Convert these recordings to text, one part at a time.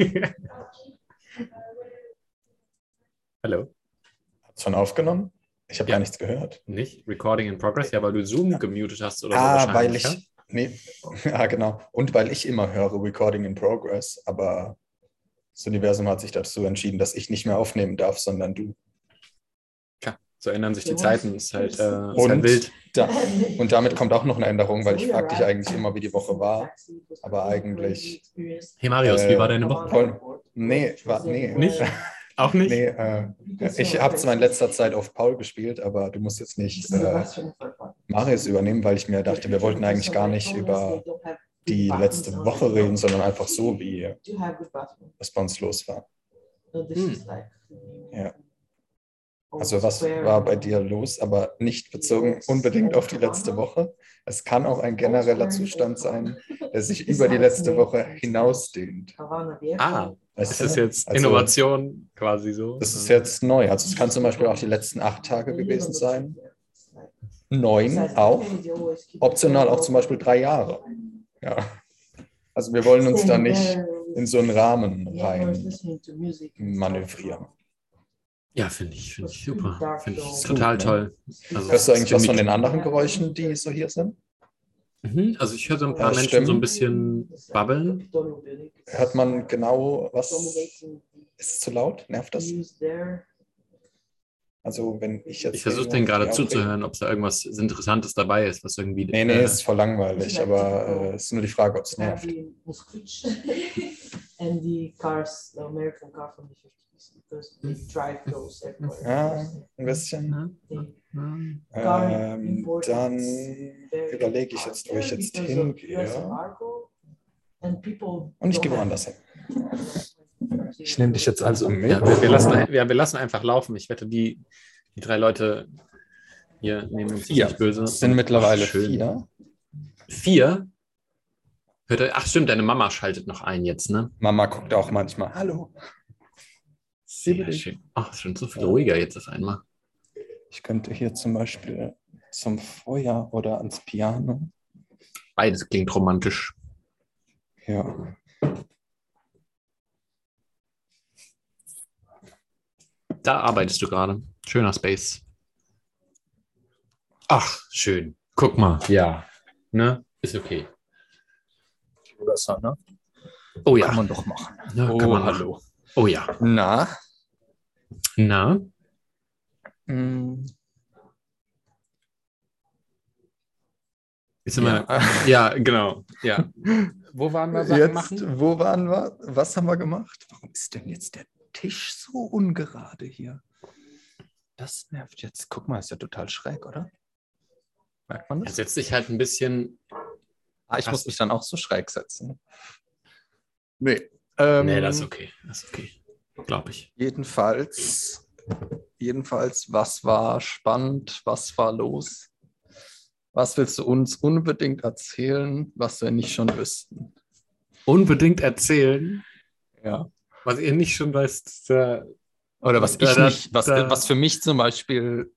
Hallo? Hat's schon aufgenommen? Ich habe Ja. gar nichts gehört. Nicht? Recording in progress? Ja, weil du Zoom gemutet hast oder so ah, weil ich. Nee, ja, genau. Und weil ich immer höre Recording in Progress, aber das Universum hat sich dazu entschieden, dass ich nicht mehr aufnehmen darf, sondern du. So ändern sich die Zeiten. Ist halt, äh, ist halt Und, wild. da, und damit kommt auch noch eine Änderung, weil ich frage dich eigentlich immer, wie die Woche war. Aber eigentlich. Hey Marius, wie Äh, war deine Woche? Paul, nee, war, nee. Nicht? Auch nicht? Nee, äh, ich habe zwar in letzter Zeit auf Paul gespielt, aber du musst jetzt nicht äh, Marius übernehmen, weil ich mir dachte, wir wollten eigentlich gar nicht über die letzte Woche reden, sondern einfach so, wie was bei uns los war. Ja. Also was war bei dir los, aber nicht bezogen unbedingt auf die letzte Woche. Es kann auch ein genereller Zustand sein, der sich über die letzte Woche hinausdehnt. Ah, Weißt ist das jetzt Also, Innovation quasi so? Das ist jetzt neu. Also es kann zum Beispiel auch die letzten acht Tage gewesen sein. Neun auch. Optional auch zum Beispiel drei Jahre. Ja. Also wir wollen uns da nicht in so einen Rahmen rein manövrieren. Ja, finde ich, finde ich super. Finde ich total toll. Also, Hörst du eigentlich was von den anderen Geräuschen, die so hier sind? Mhm, Also ich höre so ein paar Ja, Menschen stimmt. so ein bisschen babbeln. Hört man genau, was ist es zu laut? Nervt das? Also wenn ich jetzt. Ich versuche und gerade zuzuhören, ob da irgendwas Interessantes dabei ist, was irgendwie. Nee, nee, äh, ist voll langweilig, aber äh, es ist nur die Frage, ob es nervt. and the cars, the American car from the 50s, because they drive those everywhere. Ja, ein bisschen. Hm, Ähm, dann überlege ich jetzt, wo ich jetzt hingehe. Und ich gehe woanders hin. Ich nehme dich jetzt also mit. Ja, wir, wir, lassen, ja, wir lassen einfach laufen. Ich wette, die, die drei Leute hier nehmen uns Vier. nicht böse. Es sind mittlerweile schön. vier. Vier? Hört ihr, ach stimmt, deine Mama schaltet noch ein jetzt, ne? Mama guckt auch manchmal. Hallo. Sehr schön. Ach, schon so viel ruhiger jetzt auf einmal. Ich könnte hier zum Beispiel zum Feuer oder ans Piano. Beides klingt romantisch. Ja. Da arbeitest du gerade. Schöner Space. Ach, schön. Guck mal. Ja. Ne? Ist okay. Besser, ne? Oh ja. Kann man doch machen. ja Oh, kann man hallo. machen. Oh ja. Na? Na? Ist immer, ja. ja. genau. Ja. Wo waren wir Sachen Jetzt, machen? wo waren wir? Was haben wir gemacht? Warum ist denn jetzt der Tisch so ungerade hier? Das nervt jetzt. Guck mal, ist ja total schräg, oder? Merkt man Er das? setzt sich halt ein bisschen. Ah, ich muss mich dann auch so schräg setzen. Nee. Ähm, nee, das ist okay. Das ist okay. Glaube ich. Jedenfalls, jedenfalls, was war spannend? Was war los? Was willst du uns unbedingt erzählen, was wir nicht schon wüssten? Unbedingt erzählen, Ja. was ihr nicht schon weißt. Äh, Oder was ich da- nicht, was, da- was für mich zum Beispiel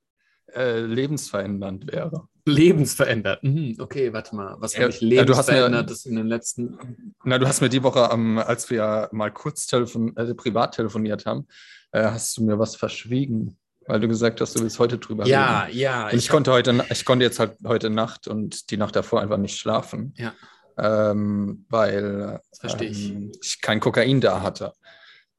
äh, lebensverändernd wäre. Lebensverändert. Mhm, okay, warte mal. Was Ja, habe ich ja, du hast mir- lebensverändertes in den letzten. Na, du hast mir die Woche, ähm, als wir mal kurz telefon äh, privat telefoniert haben, äh, hast du mir was verschwiegen, weil du gesagt hast, du willst heute drüber Ja, reden. ja. Und ich, konnte heute, ich konnte jetzt halt heute Nacht und die Nacht davor einfach nicht schlafen. Ja. Ähm, weil ich. ähm, ich kein Kokain da hatte.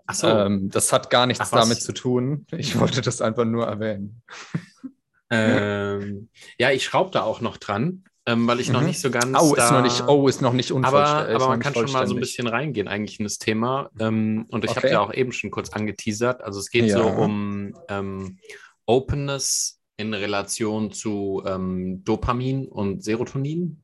Ach so. Ähm, das hat gar nichts Ach, damit zu tun. Ich wollte das einfach nur erwähnen. ähm, ja, ich schraube da auch noch dran, ähm, weil ich noch Mhm. nicht so ganz. Oh, da, ist noch nicht, oh, ist noch nicht aber, unvollständig. aber noch man kann schon mal so ein bisschen reingehen, eigentlich in das Thema. Ähm, und ich habe Okay. ja auch eben schon kurz angeteasert. Also es geht Ja. so um ähm, Openness in Relation zu ähm, Dopamin und Serotonin.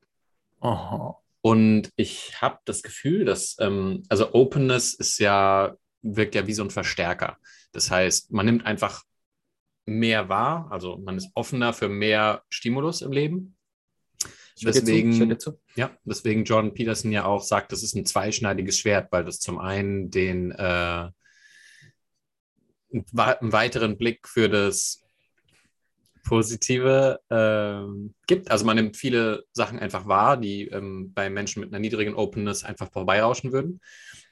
Aha. Und ich habe das Gefühl, dass, ähm, also Openness ist ja, wirkt ja wie so ein Verstärker. Das heißt, man nimmt einfach mehr wahr, also man ist offener für mehr Stimulus im Leben. Deswegen- zu. Ja, deswegen Jordan Peterson ja auch sagt, das ist ein zweischneidiges Schwert, weil das zum einen den äh, einen weiteren Blick für das positive ähm, gibt. Also man nimmt viele Sachen einfach wahr, die ähm, bei Menschen mit einer niedrigen Openness einfach vorbeirauschen würden.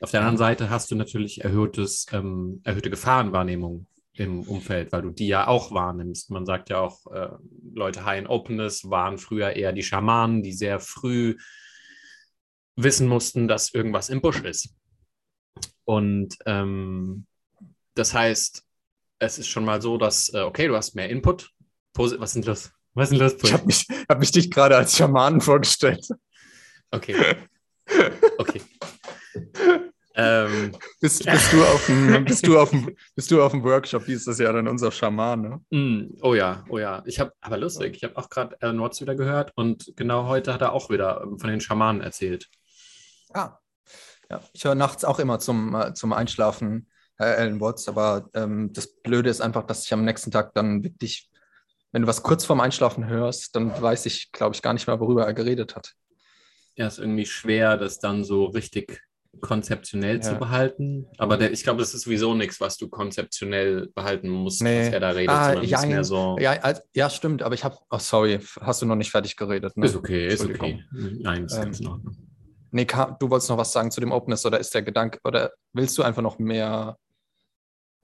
Auf der anderen Seite hast du natürlich erhöhtes, ähm, erhöhte Gefahrenwahrnehmung im Umfeld, weil du die ja auch wahrnimmst. Man sagt ja auch, äh, Leute high in Openness waren früher eher die Schamanen, die sehr früh wissen mussten, dass irgendwas im Busch ist. Und ähm, das heißt, es ist schon mal so, dass, äh, okay, du hast mehr Input. Posi was ist denn los? Was ist denn los? Ich habe mich, hab mich dich gerade als Schamanen vorgestellt. Okay. Okay. Ähm, Bist, bist, du auf dem, bist, du auf dem, bist du auf dem Workshop dieses Jahr dann unser Schamane? mm, oh ja, oh ja. Ich habe, aber lustig, ich habe auch gerade Alan Watts wieder gehört und genau heute hat er auch wieder ähm, von den Schamanen erzählt. Ah. Ja, ich höre nachts auch immer zum, äh, zum Einschlafen äh, Alan Watts, aber ähm, das Blöde ist einfach, dass ich am nächsten Tag dann wirklich, wenn du was kurz vorm Einschlafen hörst, dann weiß ich, glaube ich, gar nicht mehr, worüber er geredet hat. Ja, ist irgendwie schwer, das dann so richtig konzeptionell Ja. zu behalten. Aber der, ich glaube, das ist sowieso nichts, was du konzeptionell behalten musst, Nee. was er da redet, Ah, ja, so. Ja, ja stimmt, aber ich habe, oh sorry, hast du noch nicht fertig geredet. Ne? Ist okay, ist okay. Nein, ist Ähm, ganz in Ordnung. Nee, du wolltest noch was sagen zu dem Openness oder ist der Gedanke, oder willst du einfach noch mehr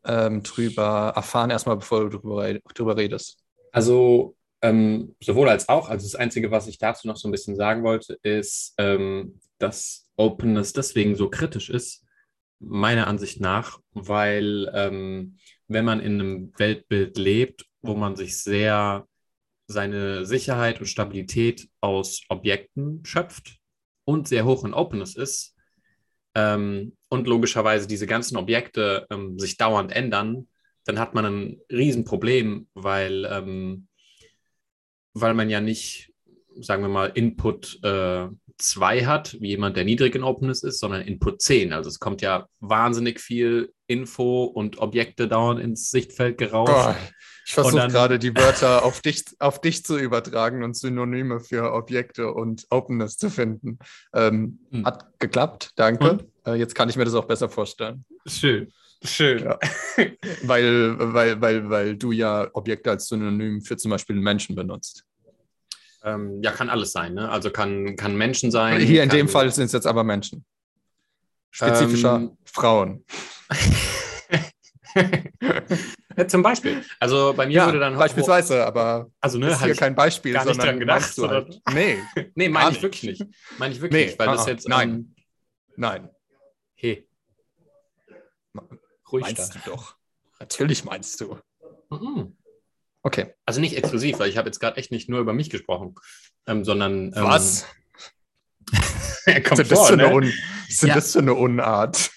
ähm, drüber erfahren, erstmal bevor du drüber, drüber redest? Also ähm, sowohl als auch. Also das Einzige, was ich dazu noch so ein bisschen sagen wollte, ist, ähm, dass Openness deswegen so kritisch ist, meiner Ansicht nach, weil ähm, wenn man in einem Weltbild lebt, wo man sich sehr seine Sicherheit und Stabilität aus Objekten schöpft und sehr hoch in Openness ist ähm, und logischerweise diese ganzen Objekte ähm, sich dauernd ändern, dann hat man ein Riesenproblem, weil, ähm, weil man ja nicht, sagen wir mal, Input 2 hat, wie jemand, der niedrig in Openness ist, sondern Input 10. Also es kommt ja wahnsinnig viel Info und Objekte dauernd ins Sichtfeld gerauscht. Boah, ich versuche gerade die Wörter auf dich, auf dich zu übertragen und Synonyme für Objekte und Openness zu finden. Ähm, Hm. Hat geklappt, danke. Äh, jetzt kann ich mir das auch besser vorstellen. Schön, schön. Ja. Weil, weil, weil, weil du ja Objekte als Synonym für zum Beispiel Menschen benutzt. Ähm, ja, kann alles sein. Ne? Also kann, kann Menschen sein. Hier in dem Fall sind es jetzt aber Menschen. Spezifischer Ähm, Frauen. Zum Beispiel. Also bei mir Ja, würde dann beispielsweise, aber Also ne, ist hier kein Beispiel, gar nicht sondern dran gedacht, du halt. Nee, Nee, meine ich wirklich nicht. Meine ich wirklich Nee, nicht, weil das ah, jetzt. nein. Ähm, nein, hey. Ruhig meinst da. du doch. Natürlich meinst du. Mhm. Okay. Also nicht exklusiv, weil ich habe jetzt gerade echt nicht nur über mich gesprochen, ähm, sondern. Ähm, Was? kommt sind das, vor, für eine ne? Un sind Ja. das für eine Unart?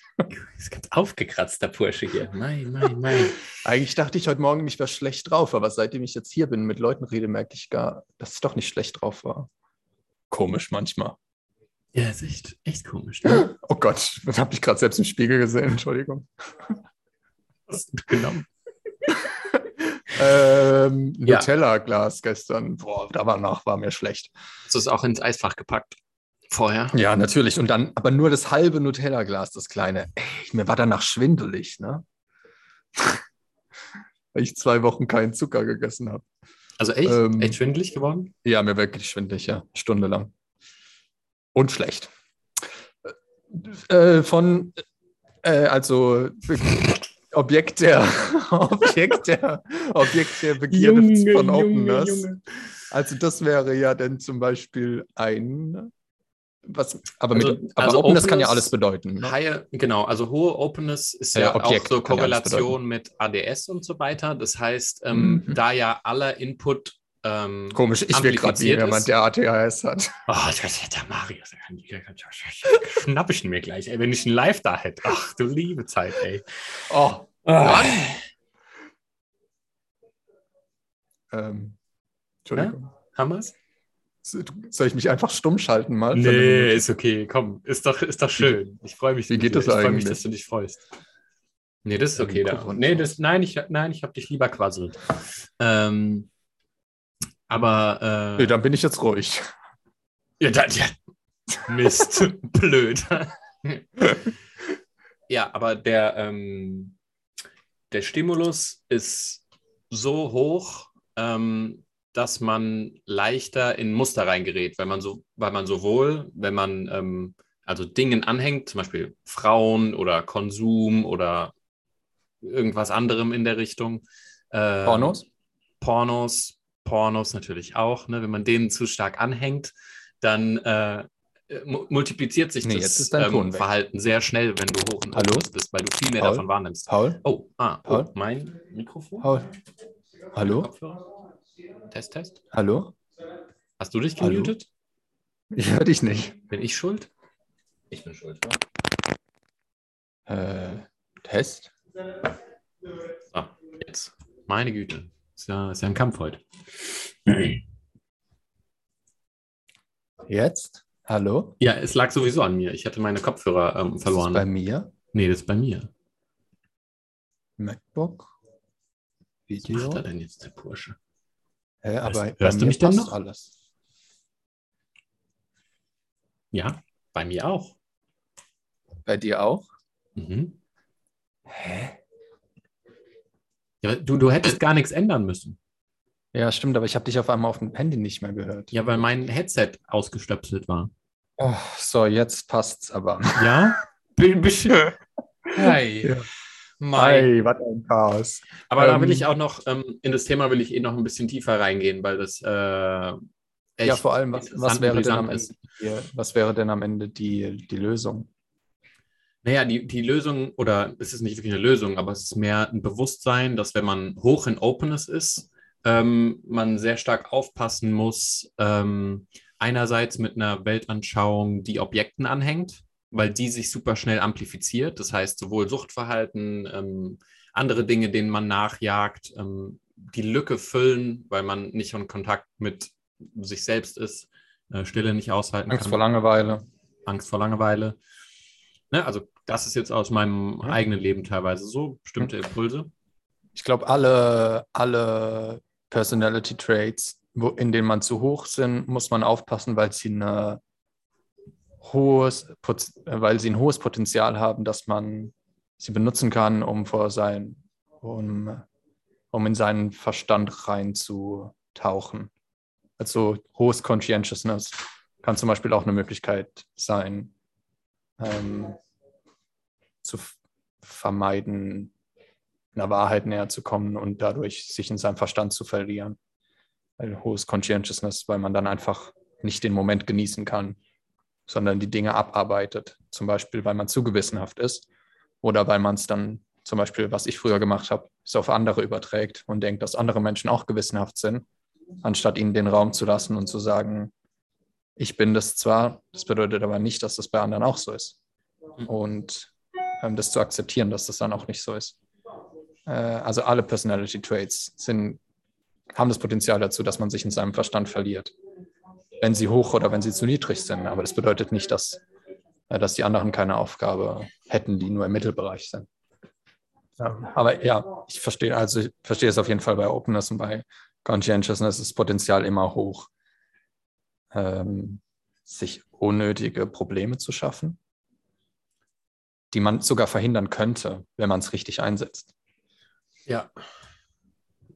Ist ganz aufgekratzter Bursche hier. Mein, mein, mein. Eigentlich dachte ich heute Morgen, ich wäre schlecht drauf, aber seitdem ich jetzt hier bin, mit Leuten rede, merke ich gar, dass ich doch nicht schlecht drauf war. Komisch manchmal. Ja, ist echt, echt komisch. Ne? Oh Gott, das habe ich gerade selbst im Spiegel gesehen, Entschuldigung. Was genommen? Ähm. Nutella-Glas gestern. Boah, danach war mir schlecht. Hast du es auch ins Eisfach gepackt? Vorher? Ja, natürlich. Und dann, aber nur das halbe Nutella-Glas, das kleine. Ey, mir war danach schwindelig, ne? Weil ich zwei Wochen keinen Zucker gegessen habe. Also echt, Ähm, echt schwindelig geworden? Ja, mir wirklich schwindelig, ja. Stundenlang. Und schlecht. Äh, von, äh, also Objekt der, Objekt der, Objekt der Begierde von Openness. Also das wäre ja dann zum Beispiel ein, was, aber, Also- mit, aber also Openness kann ja Openness- alles bedeuten. Ne? High, genau, also hohe Openness ist Ja, ja, Objekt auch so kann ja Korrelation mit ADS und so weiter. Das heißt, ähm, Mhm. da ja aller Input. Ähm, Komisch, ich will gerade wie amplifiziert jemand, der ATHS hat. Oh, das ist der Marius. Schnapp ich ihn mir gleich, ey, wenn ich ihn live da hätte. Ach, du liebe Zeit, ey. Oh, Ah. ähm, Entschuldigung. Haben wir's? Soll ich mich einfach stumm schalten mal? Nee, ist okay. Komm, ist doch, ist doch schön. Ich freue mich. wie geht dir. das Ich freue mich, dass du dich freust. Nee, das ist Ja, okay. Da. Nee, das, nein, ich, nein, ich habe dich lieber quasselt. Ähm, aber. Äh, Nee, dann bin ich jetzt ruhig. Ja, da, ja. Mist, blöd. ja, aber der, ähm, der Stimulus ist so hoch, ähm, dass man leichter in Muster reingerät, weil man so, weil man sowohl, wenn man ähm, also Dingen anhängt, zum Beispiel Frauen oder Konsum oder irgendwas anderem in der Richtung. Äh, Pornos? Pornos, Pornos natürlich auch. Ne? Wenn man denen zu stark anhängt, dann äh, mu- multipliziert sich Nee, das ähm. Verhalten sehr schnell, wenn du hoch und Hallo? hoch bist, weil du viel mehr Paul? davon wahrnimmst. Paul? Oh, ah, oh, Paul? mein Mikrofon? Paul? Hallo? Test, Test. Hallo? Hast du dich Hallo? gemutet? Ich höre dich nicht. Bin ich schuld? Ich bin schuld. Ja? Äh, Test? So, jetzt. Meine Güte. Ist ja, ist ja ein Kampf heute. Jetzt? Hallo? Ja, es lag sowieso an mir. Ich hatte meine Kopfhörer ähm, Ist verloren. das bei mir? nee, das ist bei mir. MacBook? Was Video? macht er denn jetzt, der Bursche? Hä, aber Hörst- hörst du mich denn noch? alles. Ja, bei mir auch. Bei dir auch? Mhm. Hä? Ja, du, du hättest gar nichts ändern müssen. Ja, stimmt, aber ich habe dich auf einmal auf dem Handy nicht mehr gehört. Ja, weil mein Headset ausgestöpselt war. Oh, so, jetzt passt's aber. Ja? Bin bisschen. Hey. Ja. Mein. was ein Chaos. Aber da will Ähm, ich auch noch, ähm, in das Thema will ich eh noch ein bisschen tiefer reingehen, weil das äh, echt Ja, vor allem, was, was, wäre denn am Ende, was wäre denn am Ende die, die Lösung? Naja, die, die Lösung, oder es ist nicht wirklich eine Lösung, aber es ist mehr ein Bewusstsein, dass wenn man hoch in Openness ist, ähm, man sehr stark aufpassen muss, ähm, einerseits mit einer Weltanschauung, die Objekten anhängt, weil die sich super schnell amplifiziert. Das heißt, sowohl Suchtverhalten, ähm, andere Dinge, denen man nachjagt, ähm, die Lücke füllen, weil man nicht in Kontakt mit sich selbst ist, äh, Stille nicht aushalten Angst kann. vor Langeweile. Angst vor Langeweile. Ne, also das ist jetzt aus meinem Ja. eigenen Leben teilweise so, bestimmte Impulse. Ich glaube, alle, alle Personality Traits, wo, in denen man zu hoch sind, muss man aufpassen, weil sie, eine hohes, weil sie ein hohes Potenzial haben, dass man sie benutzen kann, um vor sein, um, um in seinen Verstand reinzutauchen. Also hohes Conscientiousness kann zum Beispiel auch eine Möglichkeit sein, ähm, zu vermeiden, einer Wahrheit näher zu kommen und dadurch sich in seinem Verstand zu verlieren. Weil hohes Conscientiousness, weil man dann einfach nicht den Moment genießen kann, sondern die Dinge abarbeitet. Zum Beispiel, weil man zu gewissenhaft ist oder weil man es dann, zum Beispiel, was ich früher gemacht habe, es auf andere überträgt und denkt, dass andere Menschen auch gewissenhaft sind, anstatt ihnen den Raum zu lassen und zu sagen, ich bin das zwar, das bedeutet aber nicht, dass das bei anderen auch so ist. Und ähm, das zu akzeptieren, dass das dann auch nicht so ist. Äh, also alle Personality Traits sind, haben das Potenzial dazu, dass man sich in seinem Verstand verliert. Wenn sie hoch oder wenn sie zu niedrig sind. Aber das bedeutet nicht, dass, äh, dass die anderen keine Aufgabe hätten, die nur im Mittelbereich sind. Aber ja, ich verstehe, also ich verstehe es auf jeden Fall bei Openness und bei Conscientiousness ist das Potenzial immer hoch, ähm, sich unnötige Probleme zu schaffen, die man sogar verhindern könnte, wenn man es richtig einsetzt. Ja.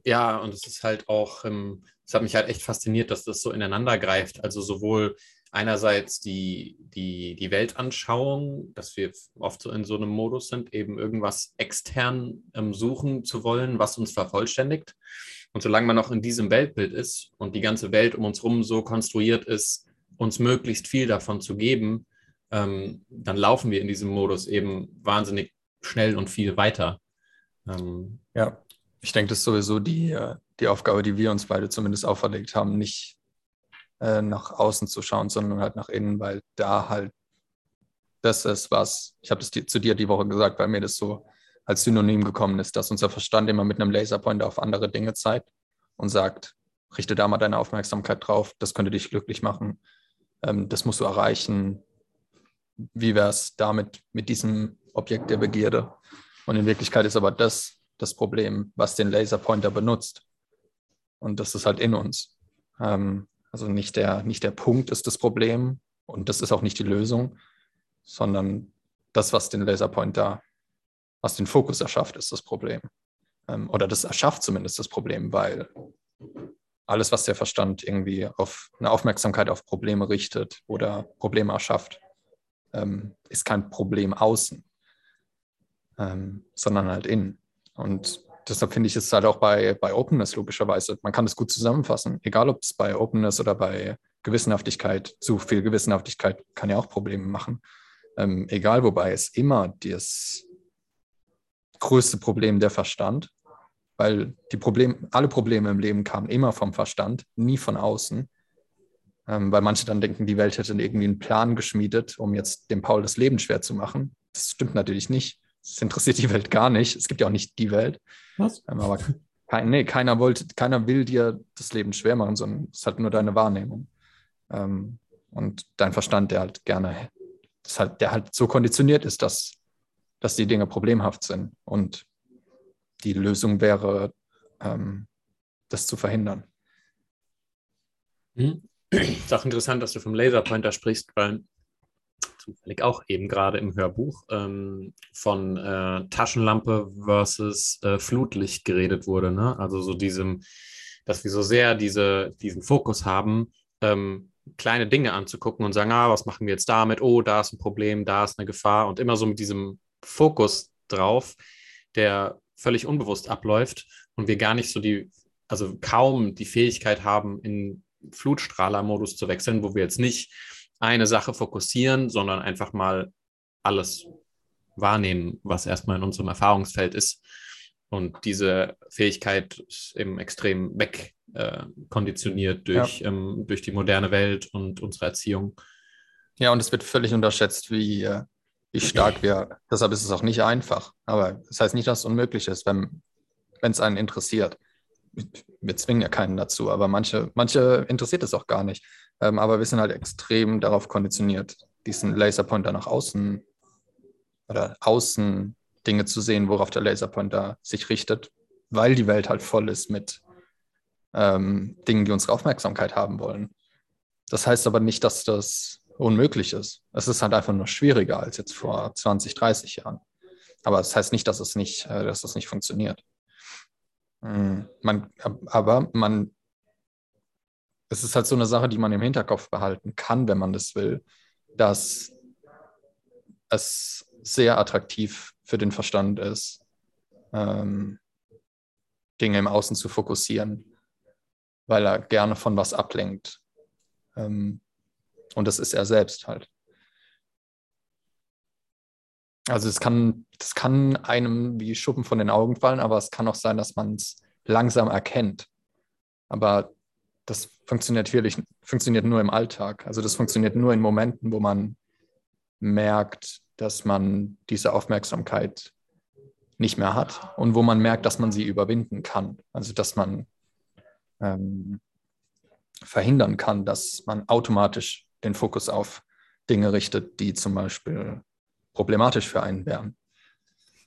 Ja, und es ist halt auch, ähm, es hat mich halt echt fasziniert, dass das so ineinander greift. Also sowohl einerseits die, die, die Weltanschauung, dass wir oft so in so einem Modus sind, eben irgendwas extern ähm, suchen zu wollen, was uns vervollständigt. Und solange man noch in diesem Weltbild ist und die ganze Welt um uns herum so konstruiert ist, uns möglichst viel davon zu geben, ähm, dann laufen wir in diesem Modus eben wahnsinnig schnell und viel weiter. Ähm, Ja, ich denke, das ist sowieso die, äh, die Aufgabe, die wir uns beide zumindest auferlegt haben, nicht äh, nach außen zu schauen, sondern halt nach innen, weil da halt das ist, was, ich habe das zu dir die Woche gesagt, weil mir das so als Synonym gekommen ist, dass unser Verstand immer mit einem Laserpointer auf andere Dinge zeigt und sagt, richte da mal deine Aufmerksamkeit drauf, das könnte dich glücklich machen, ähm, das musst du erreichen. Wie wäre es damit mit diesem Objekt der Begierde? Und in Wirklichkeit ist aber das das Problem, was den Laserpointer benutzt. Und das ist halt in uns. Ähm, also nicht der, nicht der Punkt ist das Problem und das ist auch nicht die Lösung, sondern das, was den Laserpointer, was den Fokus erschafft, ist das Problem. Ähm, oder das erschafft zumindest das Problem, weil alles, was der Verstand irgendwie auf eine Aufmerksamkeit auf Probleme richtet oder Probleme erschafft, ähm, ist kein Problem außen, ähm, sondern halt innen. Und deshalb finde ich es halt auch bei, bei Openness logischerweise, man kann es gut zusammenfassen, egal ob es bei Openness oder bei Gewissenhaftigkeit, zu viel Gewissenhaftigkeit kann ja auch Probleme machen. Ähm, egal, wobei es immer das größte Problem der Verstand, weil die Problem, alle Probleme im Leben kamen immer vom Verstand, nie von außen. Ähm, weil manche dann denken, die Welt hätte irgendwie einen Plan geschmiedet, um jetzt dem Paul das Leben schwer zu machen. Das stimmt natürlich nicht. Das interessiert die Welt gar nicht. Es gibt ja auch nicht die Welt. Was? Ähm, aber kein, nee, keiner wollte, keiner will dir das Leben schwer machen, sondern es ist halt nur deine Wahrnehmung. Ähm, und dein Verstand, der halt gerne, halt, der halt so konditioniert ist, dass, dass die Dinge problemhaft sind. Und die Lösung wäre, das zu verhindern. Hm. Ist auch interessant, dass du vom Laserpointer sprichst, weil zufällig auch eben gerade im Hörbuch ähm, von äh, Taschenlampe versus äh, Flutlicht geredet wurde. Ne? Also so diesem, dass wir so sehr diese, diesen Fokus haben, ähm, kleine Dinge anzugucken und sagen, ah, was machen wir jetzt damit? Oh, da ist ein Problem, da ist eine Gefahr und immer so mit diesem Fokus drauf, der völlig unbewusst abläuft und wir gar nicht so die, also kaum die Fähigkeit haben, in Flutstrahler-Modus zu wechseln, wo wir jetzt nicht eine Sache fokussieren, sondern einfach mal alles wahrnehmen, was erstmal in unserem Erfahrungsfeld ist. Und diese Fähigkeit ist eben extrem wegkonditioniert äh, durch, ja. ähm, durch die moderne Welt und unsere Erziehung. Ja, und es wird völlig unterschätzt, wie, äh, wie stark wir, deshalb ist es auch nicht einfach. Aber das heißt nicht, dass es unmöglich ist, wenn es einen interessiert. Wir zwingen ja keinen dazu, aber manche, manche interessiert es auch gar nicht. Ähm, aber wir sind halt extrem darauf konditioniert, diesen Laserpointer nach außen oder außen Dinge zu sehen, worauf der Laserpointer sich richtet, weil die Welt halt voll ist mit ähm, Dingen, die unsere Aufmerksamkeit haben wollen. Das heißt aber nicht, dass das unmöglich ist. Es ist halt einfach nur schwieriger als jetzt vor 20, 30 Jahren. Aber das heißt nicht, dass es nicht, äh, dass das nicht funktioniert. Mhm. Man, aber man, es ist halt so eine Sache, die man im Hinterkopf behalten kann, wenn man das will, dass es sehr attraktiv für den Verstand ist, ähm, Dinge im Außen zu fokussieren, weil er gerne von was ablenkt. Ähm, und das ist er selbst halt. Also es kann, das kann einem wie Schuppen von den Augen fallen, aber es kann auch sein, dass man es langsam erkennt. Aber das funktioniert natürlich, funktioniert nur im Alltag. Also das funktioniert nur in Momenten, wo man merkt, dass man diese Aufmerksamkeit nicht mehr hat und wo man merkt, dass man sie überwinden kann. Also dass man ähm, verhindern kann, dass man automatisch den Fokus auf Dinge richtet, die zum Beispiel problematisch für einen wären.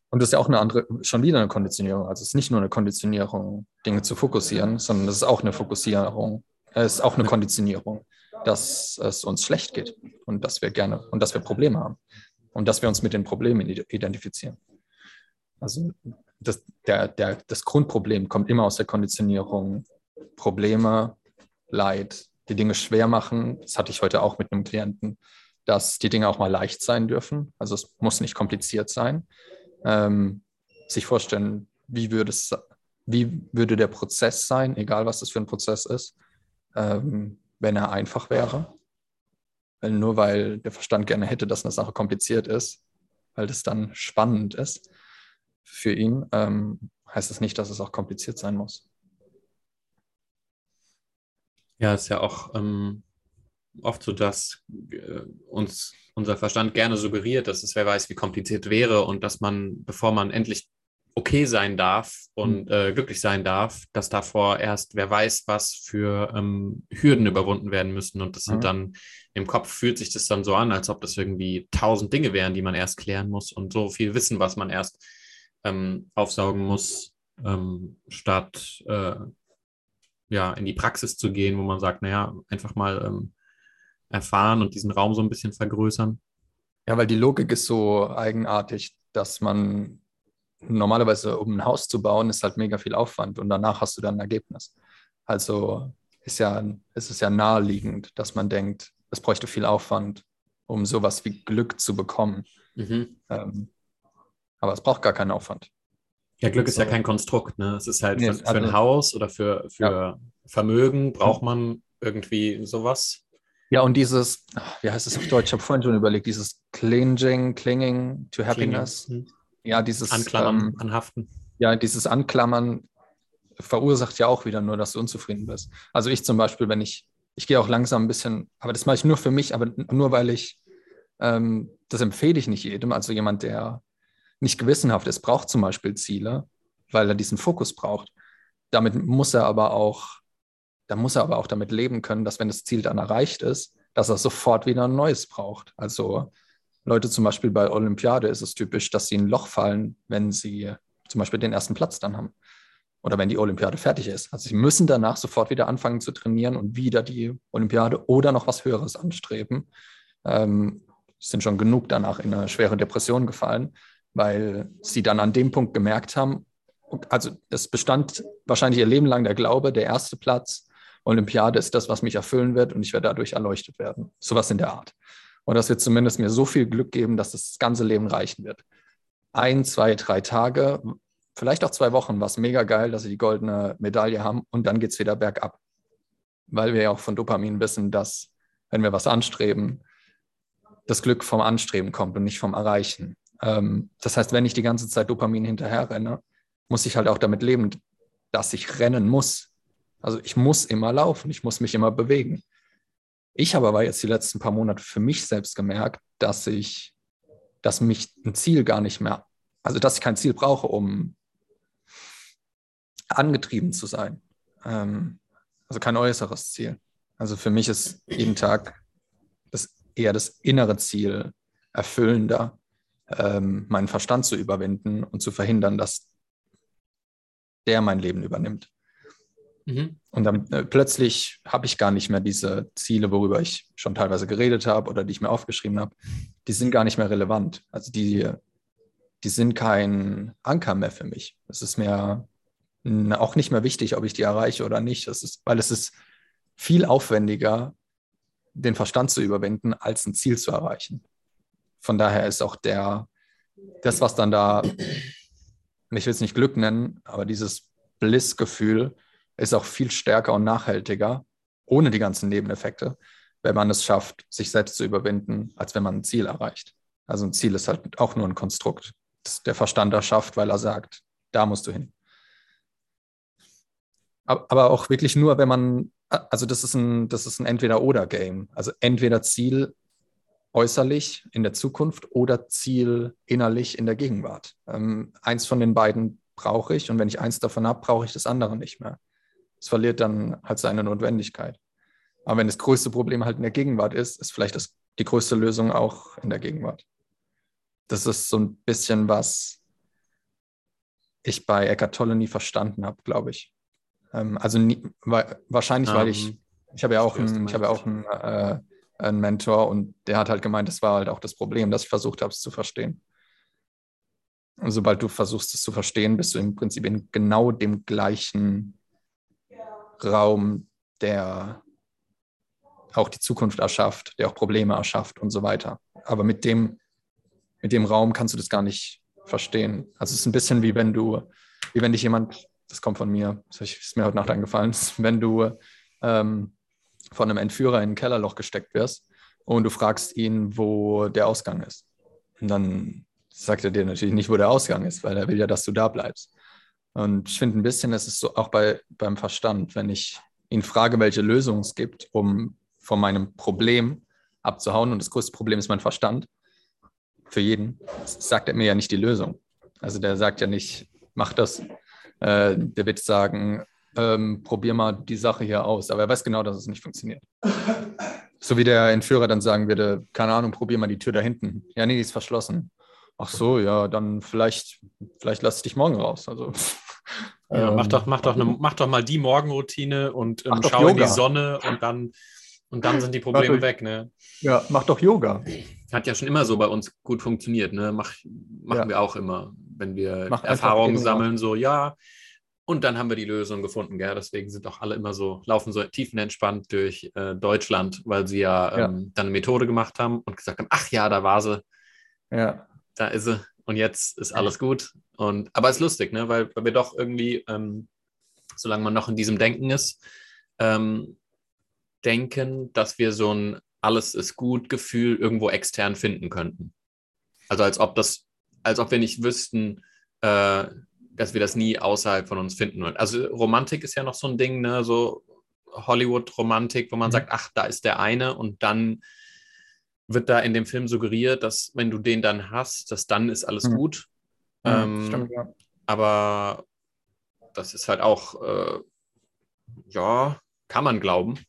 Und das ist ja auch eine andere, schon wieder eine Konditionierung. Also es ist nicht nur eine Konditionierung, Dinge zu fokussieren, sondern es ist auch eine Fokussierung, es ist auch eine Konditionierung, dass es uns schlecht geht und dass wir gerne und dass wir Probleme haben und dass wir uns mit den Problemen identifizieren. Also das, der, der, das Grundproblem kommt immer aus der Konditionierung. Probleme, Leid, die Dinge schwer machen. Das hatte ich heute auch mit einem Klienten, dass die Dinge auch mal leicht sein dürfen. Also es muss nicht kompliziert sein. Ähm, sich vorstellen, wie würde, es, wie würde der Prozess sein, egal was das für ein Prozess ist, ähm, wenn er einfach wäre. Weil nur weil der Verstand gerne hätte, dass eine Sache kompliziert ist, weil das dann spannend ist für ihn, ähm, heißt das nicht, dass es auch kompliziert sein muss. Ja, ist ja auch ähm, oft so, dass äh, uns unser Verstand gerne suggeriert, dass es wer weiß, wie kompliziert wäre und dass man, bevor man endlich okay sein darf und mhm. äh, glücklich sein darf, dass davor erst wer weiß, was für ähm, Hürden überwunden werden müssen. Und das sind mhm. dann im Kopf fühlt sich das dann so an, als ob das irgendwie tausend Dinge wären, die man erst klären muss und so viel Wissen, was man erst ähm, aufsaugen muss, ähm, statt äh, ja, in die Praxis zu gehen, wo man sagt, naja, einfach mal ähm, erfahren und diesen Raum so ein bisschen vergrößern. Ja, weil die Logik ist so eigenartig, dass man normalerweise, um ein Haus zu bauen, ist halt mega viel Aufwand und danach hast du dann ein Ergebnis. Also ist ja, ist es ja naheliegend, dass man denkt, es bräuchte viel Aufwand, um sowas wie Glück zu bekommen. Mhm. Ähm, aber es braucht gar keinen Aufwand. Ja, Glück ist ja So. kein Konstrukt, ne? Es ist halt Nee, für, für ein also- Haus oder für, für Vermögen braucht man irgendwie sowas. Ja, und dieses, wie heißt es auf Deutsch? Ich habe vorhin schon überlegt, dieses Clinging, Clinging to Happiness. Klingen, Ja, dieses Anklammern, ähm, anhaften. ja, dieses Anklammern verursacht ja auch wieder nur, dass du unzufrieden bist. Also ich zum Beispiel, wenn ich, ich gehe auch langsam ein bisschen, aber das mache ich nur für mich, aber nur weil ich, ähm, das empfehle ich nicht jedem. Also jemand, der nicht gewissenhaft ist, braucht zum Beispiel Ziele, weil er diesen Fokus braucht. Damit muss er aber auch, da muss er aber auch damit leben können, dass wenn das Ziel dann erreicht ist, dass er sofort wieder ein neues braucht. Also Leute zum Beispiel bei Olympiade ist es typisch, dass sie in ein Loch fallen, wenn sie zum Beispiel den ersten Platz dann haben. Oder wenn die Olympiade fertig ist. Also sie müssen danach sofort wieder anfangen zu trainieren und wieder die Olympiade oder noch was Höheres anstreben. Ähm, sind schon genug danach in eine schwere Depression gefallen, weil sie dann an dem Punkt gemerkt haben, also es bestand wahrscheinlich ihr Leben lang der Glaube, der erste Platz, Olympiade ist das, was mich erfüllen wird und ich werde dadurch erleuchtet werden. Sowas in der Art. Und das wird zumindest mir so viel Glück geben, dass das ganze Leben reichen wird. Ein, zwei, drei Tage, vielleicht auch zwei Wochen, war es mega geil, dass sie die goldene Medaille haben und dann geht es wieder bergab. Weil wir ja auch von Dopamin wissen, dass, wenn wir was anstreben, das Glück vom Anstreben kommt und nicht vom Erreichen. Ähm, das heißt, wenn ich die ganze Zeit Dopamin hinterher renne, muss ich halt auch damit leben, dass ich rennen muss. Also ich muss immer laufen, ich muss mich immer bewegen. Ich habe aber jetzt die letzten paar Monate für mich selbst gemerkt, dass ich, dass mich ein Ziel gar nicht mehr, also dass ich kein Ziel brauche, um angetrieben zu sein. Ähm, also kein äußeres Ziel. Also für mich ist jeden Tag das eher das innere Ziel erfüllender, ähm, meinen Verstand zu überwinden und zu verhindern, dass der mein Leben übernimmt. Mhm. Und dann äh, plötzlich habe ich gar nicht mehr diese Ziele, worüber ich schon teilweise geredet habe oder die ich mir aufgeschrieben habe. Die sind gar nicht mehr relevant. Also die, die sind kein Anker mehr für mich. Es ist mir auch nicht mehr wichtig, ob ich die erreiche oder nicht. Es ist, weil es ist viel aufwendiger, den Verstand zu überwinden, als ein Ziel zu erreichen. Von daher ist auch der, das, was dann da, ich will es nicht Glück nennen, aber dieses Bliss-Gefühl ist auch viel stärker und nachhaltiger, ohne die ganzen Nebeneffekte, wenn man es schafft, sich selbst zu überwinden, als wenn man ein Ziel erreicht. Also ein Ziel ist halt auch nur ein Konstrukt, das der Verstand erschafft, weil er sagt, da musst du hin. Ab- Aber auch wirklich nur, wenn man, also das ist ein, das ist ein Entweder-Oder-Game. Also entweder Ziel äußerlich in der Zukunft oder Ziel innerlich in der Gegenwart. Ähm, eins von den beiden brauche ich und wenn ich eins davon habe, brauche ich das andere nicht mehr. Es verliert dann halt seine Notwendigkeit. Aber wenn das größte Problem halt in der Gegenwart ist, ist vielleicht das, die größte Lösung auch in der Gegenwart. Das ist so ein bisschen, was ich bei Eckart Tolle nie verstanden habe, glaube ich. Ähm, also nie, weil, wahrscheinlich, weil ich, Ähm, ich habe ja auch, einen, ich habe ja auch einen, äh, einen Mentor und der hat halt gemeint, das war halt auch das Problem, dass ich versucht habe, es zu verstehen. Und sobald du versuchst, es zu verstehen, bist du im Prinzip in genau dem gleichen Raum, der auch die Zukunft erschafft, der auch Probleme erschafft und so weiter. Aber mit dem, mit dem Raum kannst du das gar nicht verstehen. Also es ist ein bisschen wie wenn du, wie wenn dich jemand, das kommt von mir, das ist mir heute Nacht eingefallen, wenn du ähm, von einem Entführer in ein Kellerloch gesteckt wirst und du fragst ihn, wo der Ausgang ist. Und dann sagt er dir natürlich nicht, wo der Ausgang ist, weil er will ja, dass du da bleibst. Und ich finde ein bisschen, es ist so auch bei, beim Verstand, wenn ich ihn frage, welche Lösung es gibt, um von meinem Problem abzuhauen, und das größte Problem ist mein Verstand, für jeden, sagt er mir ja nicht die Lösung. Also der sagt ja nicht, mach das. Äh, der wird sagen, ähm, probier mal die Sache hier aus. Aber er weiß genau, dass es nicht funktioniert. So wie der Entführer dann sagen würde, keine Ahnung, probier mal die Tür da hinten. Ja, nee, die ist verschlossen. Ach so, ja, dann vielleicht, vielleicht lass ich dich morgen raus. Also, Ja, mach ähm, doch, mach doch, eine, mach doch mal die Morgenroutine und ähm, Mach schau in die Yoga. Sonne und dann, und dann sind die Probleme doch- weg, ne? Ja, mach doch Yoga. Hat ja schon immer so bei uns gut funktioniert, ne? Mach, machen Ja. wir auch immer, wenn wir Mach Erfahrungen sammeln, so, ja, Und dann haben wir die Lösung gefunden, gell? Deswegen sind auch alle immer so, laufen so tiefenentspannt durch äh, Deutschland, weil sie ja, Ja. Ähm, dann eine Methode gemacht haben und gesagt haben, ach ja, da war sie, Ja, da ist sie und jetzt ist alles gut. Und aber es ist lustig, ne? Weil, weil wir doch irgendwie, ähm, solange man noch in diesem Denken ist, ähm, denken, dass wir so ein alles ist gut Gefühl irgendwo extern finden könnten. Also als ob das, als ob wir nicht wüssten, äh, dass wir das nie außerhalb von uns finden würden. Also Romantik ist ja noch so ein Ding, ne? So Hollywood-Romantik, wo man Mhm. sagt, ach, da ist der eine und dann wird da in dem Film suggeriert, dass wenn du den dann hast, dass dann ist alles Mhm. gut. Ähm, stimmt, ja. aber das ist halt auch, äh, ja, kann man glauben.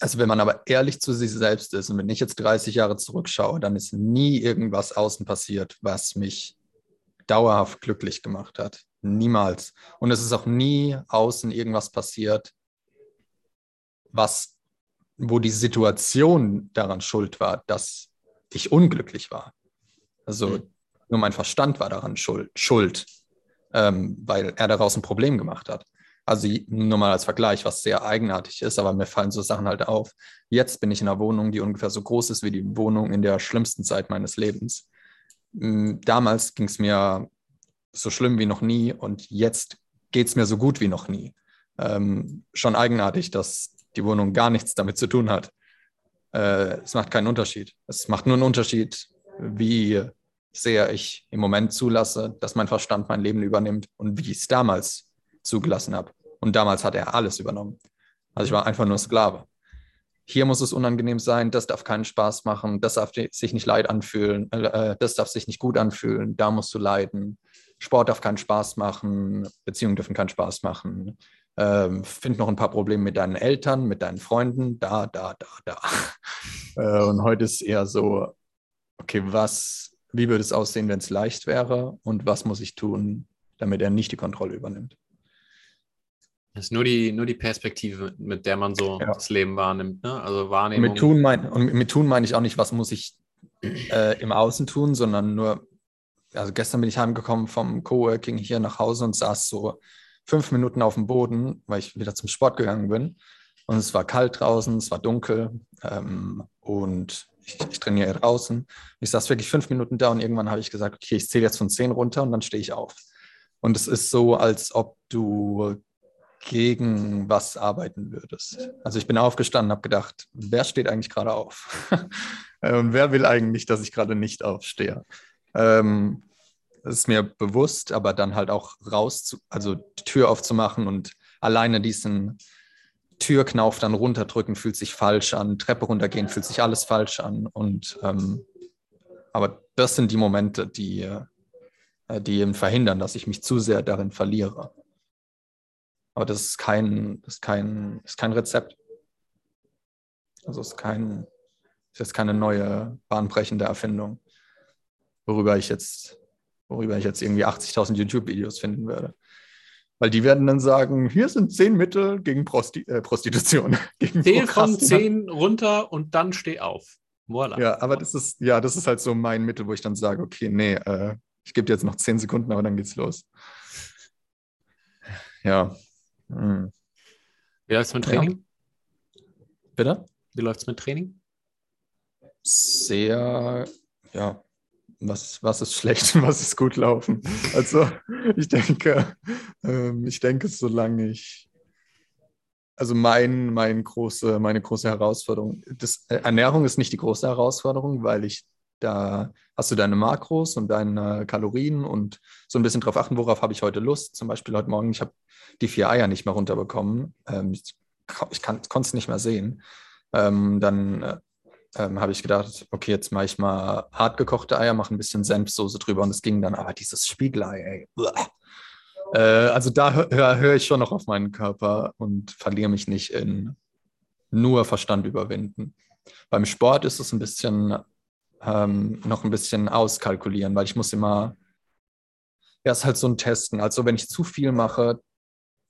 Also wenn man aber ehrlich zu sich selbst ist und wenn ich jetzt 30 Jahre zurückschaue, dann ist nie irgendwas außen passiert, was mich dauerhaft glücklich gemacht hat. Niemals. Und es ist auch nie außen irgendwas passiert, was, wo die Situation daran schuld war, dass ich unglücklich war. Also Mhm. Nur mein Verstand war daran schuld, schuld ähm, weil er daraus ein Problem gemacht hat. Also nur mal als Vergleich, was sehr eigenartig ist, aber mir fallen so Sachen halt auf. Jetzt bin ich in einer Wohnung, die ungefähr so groß ist wie die Wohnung in der schlimmsten Zeit meines Lebens. Mm, Damals ging es mir so schlimm wie noch nie und jetzt geht es mir so gut wie noch nie. Ähm, schon eigenartig, dass die Wohnung gar nichts damit zu tun hat. Äh, es macht keinen Unterschied. Es macht nur einen Unterschied, wie sehr ich im Moment zulasse, dass mein Verstand mein Leben übernimmt und wie ich es damals zugelassen habe. Und damals hat er alles übernommen. Also ich war einfach nur Sklave. Hier muss es unangenehm sein, das darf keinen Spaß machen, das darf sich nicht leid anfühlen, äh, das darf sich nicht gut anfühlen, da musst du leiden. Sport darf keinen Spaß machen, Beziehungen dürfen keinen Spaß machen. Ähm, find noch ein paar Probleme mit deinen Eltern, mit deinen Freunden, da, da, da, da. Äh, und heute ist eher so, okay, was, wie würde es aussehen, wenn es leicht wäre und was muss ich tun, damit er nicht die Kontrolle übernimmt? Das ist nur die, nur die Perspektive, mit der man so Ja. das Leben wahrnimmt. Ne? Also Wahrnehmung. mit tun, mein, und mit tun meine ich auch nicht, was muss ich äh, im Außen tun, sondern nur, also gestern bin ich heimgekommen vom Coworking hier nach Hause und saß so fünf Minuten auf dem Boden, weil ich wieder zum Sport gegangen bin. Und es war kalt draußen, es war dunkel ähm, und ich, ich trainiere draußen. Ich saß wirklich fünf Minuten da und irgendwann habe ich gesagt, okay, ich zähle jetzt von zehn runter und dann stehe ich auf. Und es ist so, als ob du gegen was arbeiten würdest. Also ich bin aufgestanden, habe gedacht, wer steht eigentlich gerade auf? und wer will eigentlich, dass ich gerade nicht aufstehe? Ähm, das ist mir bewusst, aber dann halt auch raus, zu, also die Tür aufzumachen und alleine diesen Türknauf dann runterdrücken, fühlt sich falsch an, Treppe runtergehen, fühlt sich alles falsch an. Und ähm, aber das sind die Momente, die, äh, die eben verhindern, dass ich mich zu sehr darin verliere. Aber das ist kein, das ist kein, ist kein Rezept. Also es ist kein, ist jetzt keine neue bahnbrechende Erfindung, worüber ich jetzt, worüber ich jetzt irgendwie 80.000 YouTube-Videos finden würde. Weil die werden dann sagen, hier sind zehn Mittel gegen Prosti äh, Prostitution. Gegen Zähl von zehn runter und dann steh auf. Voila. Ja, aber das ist, ja, das ist halt so mein Mittel, wo ich dann sage, okay, nee, äh, ich gebe dir jetzt noch zehn Sekunden, aber dann geht's los. Ja. Hm. Wie läuft's mit Ja. Training? Bitte? Wie läuft's mit Training? sehr, ja, was, was ist schlecht und was ist gut laufen. Also ich denke, ähm, ich denke, solange ich, also mein, mein große, meine große Herausforderung, das, äh, Ernährung ist nicht die große Herausforderung, weil ich da hast du deine Makros und deine Kalorien und so ein bisschen drauf achten, worauf habe ich heute Lust. Zum Beispiel heute Morgen, ich habe die vier Eier nicht mehr runterbekommen. Ähm, ich ich konnte es nicht mehr sehen. Ähm, dann äh, ähm, habe ich gedacht, okay, jetzt mache ich mal hart gekochte Eier, mache ein bisschen Senfsoße drüber und es ging dann, aber dieses Spiegelei, ey. Äh, also da höre hör ich schon noch auf meinen Körper und verliere mich nicht in nur Verstand überwinden. Beim Sport ist es ein bisschen ähm, noch ein bisschen auskalkulieren, weil ich muss immer, ja, es ist halt so ein Testen. Also wenn ich zu viel mache,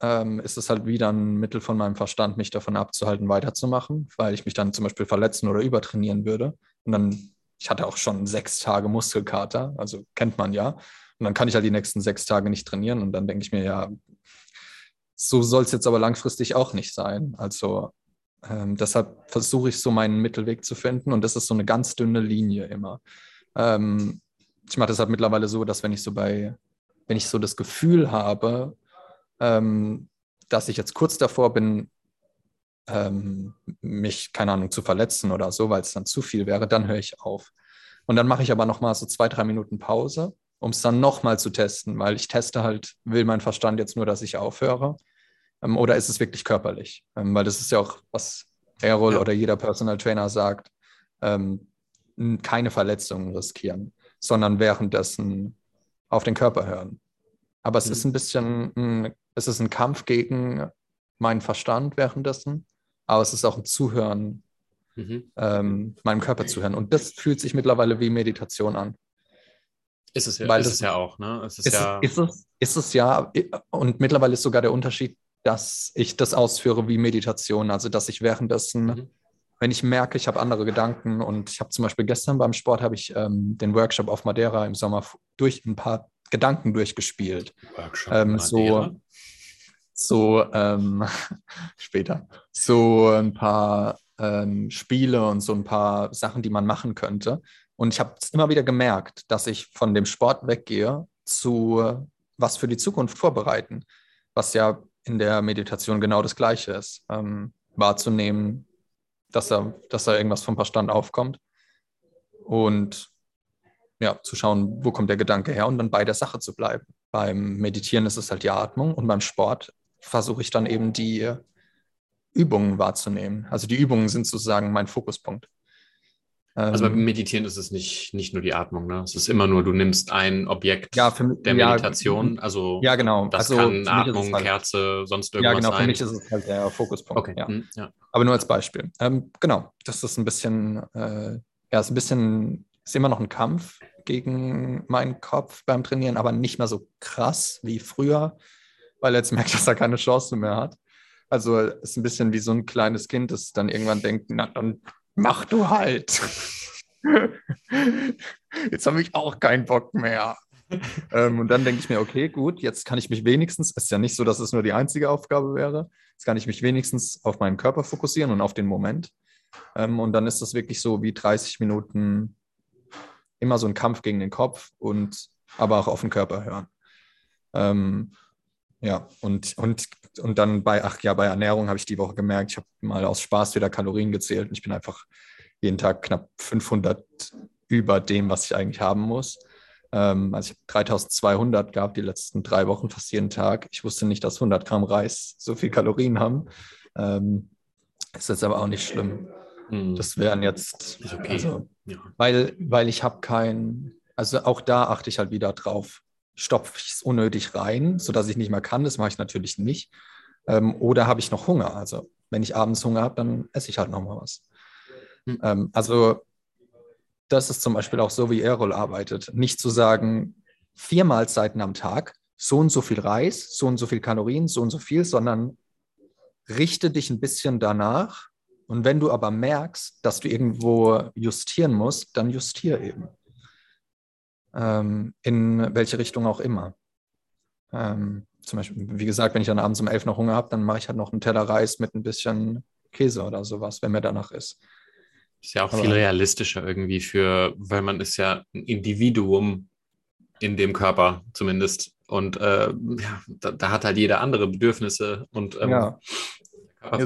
ähm, ist es halt wieder ein Mittel von meinem Verstand, mich davon abzuhalten, weiterzumachen, weil ich mich dann zum Beispiel verletzen oder übertrainieren würde. Und dann ich hatte auch schon sechs Tage Muskelkater, also kennt man ja. Und dann kann ich halt die nächsten sechs Tage nicht trainieren und dann denke ich mir, ja, so soll es jetzt aber langfristig auch nicht sein. Also ähm, deshalb versuche ich so meinen Mittelweg zu finden und das ist so eine ganz dünne Linie immer. Ähm, ich mache das halt mittlerweile so, dass wenn ich so bei, wenn ich so das Gefühl habe, ähm, dass ich jetzt kurz davor bin, ähm, mich, keine Ahnung, zu verletzen oder so, weil es dann zu viel wäre, dann höre ich auf. Und dann mache ich aber nochmal so zwei, drei Minuten Pause, um es dann nochmal zu testen, weil ich teste halt, will mein Verstand jetzt nur, dass ich aufhöre? Ähm, oder ist es wirklich körperlich? Ähm, weil das ist ja auch, was Errol ja. oder jeder Personal Trainer sagt, ähm, keine Verletzungen riskieren, sondern währenddessen auf den Körper hören. Aber es mhm. ist ein bisschen, ein, es ist ein Kampf gegen meinen Verstand währenddessen aber es ist auch ein Zuhören, mhm. ähm, meinem Körper zuhören. Und das fühlt sich mittlerweile wie Meditation an. Ist es ja, Weil ist das, es ja auch, ne? Es ist, ist, ja ist, es, ist es ja. Und mittlerweile ist sogar der Unterschied, dass ich das ausführe wie Meditation. Also, dass ich währenddessen, mhm. wenn ich merke, ich habe andere Gedanken und ich habe zum Beispiel gestern beim Sport habe ich ähm, den Workshop auf Madeira im Sommer durch ein paar Gedanken durchgespielt. Workshop ähm, so, so ähm, später so ein paar ähm, Spiele und so ein paar Sachen, die man machen könnte. Und ich habe immer wieder gemerkt, dass ich von dem Sport weggehe zu was für die Zukunft vorbereiten, was ja in der Meditation genau das Gleiche ist. Ähm, wahrzunehmen, dass da, dass da irgendwas vom Verstand aufkommt und ja, zu schauen, wo kommt der Gedanke her und dann bei der Sache zu bleiben. Beim Meditieren ist es halt die Atmung und beim Sport versuche ich dann eben die Übungen wahrzunehmen. Also die Übungen sind sozusagen mein Fokuspunkt. Also beim ähm, Meditieren ist es nicht, nicht nur die Atmung, ne? Es ist immer nur, du nimmst ein Objekt ja, für, der Meditation, also ja, genau. das also kann Atmung, halt, Kerze, sonst irgendwas sein. Ja, genau, für mich ist es halt der Fokuspunkt. Okay. Ja. Hm, ja. Aber nur als Beispiel. Ähm, genau, das ist ein bisschen, äh, ja, ist ein bisschen, ist immer noch ein Kampf gegen meinen Kopf beim Trainieren, aber nicht mehr so krass wie früher weil er jetzt merkt, dass er keine Chance mehr hat. Also es ist ein bisschen wie so ein kleines Kind, das dann irgendwann denkt, na dann mach du halt. jetzt habe ich auch keinen Bock mehr. ähm, und dann denke ich mir, okay, gut, jetzt kann ich mich wenigstens, es ist ja nicht so, dass es nur die einzige Aufgabe wäre, jetzt kann ich mich wenigstens auf meinen Körper fokussieren und auf den Moment. Ähm, und dann ist das wirklich so wie 30 Minuten immer so ein Kampf gegen den Kopf und aber auch auf den Körper hören. Ähm, ja, und, und, und dann bei, ach ja, bei Ernährung habe ich die Woche gemerkt, ich habe mal aus Spaß wieder Kalorien gezählt und ich bin einfach jeden Tag knapp 500 über dem, was ich eigentlich haben muss. Ähm, also ich habe 3200 gehabt die letzten drei Wochen, fast jeden Tag. Ich wusste nicht, dass 100 Gramm Reis so viel Kalorien haben. Ähm, ist jetzt aber auch nicht schlimm. Mhm. Das wären jetzt, okay. also, ja. weil, weil ich habe kein, also auch da achte ich halt wieder drauf stopfe ich es unnötig rein, sodass ich nicht mehr kann. Das mache ich natürlich nicht. Ähm, oder habe ich noch Hunger? Also wenn ich abends Hunger habe, dann esse ich halt noch mal was. Mhm. Ähm, also das ist zum Beispiel auch so, wie Errol arbeitet. Nicht zu sagen, vier Mahlzeiten am Tag, so und so viel Reis, so und so viel Kalorien, so und so viel, sondern richte dich ein bisschen danach. Und wenn du aber merkst, dass du irgendwo justieren musst, dann justier eben ähm, in welche Richtung auch immer. Ähm, zum Beispiel, wie gesagt, wenn ich dann abends um elf noch Hunger habe, dann mache ich halt noch einen Teller Reis mit ein bisschen Käse oder sowas, wenn mir danach ist. Ist ja auch Aber, viel realistischer irgendwie für, weil man ist ja ein Individuum in dem Körper zumindest. Und äh, ja, da, da, hat halt jeder andere Bedürfnisse und ähm, ja.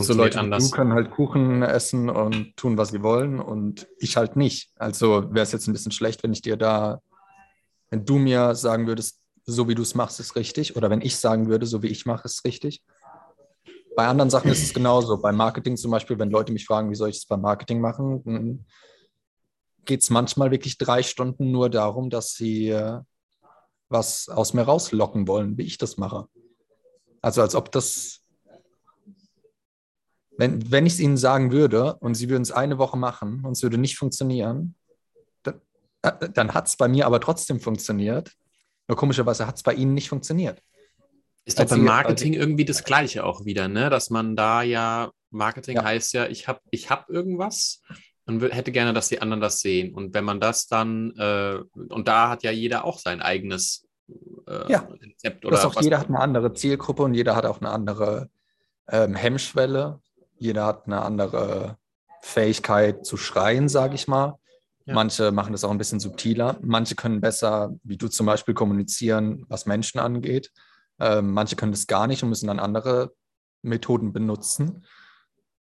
so Leute anders. Du können halt Kuchen essen und tun, was sie wollen und ich halt nicht. Also wäre es jetzt ein bisschen schlecht, wenn ich dir da wenn du mir sagen würdest, so wie du es machst, ist richtig, oder wenn ich sagen würde, so wie ich mache, ist richtig. Bei anderen Sachen ist es genauso. Beim Marketing zum Beispiel, wenn Leute mich fragen, wie soll ich es beim Marketing machen, geht es manchmal wirklich drei Stunden nur darum, dass sie äh, was aus mir rauslocken wollen, wie ich das mache. Also als ob das, wenn, wenn ich es ihnen sagen würde und sie würden es eine Woche machen und es würde nicht funktionieren, dann hat es bei mir aber trotzdem funktioniert. Nur komischerweise hat es bei Ihnen nicht funktioniert. Ist doch beim Marketing irgendwie das Gleiche auch wieder, ne? Dass man da ja, Marketing ja. heißt ja, ich habe ich hab irgendwas wür- hätte gerne, dass die anderen das sehen. Und wenn man das dann, äh, und da hat ja jeder auch sein eigenes äh, Ja. Rezept oder auch was. jeder hat eine andere Zielgruppe und jeder hat auch eine andere ähm, Hemmschwelle. Jeder hat eine andere Fähigkeit zu schreien, sage ich mal. Ja. Manche machen das auch ein bisschen subtiler. Manche können besser, wie du zum Beispiel, kommunizieren, was Menschen angeht. Ähm, manche können das gar nicht und müssen dann andere Methoden benutzen.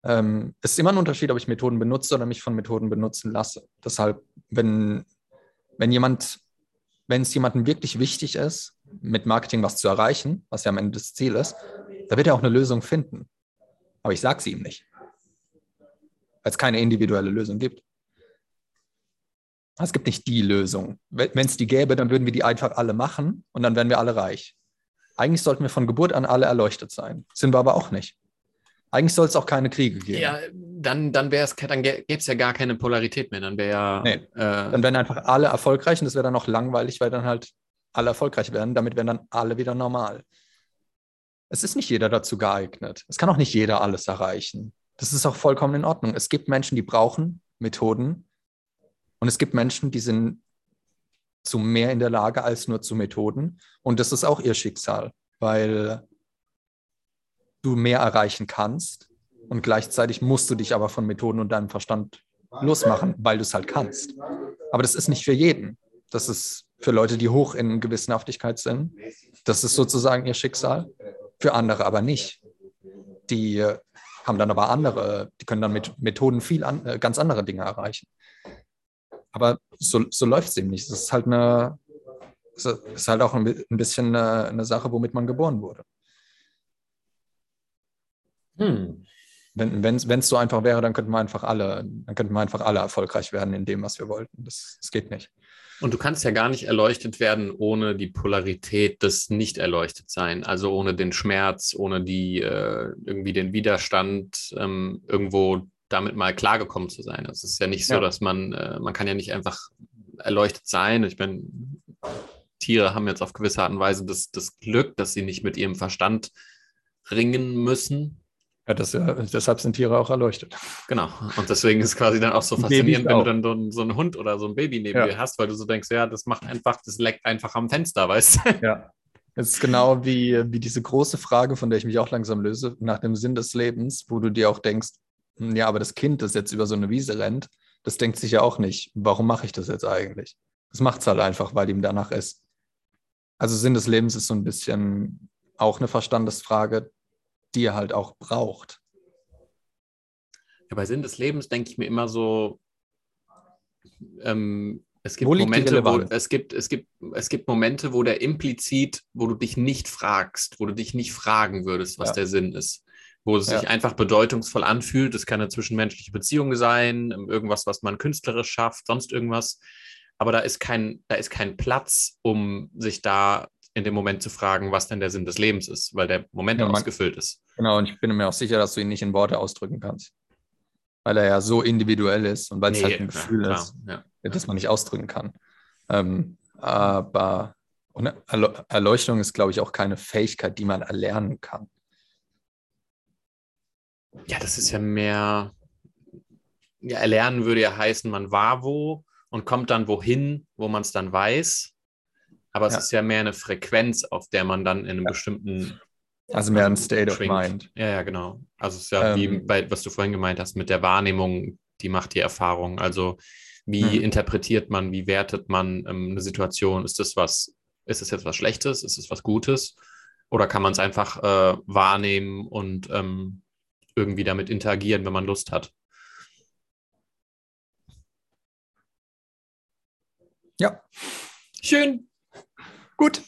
Ähm, es ist immer ein Unterschied, ob ich Methoden benutze oder mich von Methoden benutzen lasse. Deshalb, wenn, wenn jemand, wenn es jemandem wirklich wichtig ist, mit Marketing was zu erreichen, was ja am Ende das Ziel ist, da wird er auch eine Lösung finden. Aber ich sage sie ihm nicht. Weil es keine individuelle Lösung gibt. Es gibt nicht die Lösung. Wenn es die gäbe, dann würden wir die einfach alle machen und dann wären wir alle reich. Eigentlich sollten wir von Geburt an alle erleuchtet sein. Sind wir aber auch nicht. Eigentlich soll es auch keine Kriege geben. Ja, dann, dann wäre es, dann gäbe es ja gar keine Polarität mehr. Dann wäre ja. Nee. Äh, Dann wären einfach alle erfolgreich und das wäre dann auch langweilig, weil dann halt alle erfolgreich werden. Damit wären dann alle wieder normal. Es ist nicht jeder dazu geeignet. Es kann auch nicht jeder alles erreichen. Das ist auch vollkommen in Ordnung. Es gibt Menschen, die brauchen Methoden und es gibt Menschen, die sind zu mehr in der Lage als nur zu Methoden. Und das ist auch ihr Schicksal, weil du mehr erreichen kannst und gleichzeitig musst du dich aber von Methoden und deinem Verstand losmachen, weil du es halt kannst. Aber das ist nicht für jeden. Das ist für Leute, die hoch in Gewissenhaftigkeit sind. Das ist sozusagen ihr Schicksal. Für andere aber nicht. Die haben dann aber andere, die können dann mit Methoden viel an, äh, ganz andere Dinge erreichen. Aber so, so läuft es eben nicht. Das ist halt eine, ist halt auch ein bi- ein bisschen eine, eine Sache, womit man geboren wurde. hm. Wenn es so einfach wäre, dann könnten wir einfach alle, dann könnten wir einfach alle erfolgreich werden in dem, was wir wollten. Das, das geht nicht. Und du kannst ja gar nicht erleuchtet werden ohne die Polarität des Nicht-Erleuchtet-Sein, also ohne den Schmerz, ohne die äh, irgendwie den Widerstand, ähm, irgendwo damit mal klargekommen zu sein. Es ist ja nicht so, Ja. dass man, äh, man kann ja nicht einfach erleuchtet sein. Ich meine, Tiere haben jetzt auf gewisse Art und Weise das, das Glück, dass sie nicht mit ihrem Verstand ringen müssen. Ja, das, ja, deshalb sind Tiere auch erleuchtet. Genau. Und deswegen ist es quasi dann auch so faszinierend, wenn du auch. dann so einen, Hund oder so ein Baby neben Ja. dir hast, weil du so denkst, ja, das macht einfach, das leckt einfach am Fenster, weißt du? Ja. Es ist genau wie, wie diese große Frage, von der ich mich auch langsam löse, nach dem Sinn des Lebens, wo du dir auch denkst, ja, aber das Kind, das jetzt über so eine Wiese rennt, das denkt sich ja auch nicht, warum mache ich das jetzt eigentlich? Das macht es halt einfach, weil ihm danach ist. Also Sinn des Lebens ist so ein bisschen auch eine Verstandesfrage, die er halt auch braucht. Ja, bei Sinn des Lebens denke ich mir immer so, ähm, es gibt Momente, wo es gibt, es gibt, es gibt Momente, wo der implizit, wo du dich nicht fragst, wo du dich nicht fragen würdest, was Ja. der Sinn ist. Wo es Ja. sich einfach bedeutungsvoll anfühlt. Es kann eine zwischenmenschliche Beziehung sein, irgendwas, was man künstlerisch schafft, sonst irgendwas. Aber da ist kein, da ist kein Platz, um sich da in dem Moment zu fragen, was denn der Sinn des Lebens ist, weil der Moment Ja, ausgefüllt ist. Genau, und ich bin mir auch sicher, dass du ihn nicht in Worte ausdrücken kannst. Weil er ja so individuell ist und weil es halt ein ja, Gefühl klar, ist. ja. das man nicht ausdrücken kann. Ähm, aber Erleuchtung ist, glaube ich, auch keine Fähigkeit, die man erlernen kann. Ja, das ist ja mehr, ja, erlernen würde ja heißen, man war wo und kommt dann wohin, wo man es dann weiß. Aber es Ja. ist ja mehr eine Frequenz, auf der man dann in einem bestimmten. Also mehr ein State of schwingt. Mind. Ja, ja, genau. Also es ist ja wie Ähm. bei, was du vorhin gemeint hast, mit der Wahrnehmung, die macht die Erfahrung. Also wie Hm. interpretiert man, wie wertet man ähm, eine Situation? Ist das was, ist es jetzt was Schlechtes? Ist es was Gutes? Oder kann man es einfach äh, wahrnehmen und ähm, irgendwie damit interagieren, wenn man Lust hat? Ja, Schön. gut.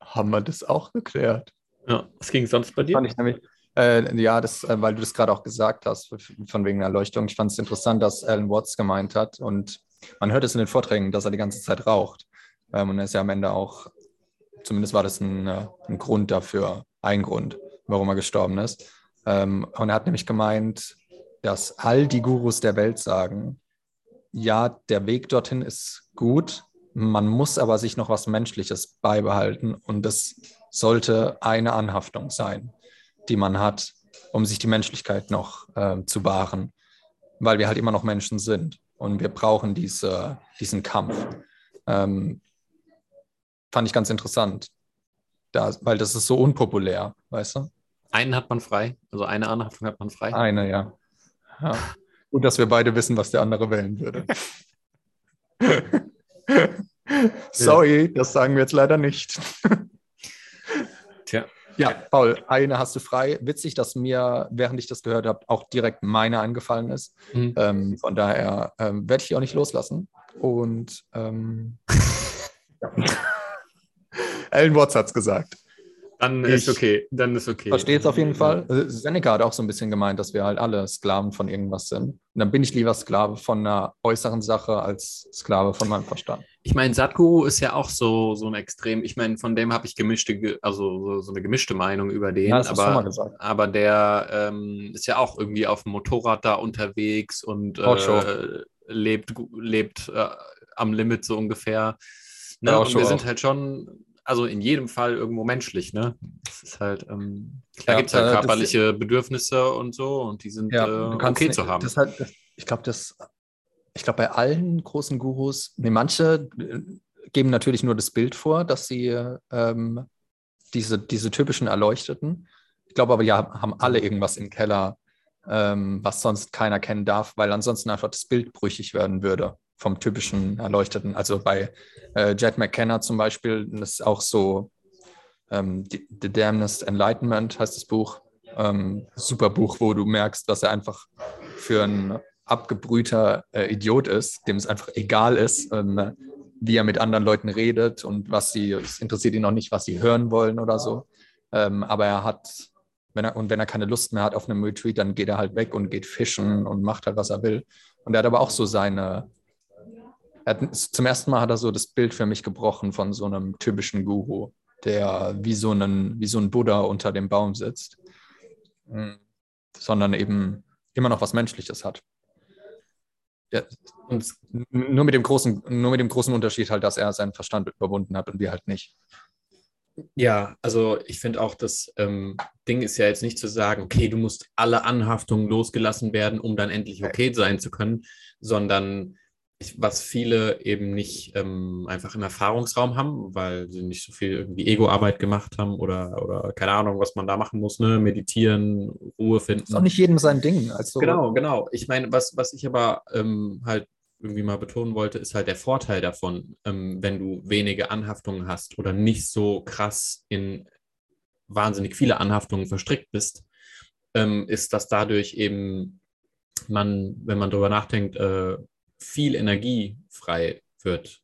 Haben wir das auch geklärt? Ja, was ging sonst bei dir? Fand ich nämlich, äh, ja, das, äh, weil du das gerade auch gesagt hast, von wegen Erleuchtung. Ich fand es interessant, dass Alan Watts gemeint hat und man hört es in den Vorträgen, dass er die ganze Zeit raucht. Ähm, und er ist ja am Ende auch, zumindest war das ein, äh, ein Grund dafür, ein Grund, warum er gestorben ist. Ähm, und er hat nämlich gemeint, dass all die Gurus der Welt sagen, ja, der Weg dorthin ist gut, man muss aber sich noch was Menschliches beibehalten und das sollte eine Anhaftung sein, die man hat, um sich die Menschlichkeit noch ähm, zu wahren. weil wir halt immer noch Menschen sind und wir brauchen diese, diesen Kampf. Ähm, fand ich ganz interessant, da, weil das ist so unpopulär, weißt du? Einen hat man frei, also eine Anhaftung hat man frei. Eine, ja. ja. Gut, dass wir beide wissen, was der andere wählen würde. Sorry, das sagen wir jetzt leider nicht. Tja. Ja, Paul, eine hast du frei. Witzig, dass mir, während ich das gehört habe, auch direkt meine eingefallen ist. Mhm. Ähm, von daher ähm, werde ich die auch nicht loslassen. Und ähm, Alan Watts hat es gesagt. Dann ist okay, dann ist okay. Verstehe es auf jeden Fall. Äh, Seneca hat auch so ein bisschen gemeint, dass wir halt alle Sklaven von irgendwas sind. Und dann bin ich lieber Sklave von einer äußeren Sache als Sklave von meinem Verstand. Ich meine, Sadhguru ist ja auch so, so ein Extrem. Ich meine, von dem habe ich gemischte, Ge- also so, so eine gemischte Meinung über den. Ja, das hast du schon mal aber, gesagt. aber der ähm, ist ja auch irgendwie auf dem Motorrad da unterwegs und äh, lebt, lebt äh, am Limit so ungefähr. Ne? Ja, und wir sind halt schon, also in jedem Fall irgendwo menschlich, ne? Das ist halt, ähm, Ja, gibt es halt äh, das- körperliche Bedürfnisse und so und die sind Ja, äh, okay nicht- zu haben. Das halt, das, ich glaube, das, ich glaube, bei allen großen Gurus, nee, manche äh, geben natürlich nur das Bild vor, dass sie ähm, diese, diese typischen Erleuchteten. Ich glaube aber, ja, haben alle irgendwas im Keller, ähm, was sonst keiner kennen darf, weil ansonsten einfach das Bild brüchig werden würde vom typischen Erleuchteten. Also bei äh, Jet McKenna zum Beispiel, das ist auch so ähm, The Damnedest Enlightenment heißt das Buch. Ähm, super Buch, wo du merkst, dass er einfach für ein abgebrühter äh, Idiot ist, dem es einfach egal ist, ähm, wie er mit anderen Leuten redet und was sie, es interessiert ihn noch nicht, was sie hören wollen oder so. Ähm, aber er hat, wenn er, und wenn er keine Lust mehr hat auf einem Retreat, dann geht er halt weg und geht fischen und macht halt, was er will. Und er hat aber auch so seine, hat, zum ersten Mal hat er so das Bild für mich gebrochen von so einem typischen Guru, der wie so, einen, wie so ein Buddha unter dem Baum sitzt, Mhm. sondern eben immer noch was Menschliches hat. Der, nur, mit dem großen, nur mit dem großen Unterschied halt, dass er seinen Verstand überwunden hat und wir halt nicht. Ja, also ich finde auch, das ähm, Ding ist ja jetzt nicht zu sagen, okay, du musst alle Anhaftungen losgelassen werden, um dann endlich okay sein zu können, sondern was viele eben nicht ähm, einfach im Erfahrungsraum haben, weil sie nicht so viel irgendwie Ego-Arbeit gemacht haben oder, oder keine Ahnung, was man da machen muss, ne? Meditieren, Ruhe finden. Ist auch nicht jedem sein Ding. Also, Genau, genau. Ich meine, was, was ich aber ähm, halt irgendwie mal betonen wollte, ist halt der Vorteil davon, ähm, wenn du wenige Anhaftungen hast oder nicht so krass in wahnsinnig viele Anhaftungen verstrickt bist, ähm, ist, dass dadurch eben man, wenn man drüber nachdenkt, äh, viel Energie frei wird.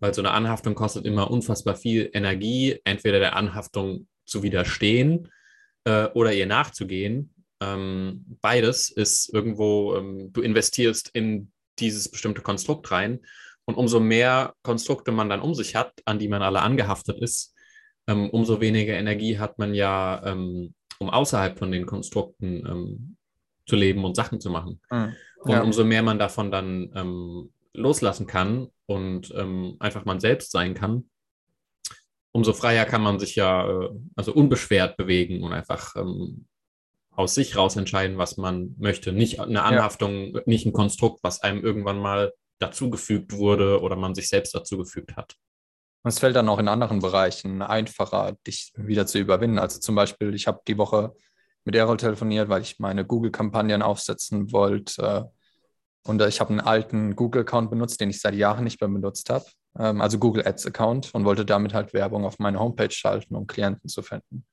Weil so eine Anhaftung kostet immer unfassbar viel Energie, entweder der Anhaftung zu widerstehen äh, oder ihr nachzugehen. Ähm, beides ist irgendwo, ähm, du investierst in dieses bestimmte Konstrukt rein. Und umso mehr Konstrukte man dann um sich hat, an die man alle angehaftet ist, ähm, umso weniger Energie hat man ja, ähm, um außerhalb von den Konstrukten ähm, zu leben und Sachen zu machen. Mhm. Und Ja. umso mehr man davon dann ähm, loslassen kann und ähm, einfach man selbst sein kann, umso freier kann man sich ja, äh, also unbeschwert bewegen und einfach ähm, aus sich raus entscheiden, was man möchte. Nicht eine Anhaftung, nicht ein Konstrukt, was einem irgendwann mal dazugefügt wurde oder man sich selbst dazugefügt hat. Und es fällt dann auch in anderen Bereichen einfacher, dich wieder zu überwinden. Also zum Beispiel, ich habe die Woche mit Errol telefoniert, weil ich meine Google-Kampagnen aufsetzen wollte. Und äh, ich habe einen alten Google-Account benutzt, den ich seit Jahren nicht mehr benutzt habe. Ähm, also Google Ads-Account und wollte damit halt Werbung auf meine Homepage schalten, um Klienten zu finden.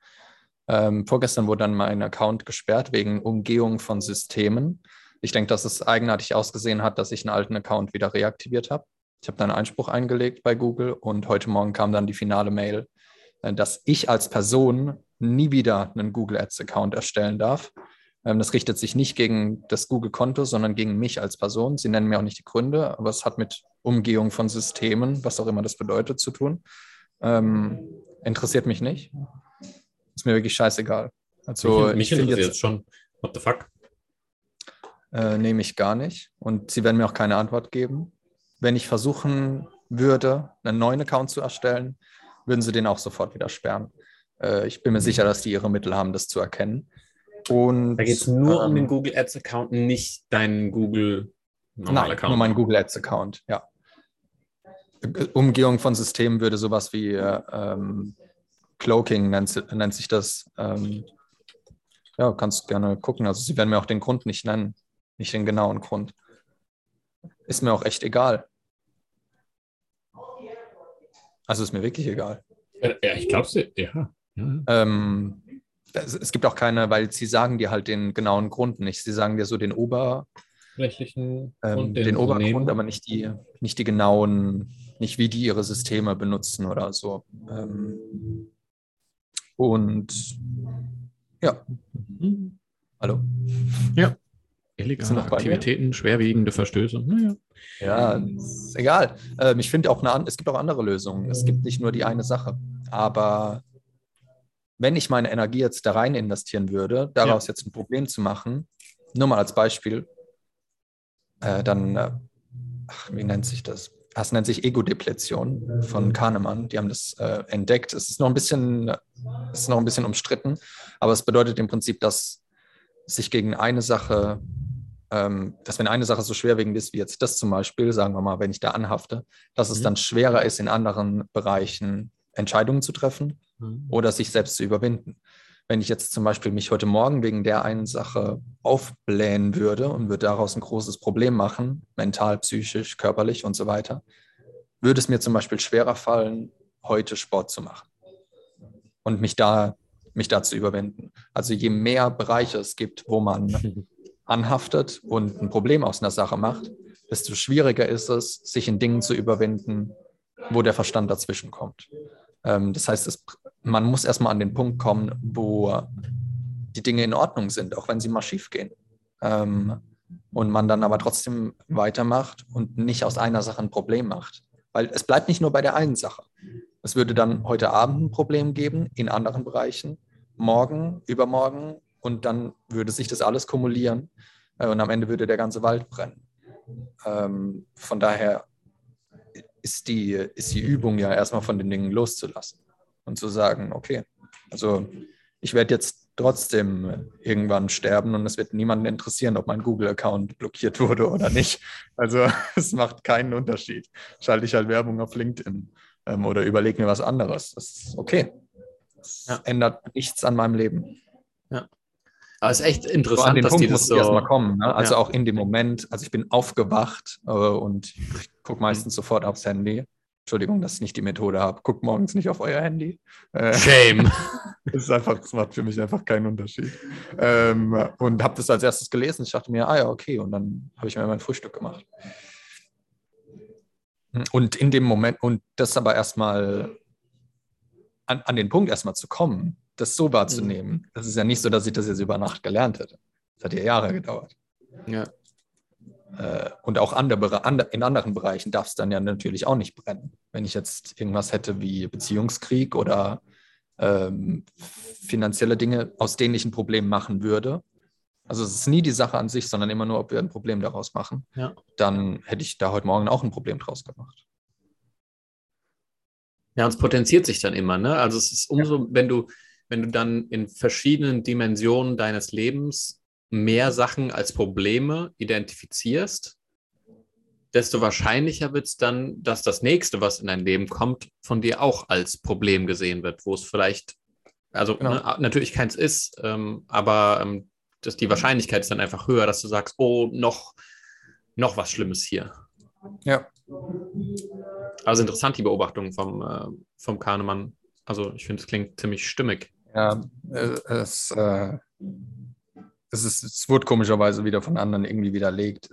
Ähm, vorgestern wurde dann mein Account gesperrt wegen Umgehung von Systemen. Ich denke, dass es eigenartig ausgesehen hat, dass ich einen alten Account wieder reaktiviert habe. Ich habe dann Einspruch eingelegt bei Google und heute Morgen kam dann die finale Mail, äh, dass ich als Person nie wieder einen Google Ads-Account erstellen darf. Ähm, Das richtet sich nicht gegen das Google-Konto, sondern gegen mich als Person. Sie nennen mir auch nicht die Gründe, aber es hat mit Umgehung von Systemen, was auch immer das bedeutet, zu tun. Ähm, interessiert mich nicht. Ist mir wirklich scheißegal. Also mich mich interessiert jetzt schon. What the fuck? äh, nehme ich gar nicht. Und sie werden mir auch keine Antwort geben. Wenn ich versuchen würde, einen neuen Account zu erstellen, würden sie den auch sofort wieder sperren. Äh, ich bin mir sicher, dass die ihre Mittel haben, das zu erkennen. Und Da geht es nur um ähm, den Google Ads Account, nicht deinen Google Nein, Account. nur mein Google Ads Account, ja. Äh, Umgehung von Systemen würde sowas wie äh, ähm, Cloaking nennt, nennt sich das. Ähm, ja, kannst gerne gucken. Also sie werden mir auch den Grund nicht nennen, nicht den genauen Grund. Ist mir auch echt egal. Also ist mir wirklich egal. Ja, ja, ich glaube ja. Ja. Ähm, es, es gibt auch keine, weil sie sagen dir halt den genauen Grund nicht. Sie sagen dir so den Ober, Rechtlichen ähm, Grund, den Obergrund, aber nicht die, nicht die genauen, nicht wie die ihre Systeme benutzen oder so. Ähm, und ja, Mhm. hallo. Illegale bei mir? Aktivitäten, schwerwiegende Verstöße. Naja. Ja, ist egal. Ähm, ich finde auch, eine, es gibt auch andere Lösungen. Es gibt nicht nur die eine Sache. Aber wenn ich meine Energie jetzt da rein investieren würde, daraus jetzt ein Problem zu machen, nur mal als Beispiel, äh, dann, äh, ach, wie nennt sich das? Das nennt sich Ego-Depletion von Kahnemann. Die haben das äh, entdeckt. Es ist noch ein bisschen, ist noch ein bisschen umstritten, aber es bedeutet im Prinzip, dass sich gegen eine Sache ähm, dass wenn eine Sache so schwerwiegend ist wie jetzt das zum Beispiel, sagen wir mal, wenn ich da anhafte, dass es Mhm. dann schwerer ist, in anderen Bereichen Entscheidungen zu treffen Mhm. oder sich selbst zu überwinden. Wenn ich jetzt zum Beispiel mich heute Morgen wegen der einen Sache aufblähen würde und würde daraus ein großes Problem machen, mental, psychisch, körperlich und so weiter, würde es mir zum Beispiel schwerer fallen, heute Sport zu machen und mich da, mich da zu überwinden. Also je mehr Bereiche es gibt, wo man anhaftet und ein Problem aus einer Sache macht, desto schwieriger ist es, sich in Dingen zu überwinden, wo der Verstand dazwischen kommt. Ähm, das heißt, es, man muss erstmal an den Punkt kommen, wo die Dinge in Ordnung sind, auch wenn sie mal schief gehen. Ähm, und man dann aber trotzdem weitermacht und nicht aus einer Sache ein Problem macht. Weil es bleibt nicht nur bei der einen Sache. Es würde dann heute Abend ein Problem geben in anderen Bereichen, morgen, übermorgen und dann würde sich das alles kumulieren äh, und am Ende würde der ganze Wald brennen. Ähm, von daher ist die, ist die Übung ja erstmal von den Dingen loszulassen und zu sagen, okay, also ich werde jetzt trotzdem irgendwann sterben und es wird niemanden interessieren, ob mein Google-Account blockiert wurde oder nicht. Also es macht keinen Unterschied. Schalte ich halt Werbung auf LinkedIn ähm, oder überlege mir was anderes. Das ist okay. Das Ja. ändert nichts an meinem Leben. Aber es ist echt So an interessant, den dass Punkt die das muss ich erstmal so. kommen. Ne? Also Ja. auch in dem Moment, also ich bin aufgewacht äh, und gucke meistens sofort aufs Handy. Entschuldigung, dass ich nicht die Methode habe. Guckt morgens nicht auf euer Handy. Äh, Shame. das, ist einfach, das macht für mich einfach keinen Unterschied. Ähm, und habe das als erstes gelesen. Ich dachte mir, ah ja, okay. Und dann habe ich mir mein Frühstück gemacht. Und in dem Moment, und das aber erstmal an, an den Punkt erstmal zu kommen, das so wahrzunehmen. Das ist ja nicht so, dass ich das jetzt über Nacht gelernt hätte. Das hat ja Jahre gedauert. ja. Äh, Und auch andere, ander- in anderen Bereichen darf es dann ja natürlich auch nicht brennen. Wenn ich jetzt irgendwas hätte wie Beziehungskrieg oder ähm, finanzielle Dinge, aus denen ich ein Problem machen würde. Also es ist nie die Sache an sich, sondern immer nur, ob wir ein Problem daraus machen. Ja. Dann hätte ich da heute Morgen auch ein Problem draus gemacht. Ja, und es potenziert sich dann immer, ne? Also es ist umso, wenn du, wenn du dann in verschiedenen Dimensionen deines Lebens mehr Sachen als Probleme identifizierst, desto wahrscheinlicher wird es dann, dass das nächste, was in dein Leben kommt, von dir auch als Problem gesehen wird, wo es vielleicht, also Genau. ne, natürlich keins ist, ähm, aber ähm, dass die Wahrscheinlichkeit ist dann einfach höher, dass du sagst, oh, noch, noch was Schlimmes hier. Ja. Also interessant, die Beobachtung vom, äh, vom Kahnemann. Also ich finde, es klingt ziemlich stimmig. Ja, äh, es, äh, es, ist, es wurde komischerweise wieder von anderen irgendwie widerlegt.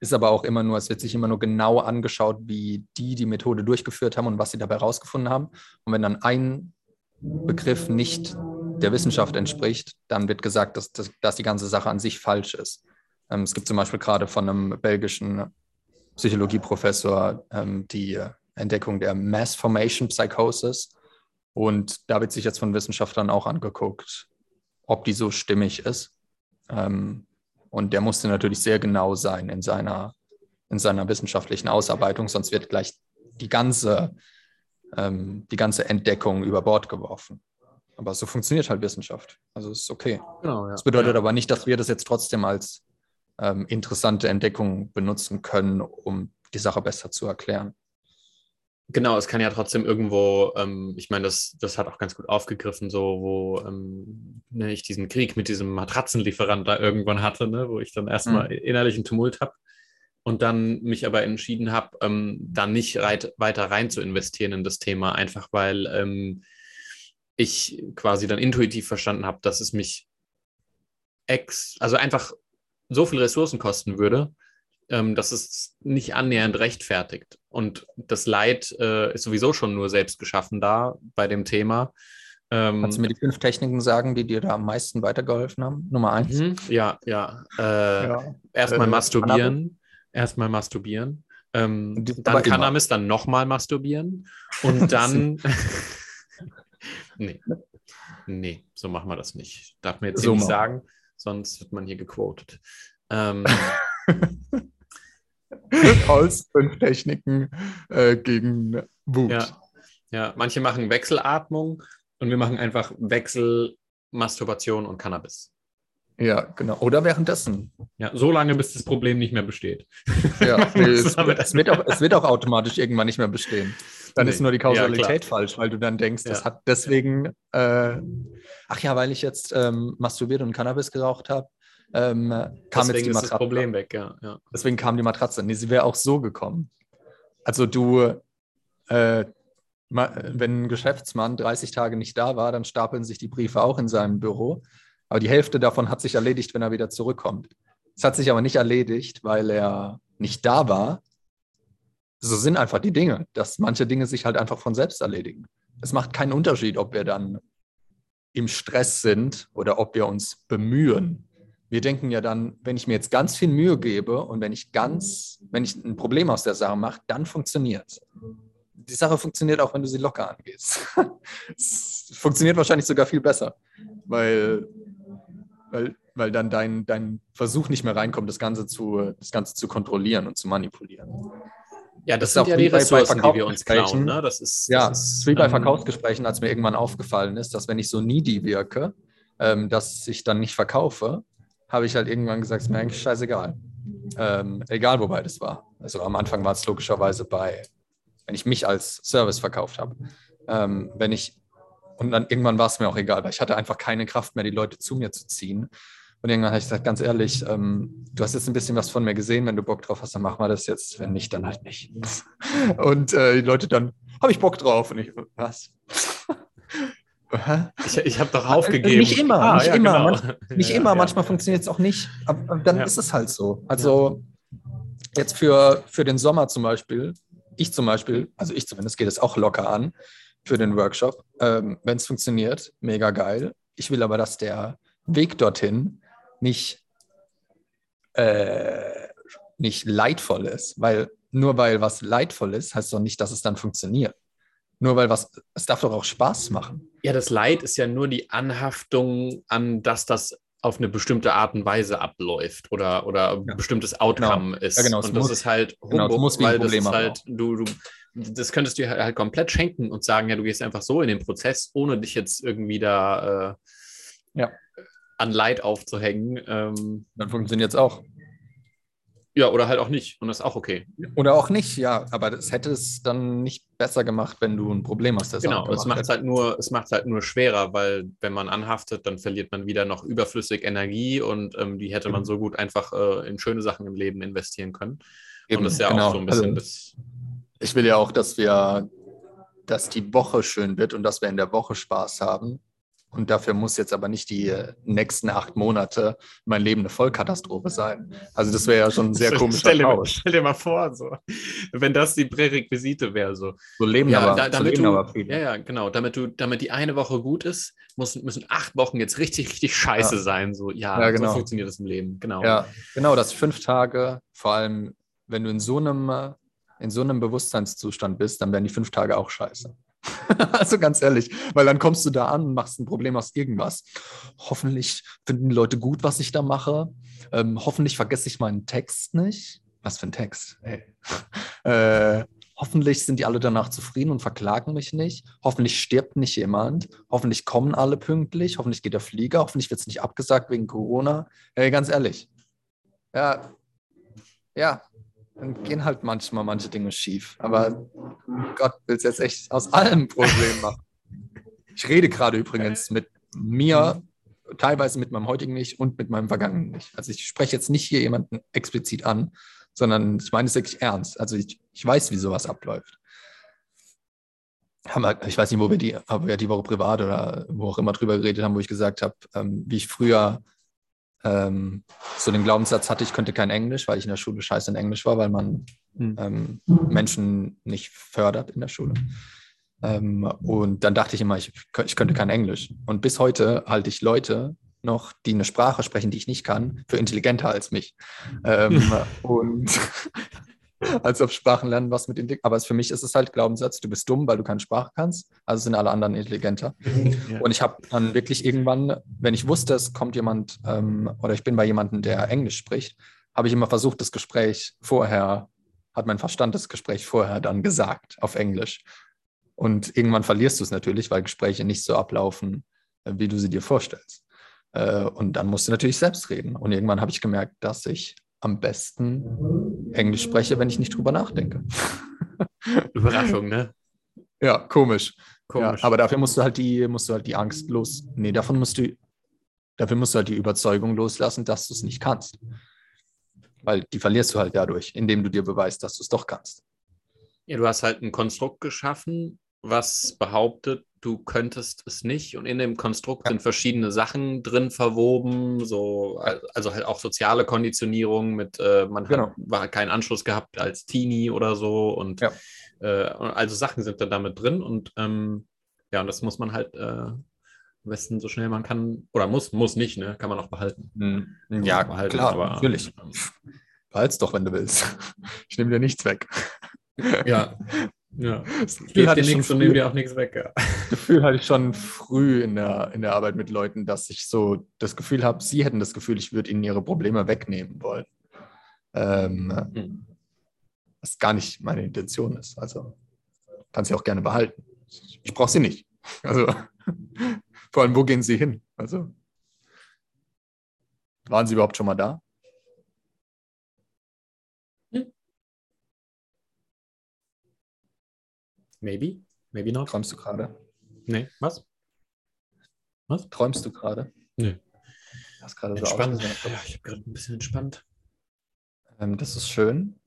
Ist aber auch immer nur, es wird sich immer nur genau angeschaut, wie die die Methode durchgeführt haben und was sie dabei rausgefunden haben. Und wenn dann ein Begriff nicht der Wissenschaft entspricht, dann wird gesagt, dass, dass, dass die ganze Sache an sich falsch ist. Ähm, es gibt zum Beispiel gerade von einem belgischen Psychologieprofessor ähm, die Entdeckung der Mass Formation Psychosis. Und da wird sich jetzt von Wissenschaftlern auch angeguckt, ob die so stimmig ist. Ähm, und der musste natürlich sehr genau sein in seiner, in seiner wissenschaftlichen Ausarbeitung, sonst wird gleich die ganze, ähm, die ganze Entdeckung über Bord geworfen. Aber so funktioniert halt Wissenschaft. Also ist okay. Genau, ja. Das bedeutet aber nicht, dass wir das jetzt trotzdem als ähm, interessante Entdeckung benutzen können, um die Sache besser zu erklären. Genau, es kann ja trotzdem irgendwo, ähm, ich meine, das, das hat auch ganz gut aufgegriffen, so wo ähm, ne, ich diesen Krieg mit diesem Matratzenlieferant da irgendwann hatte, ne, wo ich dann erstmal Mhm. innerlichen Tumult habe und dann mich aber entschieden habe, ähm, da nicht reit, weiter rein zu investieren in das Thema, einfach weil ähm, ich quasi dann intuitiv verstanden habe, dass es mich ex, also einfach so viel Ressourcen kosten würde, ähm, dass es nicht annähernd rechtfertigt. Und das Leid äh, ist sowieso schon nur selbst geschaffen da bei dem Thema. Ähm, Kannst du mir die fünf Techniken sagen, die dir da am meisten weitergeholfen haben? Nummer eins. mhm, ja, ja. Äh, Ja. Erstmal Äh, masturbieren. Erstmal masturbieren. Ähm, dann aber immer. Cannabis, dann nochmal masturbieren. Und dann. nee. Nee, so machen wir das nicht. Darf mir jetzt So nicht sagen, sonst wird man hier gequotet. Ähm, Aus fünf Techniken äh, gegen Wut. Ja, ja, manche machen Wechselatmung und wir machen einfach Wechsel, Masturbation und Cannabis. Ja, genau. Oder währenddessen. Ja, so lange, bis das Problem nicht mehr besteht. Ja, nee, es, es, wird auch, es wird auch automatisch irgendwann nicht mehr bestehen. Dann Nee. ist nur die Ja, Kausalität falsch, weil du dann denkst, das Ja. hat deswegen, äh, ach ja, weil ich jetzt ähm, masturbiert und Cannabis geraucht habe, ähm, kam jetzt Deswegen die ist das Matratze. Problem weg, ja. ja. Deswegen kam die Matratze. Nee, sie wäre auch so gekommen. Also du, äh, wenn ein Geschäftsmann 30 Tage nicht da war, dann stapeln sich die Briefe auch in seinem Büro. Aber die Hälfte davon hat sich erledigt, wenn er wieder zurückkommt. Es hat sich aber nicht erledigt, weil er nicht da war. So sind einfach die Dinge, dass manche Dinge sich halt einfach von selbst erledigen. Es macht keinen Unterschied, ob wir dann im Stress sind oder ob wir uns bemühen. Wir denken ja dann, wenn ich mir jetzt ganz viel Mühe gebe und wenn ich ganz, wenn ich ein Problem aus der Sache mache, dann funktioniert es. Die Sache funktioniert auch, wenn du sie locker angehst. es funktioniert wahrscheinlich sogar viel besser, weil, weil, weil dann dein, dein Versuch nicht mehr reinkommt, das Ganze, zu, das Ganze zu kontrollieren und zu manipulieren. Ja, Das das, ist sind auch ja wie die Ressourcen, die wir uns klauen. Ne? Das ist, Ja, das es ist ist wie bei ähm, Verkaufsgesprächen, als mir irgendwann aufgefallen ist, dass wenn ich so needy wirke, ähm, dass ich dann nicht verkaufe, habe ich halt irgendwann gesagt, ist mir eigentlich scheißegal. Ähm, egal, wobei das war. Also am Anfang war es logischerweise bei, wenn ich mich als Service verkauft habe. Ähm, wenn ich, und dann irgendwann war es mir auch egal, weil ich hatte einfach keine Kraft mehr, die Leute zu mir zu ziehen. Und irgendwann habe ich gesagt, ganz ehrlich, ähm, du hast jetzt ein bisschen was von mir gesehen, wenn du Bock drauf hast, dann machen wir das jetzt. Wenn nicht, dann halt nicht. Und äh, die Leute dann, habe ich Bock drauf. Und ich, was? Ich, ich habe doch aufgegeben. Nicht immer, nicht immer. genau. Manch- Nicht Ja, immer, ja. manchmal funktioniert es auch nicht. Aber dann Ja. ist es halt so. Also jetzt für, für den Sommer zum Beispiel, ich zum Beispiel, also ich zumindest gehe das auch locker an für den Workshop. Ähm, Wenn es funktioniert, mega geil. Ich will aber, dass der Weg dorthin nicht, äh, nicht leidvoll ist, weil nur weil was leidvoll ist, heißt doch nicht, dass es dann funktioniert. Nur weil was, es darf doch auch Spaß machen. Ja, das Leid ist ja nur die Anhaftung an, dass das auf eine bestimmte Art und Weise abläuft oder, oder ein Ja. bestimmtes Outcome ist. Ja, genau, und das muss- ist halt genau, Humbug, muss weil das ist halt, du, du, das könntest du halt komplett schenken und sagen, ja, du gehst einfach so in den Prozess, ohne dich jetzt irgendwie da äh, Ja. an Leid aufzuhängen. Ähm, Dann funktioniert es auch. ja, oder halt auch nicht. Und das ist auch okay. Oder auch nicht, ja. Aber das hätte es dann nicht besser gemacht, wenn du ein Problem der Sache Genau, es macht hättest. halt nur, es macht halt nur schwerer, weil wenn man anhaftet, dann verliert man wieder noch überflüssig Energie und ähm, die hätte man so gut einfach äh, in schöne Sachen im Leben investieren können. Eben, und das ist ja genau. auch so ein bisschen Also, das. ich will ja auch, dass wir, dass die Woche schön wird und dass wir in der Woche Spaß haben. Und dafür muss jetzt aber nicht die äh, nächsten acht Monate mein Leben eine Vollkatastrophe sein. Also das wäre ja schon ein sehr komischer stell, dir stell dir mal vor, so, wenn das die Prärequisite wäre, so. So leben Ja, aber, da, so damit leben du, aber viele. ja, ja, genau, damit du, damit die eine Woche gut ist, muss, müssen acht Wochen jetzt richtig, richtig scheiße Ja. sein. So, ja, Ja, genau. so funktioniert das im Leben, genau. Ja, genau, dass fünf Tage, vor allem wenn du in so einem, in so einem Bewusstseinszustand bist, dann werden die fünf Tage auch scheiße. also ganz ehrlich, weil dann kommst du da an und machst ein Problem aus irgendwas. Hoffentlich finden die Leute gut, was ich da mache. Ähm, hoffentlich vergesse ich meinen Text nicht. Was für ein Text? Ey. Äh, Hoffentlich sind die alle danach zufrieden und verklagen mich nicht. Hoffentlich stirbt nicht jemand. Hoffentlich kommen alle pünktlich. Hoffentlich geht der Flieger. Hoffentlich wird es nicht abgesagt wegen Corona. Hey, ganz ehrlich. Ja, ja, dann gehen halt manchmal manche Dinge schief. Aber Gott will es jetzt echt aus allem Problem machen. Ich rede gerade übrigens mit mir, teilweise mit meinem heutigen Ich und mit meinem vergangenen Ich. Also ich spreche jetzt nicht hier jemanden explizit an, sondern ich meine es wirklich ernst. Also ich, ich weiß, wie sowas abläuft. Ich weiß nicht, wo wir die, ob wir die Woche privat oder wo auch immer drüber geredet haben, wo ich gesagt habe, ähm, wie ich früher ähm, so den Glaubenssatz hatte, ich könnte kein Englisch, weil ich in der Schule scheiße in Englisch war, weil man hm. ähm, Menschen nicht fördert in der Schule. Ähm, und dann dachte ich immer, ich, ich könnte kein Englisch. Und bis heute halte ich Leute noch, die eine Sprache sprechen, die ich nicht kann, für intelligenter als mich. Ähm, und als auf Sprachen lernen, was mit den Aber für mich ist es halt Glaubenssatz, du bist dumm, weil du keine Sprache kannst, also sind alle anderen intelligenter. Ja. Und ich habe dann wirklich irgendwann, wenn ich wusste, es kommt jemand ähm, oder ich bin bei jemandem, der Englisch spricht, habe ich immer versucht, das Gespräch vorher, hat mein Verstand das Gespräch vorher dann gesagt auf Englisch. Und irgendwann verlierst du es natürlich, weil Gespräche nicht so ablaufen, äh, wie du sie dir vorstellst. Äh, und dann musst du natürlich selbst reden. Und irgendwann habe ich gemerkt, dass ich am besten Englisch spreche, wenn ich nicht drüber nachdenke. Überraschung, ne? Ja, komisch. komisch. Ja, aber dafür musst du halt die, musst du halt die Angst los. Nee, davon musst du, dafür musst du halt die Überzeugung loslassen, dass du es nicht kannst. Weil die verlierst du halt dadurch, indem du dir beweist, dass du es doch kannst. Ja, du hast halt ein Konstrukt geschaffen, was behauptet, du könntest es nicht. Und in dem Konstrukt ja. sind verschiedene Sachen drin verwoben, so, also halt auch soziale Konditionierung mit, äh, man genau. hat war keinen Anschluss gehabt als Teenie oder so. Und ja. äh, also Sachen sind dann damit drin. Und ähm, ja, und das muss man halt äh, am besten so schnell man kann, oder muss, muss nicht, ne? Kann man auch behalten. Mhm. Ja, behalten, klar, aber, natürlich. Ähm, Behalt's doch, wenn du willst. Ich nehme dir nichts weg. Ja, Ja, Gefühl hatte ich nichts und nehmen dir auch nichts weg. Ja. Gefühl hatte ich schon früh in der, in der Arbeit mit Leuten, dass ich so das Gefühl habe, sie hätten das Gefühl, ich würde ihnen ihre Probleme wegnehmen wollen. Ähm, hm. Was gar nicht meine Intention ist. Also kann sie auch gerne behalten. Ich brauche sie nicht. Also vor allem, wo gehen sie hin? Also waren sie überhaupt schon mal da? Maybe, maybe not. Träumst du gerade? Nee, was? Was? Träumst du gerade? Nee. Hast gerade so entspannt. Ja, ich habe gerade ein bisschen entspannt. Ähm, das ist schön.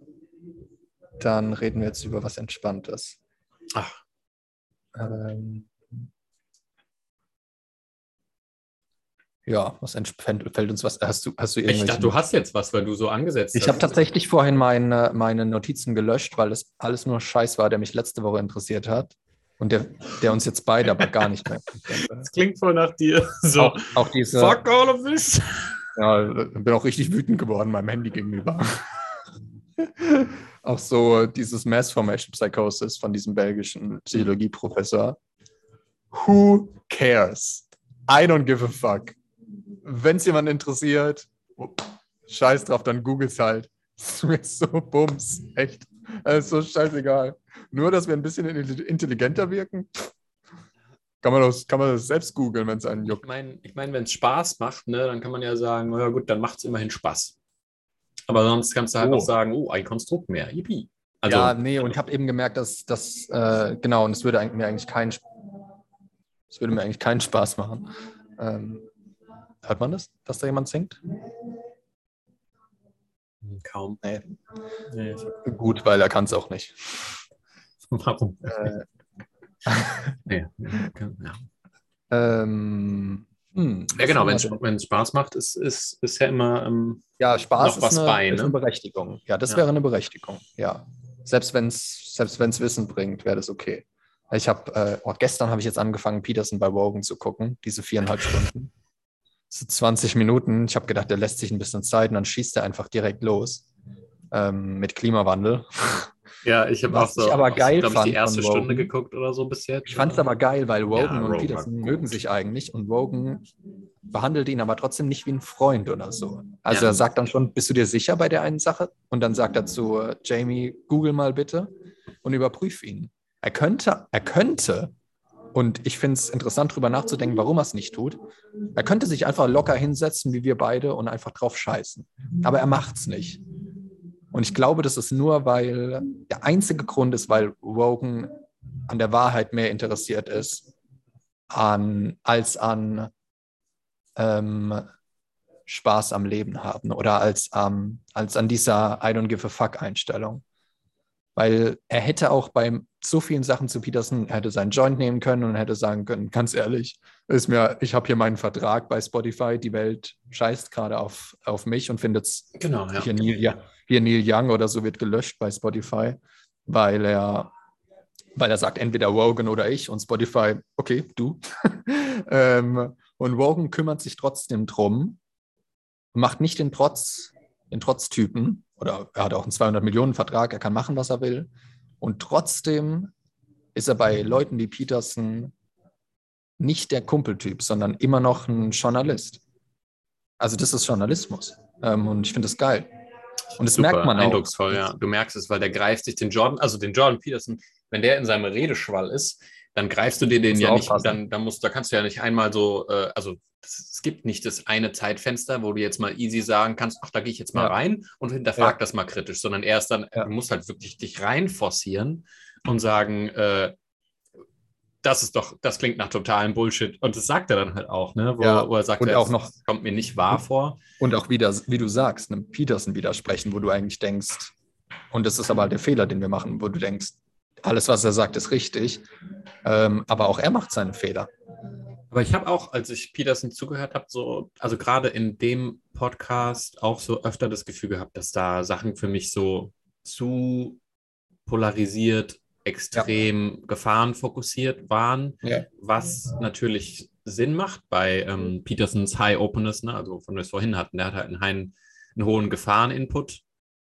Dann reden wir jetzt über was Entspanntes. Ach. Ähm, Ja, was fällt uns was? Hast du, hast du Ich dachte, du hast jetzt was, weil du so angesetzt ich hast. Ich habe tatsächlich vorhin meine, meine Notizen gelöscht, weil es alles nur Scheiß war, der mich letzte Woche interessiert hat. Und der, der uns jetzt beide aber gar nicht mehr. Das klingt voll nach dir. So, auch, auch diese. Fuck all of this. Ja, bin auch richtig wütend geworden meinem Handy gegenüber. auch so dieses Mass Formation Psychosis von diesem belgischen Psychologieprofessor. Who cares? I don't give a fuck wenn es jemand interessiert, scheiß drauf, dann googles halt. Das ist so Bums, echt. Das ist so scheißegal. Nur, dass wir ein bisschen intelligenter wirken, kann man das, kann man das selbst googeln, wenn es einen juckt. Ich meine, ich mein, wenn es Spaß macht, ne, dann kann man ja sagen, naja gut, dann macht es immerhin Spaß. Aber sonst kannst du halt oh. auch sagen, oh, ein Konstrukt mehr, yippie. Also, ja, nee, und ich habe eben gemerkt, dass das, äh, genau, und es würde mir eigentlich keinen, es würde mir eigentlich keinen Spaß machen. Ähm, Hört man das, dass da jemand singt? Kaum. Nee. nee Gut, weil er kann es auch nicht. Warum? Äh, nee. ja. Ähm, hm, ja, genau, wenn es Spaß macht, ist, ist, ist ja immer ähm, ja, Spaß noch was eine, bei. Ne? Ist eine Berechtigung. Ja, das ja. wäre eine Berechtigung. Ja. Selbst wenn es selbst wenn's Wissen bringt, wäre das okay. Ich habe, äh, oh, gestern habe ich jetzt angefangen, Peterson bei Wogan zu gucken, diese viereinhalb Stunden so 20 Minuten. Ich habe gedacht, der lässt sich ein bisschen Zeit und dann schießt er einfach direkt los ähm, mit Klimawandel. Ja, ich habe auch so aber geil auch, ich, die erste Stunde geguckt oder so bis jetzt. Ich fand es aber geil, weil Wogan ja, und Peterson mögen sich eigentlich und Wogan behandelt ihn aber trotzdem nicht wie ein Freund oder so. Also ja. er sagt dann schon, bist du dir sicher bei der einen Sache? Und dann sagt er zu äh, Jamie, google mal bitte. und überprüf ihn. Er könnte, er könnte, und ich finde es interessant, darüber nachzudenken, warum er es nicht tut. Er könnte sich einfach locker hinsetzen, wie wir beide, und einfach drauf scheißen. Aber er macht es nicht. Und ich glaube, das ist nur, weil der einzige Grund ist, weil Rogan an der Wahrheit mehr interessiert ist an, als an ähm, Spaß am Leben haben oder als, ähm, als an dieser I don't give a fuck Einstellung. Weil er hätte auch bei so vielen Sachen zu Peterson, er hätte seinen Joint nehmen können und hätte sagen können, ganz ehrlich, ist mir, ich habe hier meinen Vertrag bei Spotify, die Welt scheißt gerade auf, auf mich und findet es Genau, ja. hier, Neil, hier Neil Young oder so wird gelöscht bei Spotify, weil er, weil er sagt, entweder Rogan oder ich und Spotify, okay, du. ähm, und Rogan kümmert sich trotzdem drum, macht nicht den Trotz, den Trotztypen, oder er hat auch einen 200 Millionen Vertrag, er kann machen, was er will. Und trotzdem ist er bei Leuten wie Peterson nicht der Kumpeltyp, sondern immer noch ein Journalist. Also das ist Journalismus. Ähm, und ich finde das geil. Und das Super, merkt man auch. eindrucksvoll, ja. Du merkst es, weil der greift sich den Jordan, also den Jordan Peterson, wenn der in seinem Redeschwall ist, dann greifst du dir den ja nicht, dann, dann musst, da kannst du ja nicht einmal so, äh, also es gibt nicht das eine Zeitfenster, wo du jetzt mal easy sagen kannst, ach, da gehe ich jetzt mal Ja. rein und hinterfrag Ja. das mal kritisch, sondern erst dann, Ja. du musst halt wirklich dich reinforcieren und sagen, äh, das ist doch, das klingt nach totalem Bullshit. Und das sagt er dann halt auch, ne? Wo, Ja, wo er sagt, und auch das noch- kommt mir nicht wahr vor. Und auch wieder, wie du sagst, einem Peterson widersprechen, wo du eigentlich denkst, und das ist aber halt der Fehler, den wir machen, wo du denkst, alles, was er sagt, ist richtig. Ähm, aber auch er macht seine Fehler. Aber ich habe auch, als ich Peterson zugehört habe, so, also gerade in dem Podcast auch so öfter das Gefühl gehabt, dass da Sachen für mich so zu polarisiert, extrem gefahrenfokussiert waren, Ja. was natürlich Sinn macht bei ähm, Petersons High Openness, ne? also von wir es vorhin hatten, der hat halt einen, einen, einen hohen Gefahreninput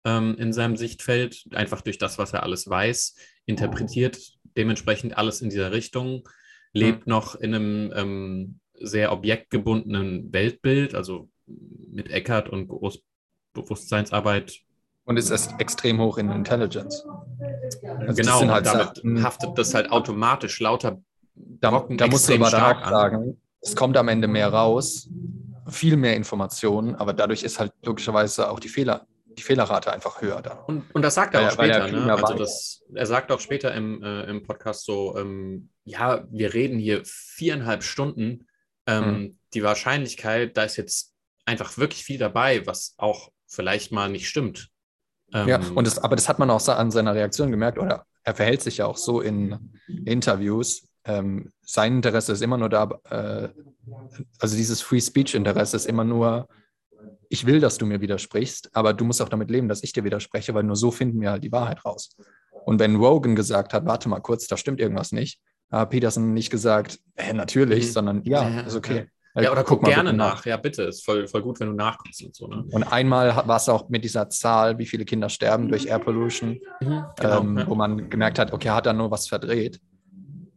ähm, in seinem Sichtfeld, einfach durch das, was er alles weiß, interpretiert dementsprechend alles in dieser Richtung, lebt noch in einem ähm, sehr objektgebundenen Weltbild, also mit Eckert und Großbewusstseinsarbeit. Und ist erst extrem hoch in Intelligence. Also genau, und halt damit Sachen- haftet das halt automatisch lauter Da, Brocken da musst du extrem aber stark sagen, es kommt am Ende mehr raus, viel mehr Informationen, aber dadurch ist halt logischerweise auch die Fehler, die Fehlerrate einfach höher dann. Und, und das sagt er auch er- er später, ne? Also das, er sagt auch später im, äh, im Podcast so, ähm, ja, wir reden hier viereinhalb Stunden. Ähm, Mhm. Die Wahrscheinlichkeit, da ist jetzt einfach wirklich viel dabei, was auch vielleicht mal nicht stimmt. Ähm, Ja, und das, aber das hat man auch an seiner Reaktion gemerkt, oder er verhält sich ja auch so in Interviews. Ähm, sein Interesse ist immer nur da, äh, also dieses Free Speech-Interesse ist immer nur, ich will, dass du mir widersprichst, aber du musst auch damit leben, dass ich dir widerspreche, weil nur so finden wir halt die Wahrheit raus. Und wenn Rogan gesagt hat, warte mal kurz, da stimmt irgendwas nicht, hat Peterson nicht gesagt, äh, natürlich, Mhm. sondern ja, Ja, ist okay. Äh, ja, oder guck, mal gerne bitte nach. Ja, bitte. Ist voll, voll gut, wenn du nachguckst und so. Ne? Und einmal war es auch mit dieser Zahl, wie viele Kinder sterben durch Air Pollution, Genau, ähm, ja. wo man gemerkt hat, okay, hat er nur was verdreht.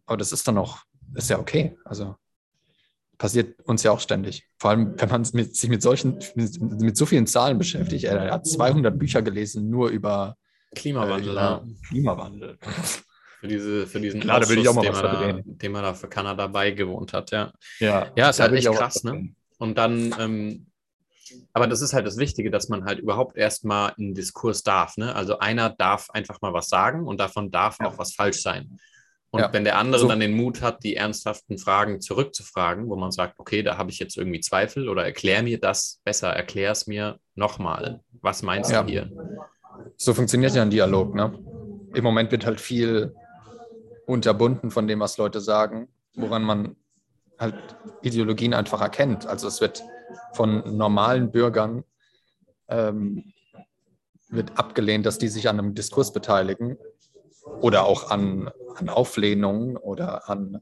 Aber das ist dann auch, ist ja okay. Also passiert uns ja auch ständig. Vor allem, wenn man mit, sich mit solchen, mit, mit so vielen Zahlen beschäftigt. Er, hat 200 Bücher gelesen, nur über, Klimawandel, äh, ja. über Klimawandel. Für, diese, für diesen Klar, will ich auch mal den, was er da, den er da für Kanada beigewohnt hat, ja. Ja, Ja, ist halt echt krass, ne? Und dann, ähm, aber das ist halt das Wichtige, dass man halt überhaupt erstmal einen Diskurs darf. Ne? Also einer darf einfach mal was sagen und davon darf Ja. auch was falsch sein. Und Ja. wenn der andere So- dann den Mut hat, die ernsthaften Fragen zurückzufragen, wo man sagt, okay, da habe ich jetzt irgendwie Zweifel oder erklär mir das besser, erklär es mir nochmal. Was meinst Ja. du hier? So funktioniert ja ein Dialog. Ne? Im Moment wird halt viel unterbunden von dem, was Leute sagen, woran man halt Ideologien einfach erkennt. Also es wird von normalen Bürgern ähm, wird abgelehnt, dass die sich an einem Diskurs beteiligen oder auch an, an Auflehnungen oder an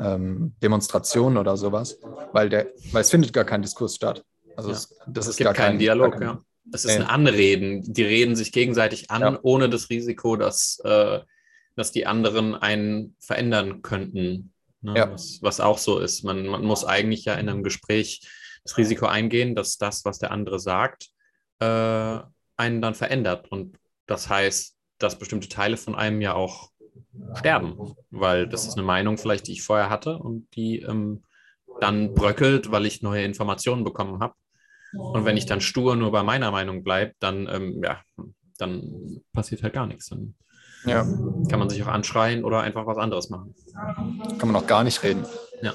ähm, Demonstrationen oder sowas, weil, der, weil es findet gar kein Diskurs statt. Also Ja. es, das Es ist gibt gar keinen kein Dialog, gar kein, ja. Es ist Nee. ein Anreden. Die reden sich gegenseitig an, Ja. ohne das Risiko, dass, äh, dass die anderen einen verändern könnten. Ne? Ja. Was, was auch so ist. Man, man muss eigentlich ja in einem Gespräch das Risiko eingehen, dass das, was der andere sagt, äh, einen dann verändert. Und das heißt, dass bestimmte Teile von einem ja auch sterben, weil das ist eine Meinung vielleicht, die ich vorher hatte und die ähm, dann bröckelt, weil ich neue Informationen bekommen habe. Und wenn ich dann stur nur bei meiner Meinung bleibe, dann, ähm, ja, dann passiert halt gar nichts. Dann Ja, kann man sich auch anschreien oder einfach was anderes machen. kann man auch gar nicht reden. Ja.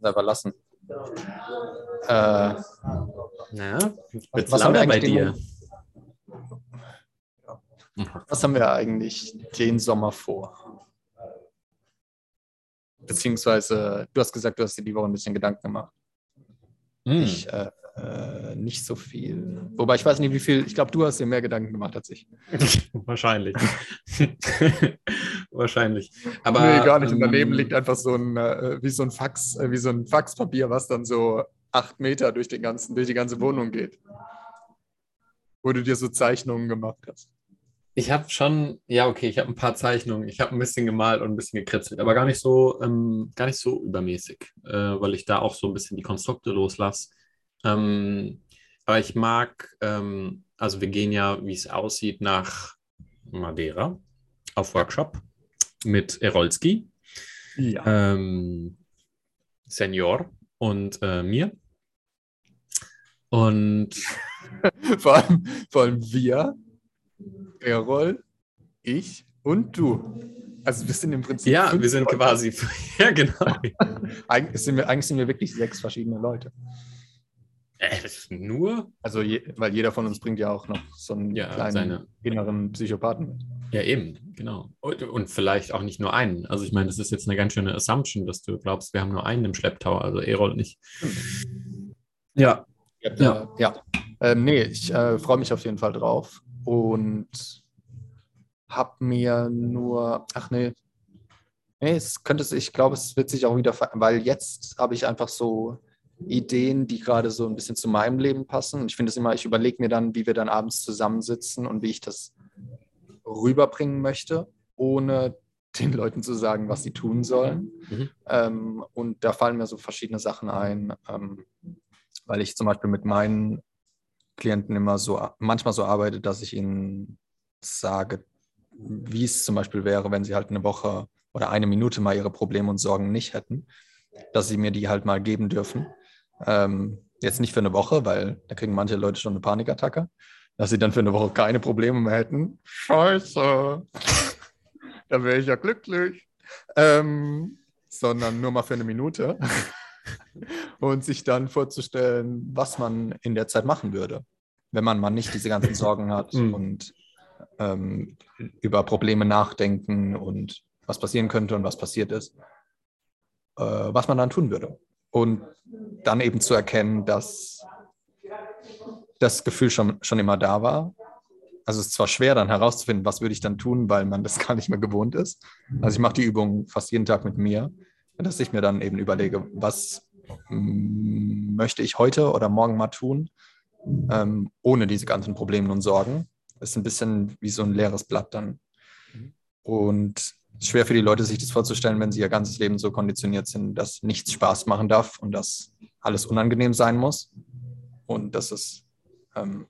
Selber lassen. Äh, Ja, was haben wir bei dir? Was haben wir eigentlich den Sommer vor? Beziehungsweise, du hast gesagt, du hast dir die Woche ein bisschen Gedanken gemacht. Hm. Ich äh, äh, nicht so viel. Wobei ich weiß nicht, wie viel. Ich glaube, du hast dir mehr Gedanken gemacht als ich. Wahrscheinlich. Wahrscheinlich. Aber, nee, gar nicht. Und ähm, daneben liegt einfach so ein, äh, wie so ein Fax, äh, wie so ein Faxpapier, was dann so acht Meter durch, den ganzen, durch die ganze Wohnung geht. Wo du dir so Zeichnungen gemacht hast. Ich habe schon, ja, okay, ich habe ein paar Zeichnungen. Ich habe ein bisschen gemalt und ein bisschen gekritzelt, aber gar nicht so, ähm, gar nicht so übermäßig, äh, weil ich da auch so ein bisschen die Konstrukte loslasse. Ähm, aber ich mag, ähm, also wir gehen ja, wie es aussieht, nach Madeira auf Workshop mit Erolski, Ja. ähm, Senior und äh, mir. Und vor, allem, vor allem wir, Errol, ich und du. Also wir sind im Prinzip. ja, fünf wir sind Leute. quasi, ja, genau. Eigentlich sind, wir, eigentlich sind wir wirklich sechs verschiedene Leute. Äh, das ist nur, Also, je, weil jeder von uns bringt ja auch noch so einen Ja, kleinen seine- inneren Psychopathen mit. ja, eben, genau. Und, und vielleicht auch nicht nur einen. Also, ich meine, das ist jetzt eine ganz schöne Assumption, dass du glaubst, wir haben nur einen im Schlepptau, also Erol nicht. Ja, Ja. ja. Ähm, nee, ich äh, freue mich auf jeden Fall drauf und habe mir nur, ach nee, nee, es könnte sich, ich glaube, es wird sich auch wieder, weil jetzt habe ich einfach so Ideen, die gerade so ein bisschen zu meinem Leben passen. Und ich finde es immer, ich überlege mir dann, wie wir dann abends zusammensitzen und wie ich das rüberbringen möchte, ohne den Leuten zu sagen, was sie tun sollen. Mhm. Ähm, und da fallen mir so verschiedene Sachen ein, ähm, weil ich zum Beispiel mit meinen Klienten immer so, manchmal so arbeite, dass ich ihnen sage, wie es zum Beispiel wäre, wenn sie halt eine Woche oder eine Minute mal ihre Probleme und Sorgen nicht hätten, dass sie mir die halt mal geben dürfen. Ähm, jetzt nicht für eine Woche, weil da kriegen manche Leute schon eine Panikattacke, dass sie dann für eine Woche keine Probleme mehr hätten. Scheiße. da wäre ich ja glücklich. Ähm, sondern nur mal für eine Minute. und sich dann vorzustellen, was man in der Zeit machen würde, wenn man mal nicht diese ganzen Sorgen hat Mhm. und ähm, über Probleme nachdenken und was passieren könnte und was passiert ist, äh, was man dann tun würde. Und dann eben zu erkennen, dass das Gefühl schon, schon immer da war. Also es ist zwar schwer dann herauszufinden, was würde ich dann tun, weil man das gar nicht mehr gewohnt ist. Also ich mache die Übung fast jeden Tag mit mir, dass ich mir dann eben überlege, was mm, möchte ich heute oder morgen mal tun, ähm, ohne diese ganzen Probleme und Sorgen. Das ist ein bisschen wie so ein leeres Blatt dann. Und es ist schwer für die Leute, sich das vorzustellen, wenn sie ihr ganzes Leben so konditioniert sind, dass nichts Spaß machen darf und dass alles unangenehm sein muss. Und das ist, ähm,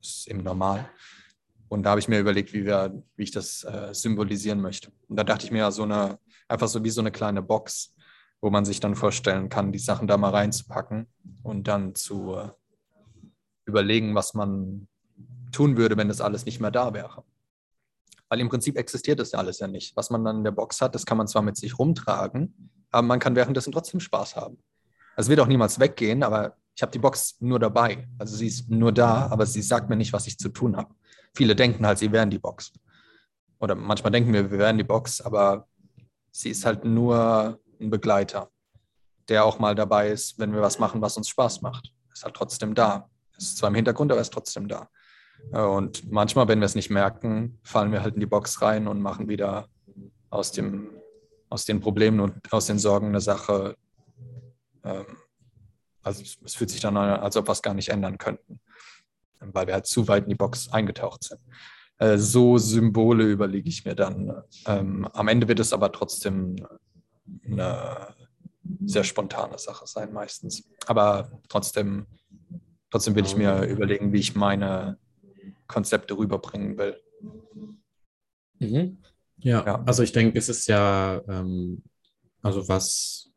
ist eben normal. Und da habe ich mir überlegt, wie, wir, wie ich das äh, symbolisieren möchte. Und da dachte ich mir, ja, so eine, einfach so wie so eine kleine Box, wo man sich dann vorstellen kann, die Sachen da mal reinzupacken und dann zu äh, überlegen, was man tun würde, wenn das alles nicht mehr da wäre. Weil im Prinzip existiert das ja alles ja nicht. Was man dann in der Box hat, das kann man zwar mit sich rumtragen, aber man kann währenddessen trotzdem Spaß haben. Es wird auch niemals weggehen, aber ich habe die Box nur dabei. Also sie ist nur da, aber sie sagt mir nicht, was ich zu tun habe. Viele denken halt, sie wären die Box. Oder manchmal denken wir, wir wären die Box, aber sie ist halt nur ein Begleiter, der auch mal dabei ist, wenn wir was machen, was uns Spaß macht. Ist halt trotzdem da. Ist zwar im Hintergrund, aber ist trotzdem da. Und manchmal, wenn wir es nicht merken, fallen wir halt in die Box rein und machen wieder aus, dem, aus den Problemen und aus den Sorgen eine Sache. Ähm, also es, es fühlt sich dann an, als ob wir es gar nicht ändern könnten, weil wir halt zu weit in die Box eingetaucht sind. Äh, so Symbole überlege ich mir dann. Ähm, am Ende wird es aber trotzdem eine sehr spontane Sache sein meistens. Aber trotzdem, trotzdem will ich mir überlegen, wie ich meine Konzepte rüberbringen will. Mhm. Ja, Ja. also ich denke, es ist ja, ähm, also was,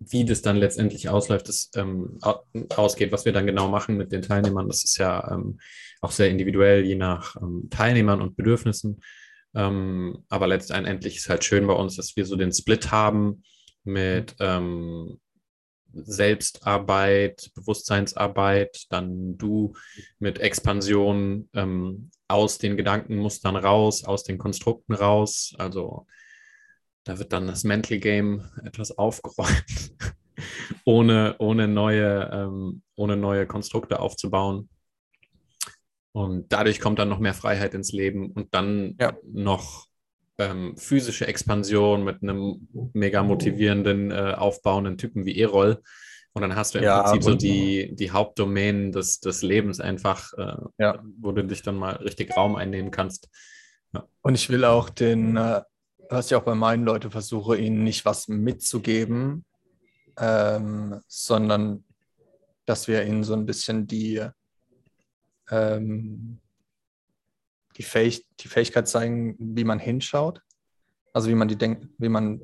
wie das dann letztendlich ausläuft, das ähm, au- ausgeht, was wir dann genau machen mit den Teilnehmern, das ist ja ähm, auch sehr individuell, je nach ähm, Teilnehmern und Bedürfnissen. Ähm, aber letztendlich ist halt schön bei uns, dass wir so den Split haben mit ähm, Selbstarbeit, Bewusstseinsarbeit, dann du mit Expansion ähm, aus den Gedankenmustern raus, aus den Konstrukten raus. Also da wird dann das Mental Game etwas aufgeräumt, ohne, ohne, neue, ähm, ohne neue Konstrukte aufzubauen. Und dadurch kommt dann noch mehr Freiheit ins Leben und dann Ja. noch ähm, physische Expansion mit einem mega motivierenden, äh, aufbauenden Typen wie Erol. Und dann hast du im Ja, Prinzip so die, die Hauptdomänen des, des Lebens einfach, äh, Ja. wo du dich dann mal richtig Raum einnehmen kannst. Und ich will auch den, äh, was ich auch bei meinen Leuten versuche, ihnen nicht was mitzugeben, ähm, sondern dass wir ihnen so ein bisschen die, ähm, die, Fähig die Fähigkeit zeigen, wie man hinschaut. Also wie man die denkt, wie man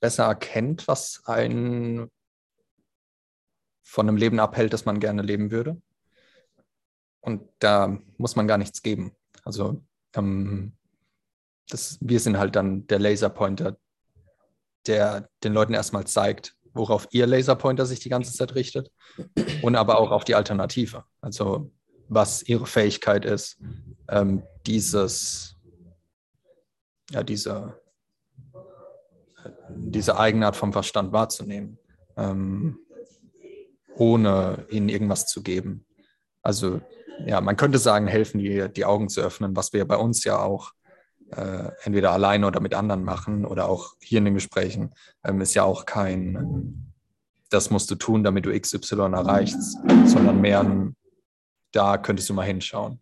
besser erkennt, was einen von einem Leben abhält, das man gerne leben würde. Und da muss man gar nichts geben. Also ähm, das, wir sind halt dann der Laserpointer, der den Leuten erstmal zeigt, worauf ihr Laserpointer sich die ganze Zeit richtet und aber auch auf die Alternative. Also was ihre Fähigkeit ist, ähm, dieses, ja, diese, diese Eigenart vom Verstand wahrzunehmen, ähm, ohne ihnen irgendwas zu geben. Also ja, man könnte sagen, helfen, die, die Augen zu öffnen, was wir bei uns ja auch äh, entweder alleine oder mit anderen machen oder auch hier in den Gesprächen, ähm, ist ja auch kein, das musst du tun, damit du XY erreichst, sondern mehr ein, da könntest du mal hinschauen.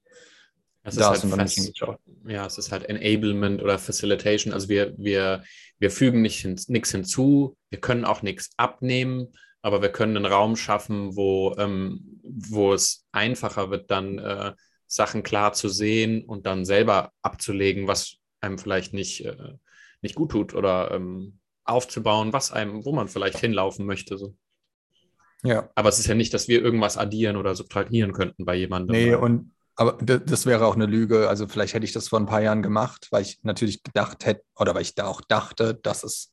Es da ist hast du noch halt nicht fast, hingeschaut. ja, es ist halt Enablement oder Facilitation. Also wir, wir, wir fügen nicht hin, nichts hinzu, wir können auch nichts abnehmen, aber wir können einen Raum schaffen, wo, ähm, wo es einfacher wird, dann äh, Sachen klar zu sehen und dann selber abzulegen, was einem vielleicht nicht, äh, nicht gut tut oder ähm, aufzubauen, was einem, wo man vielleicht hinlaufen möchte. So. Ja. Aber es ist ja nicht, dass wir irgendwas addieren oder subtrahieren könnten bei jemandem. Nee, und aber das wäre auch eine Lüge. Also vielleicht hätte ich das vor ein paar Jahren gemacht, weil ich natürlich gedacht hätte, oder weil ich da auch dachte, dass es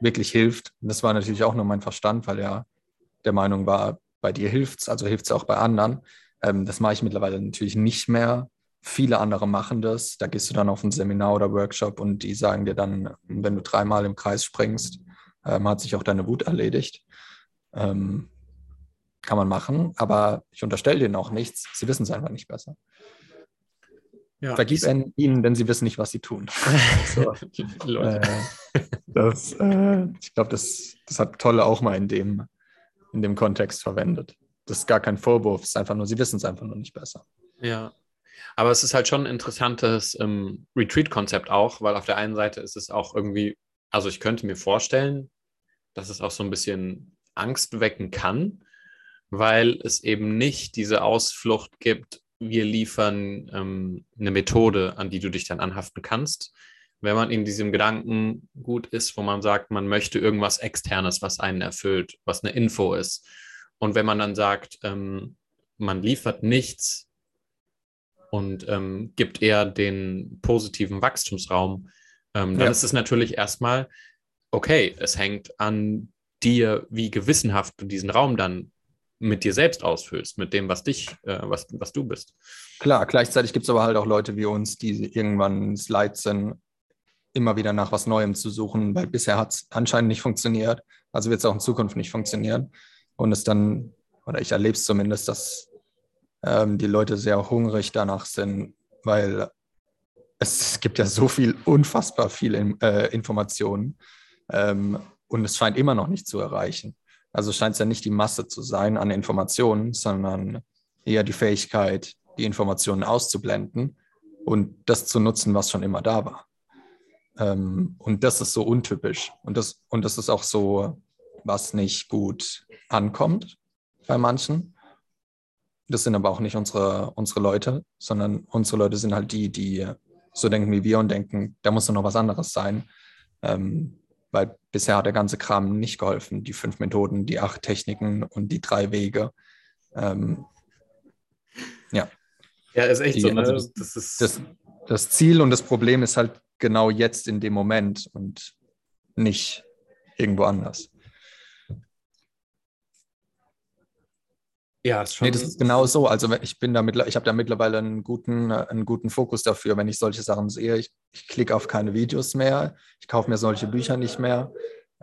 wirklich hilft. Und das war natürlich auch nur mein Verstand, weil er der Meinung war, bei dir hilft's, also hilft's auch bei anderen. Ähm, das mache ich mittlerweile natürlich nicht mehr. Viele andere machen das. Da gehst du dann auf ein Seminar oder Workshop und die sagen dir dann, wenn du dreimal im Kreis springst, ähm, hat sich auch deine Wut erledigt. Ähm, kann man machen, aber ich unterstelle denen auch nichts. Sie wissen es einfach nicht besser. ja, Vergib en- ihnen, denn sie wissen nicht, was sie tun. So. Leute. Äh, das, äh, ich glaube, das, das hat Tolle auch mal in dem, in dem Kontext verwendet. Das ist gar kein Vorwurf, es ist einfach nur, sie wissen es einfach nur nicht besser. Ja, aber es ist halt schon ein interessantes ähm, Retreat-Konzept auch, weil auf der einen Seite ist es auch irgendwie, also ich könnte mir vorstellen, dass es auch so ein bisschen Angst wecken kann, weil es eben nicht diese Ausflucht gibt, wir liefern ähm, eine Methode, an die du dich dann anhaften kannst. Wenn man in diesem Gedanken gut ist, wo man sagt, man möchte irgendwas Externes, was einen erfüllt, was eine Info ist. Und wenn man dann sagt, ähm, man liefert nichts, und ähm, gibt eher den positiven Wachstumsraum, ähm, dann Ja. ist es natürlich erstmal, okay, es hängt an dir, wie gewissenhaft du diesen Raum dann mit dir selbst ausfüllst, mit dem, was dich, äh, was, was du bist. Klar, gleichzeitig gibt es aber halt auch Leute wie uns, die irgendwann es leid sind, immer wieder nach was Neuem zu suchen, weil bisher hat es anscheinend nicht funktioniert. Also wird es auch in Zukunft nicht funktionieren. Und es dann, oder ich erlebe es zumindest, dass ähm, die Leute sehr hungrig danach sind, weil es gibt ja so viel, unfassbar viel in, äh, Informationen ähm, und es scheint immer noch nicht zu erreichen. Also scheint es ja nicht die Masse zu sein an Informationen, sondern eher die Fähigkeit, die Informationen auszublenden und das zu nutzen, was schon immer da war. Ähm, und das ist so untypisch. Und das, und das ist auch so, was nicht gut ankommt bei manchen. Das sind aber auch nicht unsere, unsere Leute, sondern unsere Leute sind halt die, die so denken wie wir und denken, da muss doch noch was anderes sein. Ähm, weil bisher hat der ganze Kram nicht geholfen. Die fünf Methoden, die acht Techniken und die drei Wege. Ähm, ja. Ja, ist echt Die- so. Ne? also das- das ist, Das, das Ziel und das Problem ist halt genau jetzt in dem Moment und nicht irgendwo anders. Ja, ist schon. Nee, das ist genau so. Also ich bin da mittler- ich habe da mittlerweile einen guten, äh, einen guten Fokus dafür, wenn ich solche Sachen sehe. Ich, ich klicke auf keine Videos mehr, ich kaufe mir solche Bücher nicht mehr.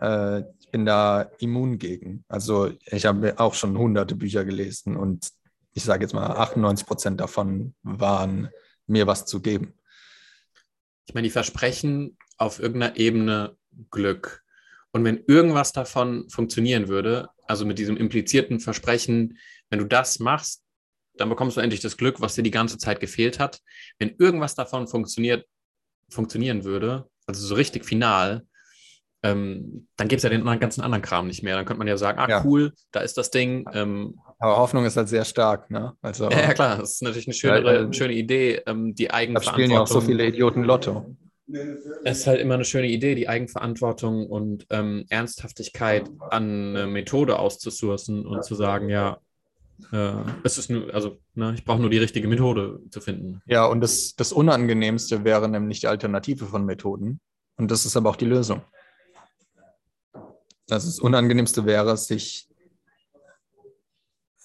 Äh, ich bin da immun gegen. Also ich habe mir auch schon hunderte Bücher gelesen und ich sage jetzt mal, 98 Prozent davon waren mir was zu geben. Ich meine, die versprechen auf irgendeiner Ebene Glück. Und wenn irgendwas davon funktionieren würde, also mit diesem implizierten Versprechen, wenn du das machst, dann bekommst du endlich das Glück, was dir die ganze Zeit gefehlt hat. Wenn irgendwas davon funktioniert, funktionieren würde, also so richtig final, ähm, dann gäbe es ja den ganzen anderen Kram nicht mehr. Dann könnte man ja sagen, ah Ja. cool, da ist das Ding. Ähm, Aber Hoffnung ist halt sehr stark. Ne? Also ja, ja, klar, das ist natürlich eine schöne, Weil, äh, schöne Idee, ähm, die da spielen ja auch Eigenverantwortung. so viele Idioten Lotto. Es ist halt immer eine schöne Idee, die Eigenverantwortung und ähm, Ernsthaftigkeit an eine Methode auszusourcen und zu sagen, ja, äh, es ist nur, also, ne, ich brauche nur die richtige Methode zu finden. Ja, und das, das Unangenehmste wäre nämlich die Alternative von Methoden. Und das ist aber auch die Lösung. Also das Unangenehmste wäre, sich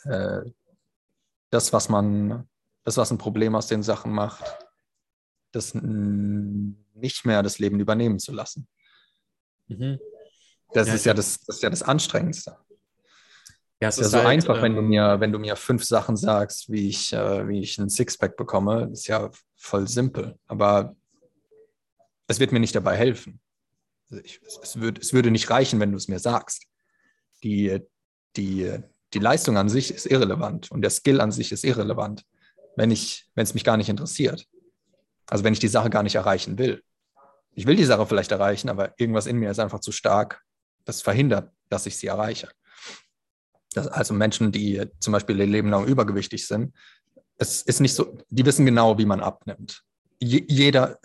äh, das, was man, das, was ein Problem aus den Sachen macht, das nicht mehr das Leben übernehmen zu lassen. Mhm. Das Ja, ist ja das, das ist ja das Anstrengendste. Ja, es ist ist ja so halt, einfach, wenn du ähm, mir, wenn du mir fünf Sachen sagst, wie ich, äh, wie ich ein Sixpack bekomme, ist ja voll simpel. Aber es wird mir nicht dabei helfen. Also ich, es, es, würd, es würde nicht reichen, wenn du es mir sagst. Die, die, die Leistung an sich ist irrelevant und der Skill an sich ist irrelevant, wenn ich, wenn es mich gar nicht interessiert. Also wenn ich die Sache gar nicht erreichen will. Ich will die Sache vielleicht erreichen, aber irgendwas in mir ist einfach zu stark, das verhindert, dass ich sie erreiche. Das, also Menschen, die zum Beispiel ihr Leben lang übergewichtig sind, es ist nicht so, die wissen genau, wie man abnimmt. Je, jeder,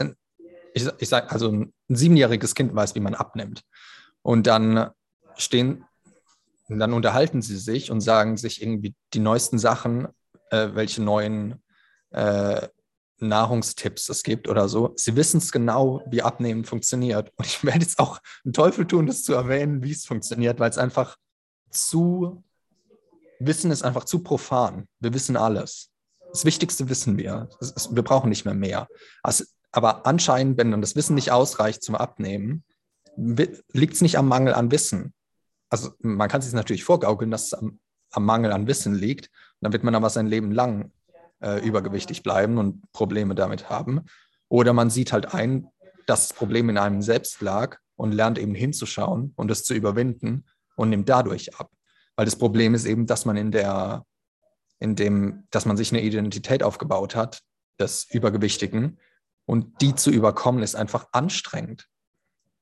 ich, ich sage, also ein siebenjähriges Kind weiß, wie man abnimmt. Und dann stehen, dann unterhalten sie sich und sagen sich irgendwie die neuesten Sachen, äh, welche neuen äh, Nahrungstipps es gibt oder so. Sie wissen es genau, wie Abnehmen funktioniert. Und ich werde jetzt auch einen Teufel tun, das zu erwähnen, wie es funktioniert, weil es einfach zu, Wissen ist einfach zu profan. Wir wissen alles. Das Wichtigste wissen wir. Ist, wir brauchen nicht mehr mehr. Also, aber anscheinend, wenn dann das Wissen nicht ausreicht zum Abnehmen, liegt es nicht am Mangel an Wissen. Also man kann sich natürlich vorgaukeln, dass es am, am Mangel an Wissen liegt. Dann wird man aber sein Leben lang äh, übergewichtig bleiben und Probleme damit haben. Oder man sieht halt ein, dass das Problem in einem selbst lag und lernt eben hinzuschauen und es zu überwinden und nimmt dadurch ab. Weil das Problem ist eben, dass man in der, in dem, dass man sich eine Identität aufgebaut hat, des Übergewichtigen, und die zu überkommen, ist einfach anstrengend.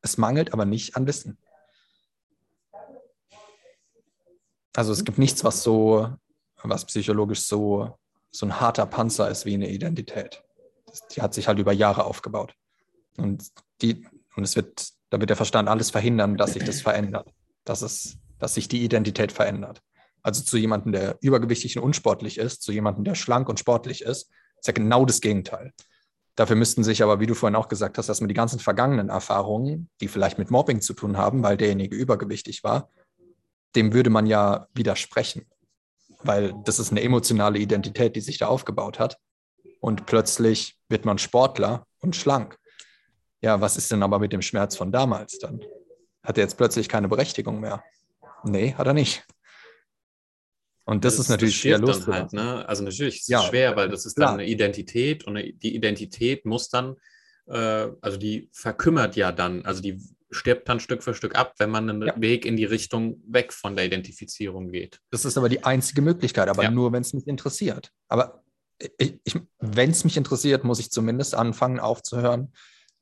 Es mangelt aber nicht an Wissen. Also es gibt nichts, was so, was psychologisch so, so ein harter Panzer ist wie eine Identität. Das, die hat sich halt über Jahre aufgebaut. Und die, und es wird, da wird der Verstand alles verhindern, dass sich das verändert, dass es, dass sich die Identität verändert. Also zu jemandem, der übergewichtig und unsportlich ist, zu jemandem, der schlank und sportlich ist, ist ja genau das Gegenteil. Dafür müssten sich aber, wie du vorhin auch gesagt hast, dass man die ganzen vergangenen Erfahrungen, die vielleicht mit Mobbing zu tun haben, weil derjenige übergewichtig war, dem würde man ja widersprechen. Weil das ist eine emotionale Identität, die sich da aufgebaut hat. Und plötzlich wird man Sportler und schlank. Ja, was ist denn aber mit dem Schmerz von damals dann? Hat er jetzt plötzlich keine Berechtigung mehr? Nee, hat er nicht. Und das, das ist natürlich das schwer dann loszulassen. halt, ne? Also natürlich ist es Ja, schwer, weil das ist klar. dann eine Identität und eine- die Identität muss dann, äh, also die verkümmert ja dann, also die stirbt dann Stück für Stück ab, wenn man einen Ja. Weg in die Richtung weg von der Identifizierung geht. Das ist aber die einzige Möglichkeit, aber Ja. nur, wenn es mich interessiert. Aber wenn es mich interessiert, muss ich zumindest anfangen, aufzuhören,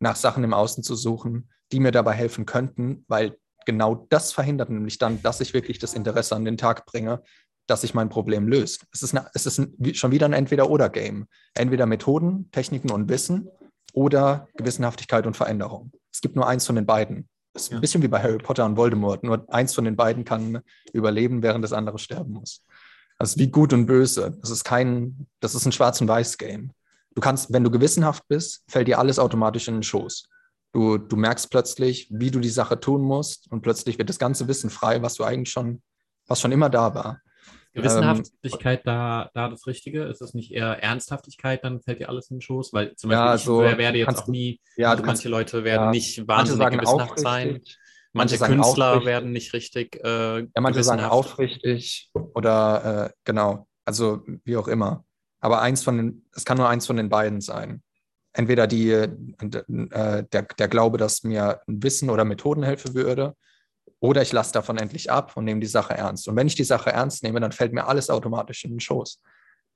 nach Sachen im Außen zu suchen, die mir dabei helfen könnten, weil genau das verhindert nämlich dann, dass ich wirklich das Interesse an den Tag bringe, dass sich mein Problem löst. Es ist, eine, es ist ein, schon wieder ein Entweder-Oder-Game. Entweder Methoden, Techniken und Wissen oder Gewissenhaftigkeit und Veränderung. Es gibt nur eins von den beiden. Das ist ein bisschen wie bei Harry Potter und Voldemort. Nur eins von den beiden kann überleben, während das andere sterben muss. Das ist wie gut und böse. Das ist kein, das ist ein Schwarz- und Weiß-Game. Du kannst, wenn du gewissenhaft bist, fällt dir alles automatisch in den Schoß. Du, du merkst plötzlich, wie du die Sache tun musst und plötzlich wird das ganze Wissen frei, was du eigentlich schon, was schon immer da war. Gewissenhaftigkeit ähm, da, da das Richtige? Ist das nicht eher Ernsthaftigkeit, dann fällt dir alles in den Schoß? Weil zum Beispiel ja, so, ich werde jetzt auch nie, ja, also manche Leute werden ja, nicht wahnsinnig gewissenhaft sein. Manche, manche Künstler werden nicht richtig. Äh, Ja, manche sagen aufrichtig oder äh, genau, also wie auch immer. Aber eins von den, es kann nur eins von den beiden sein. Entweder die, äh, der, der Glaube, dass mir Wissen oder Methoden helfen würde, oder ich lasse davon endlich ab und nehme die Sache ernst. Und wenn ich die Sache ernst nehme, dann fällt mir alles automatisch in den Schoß.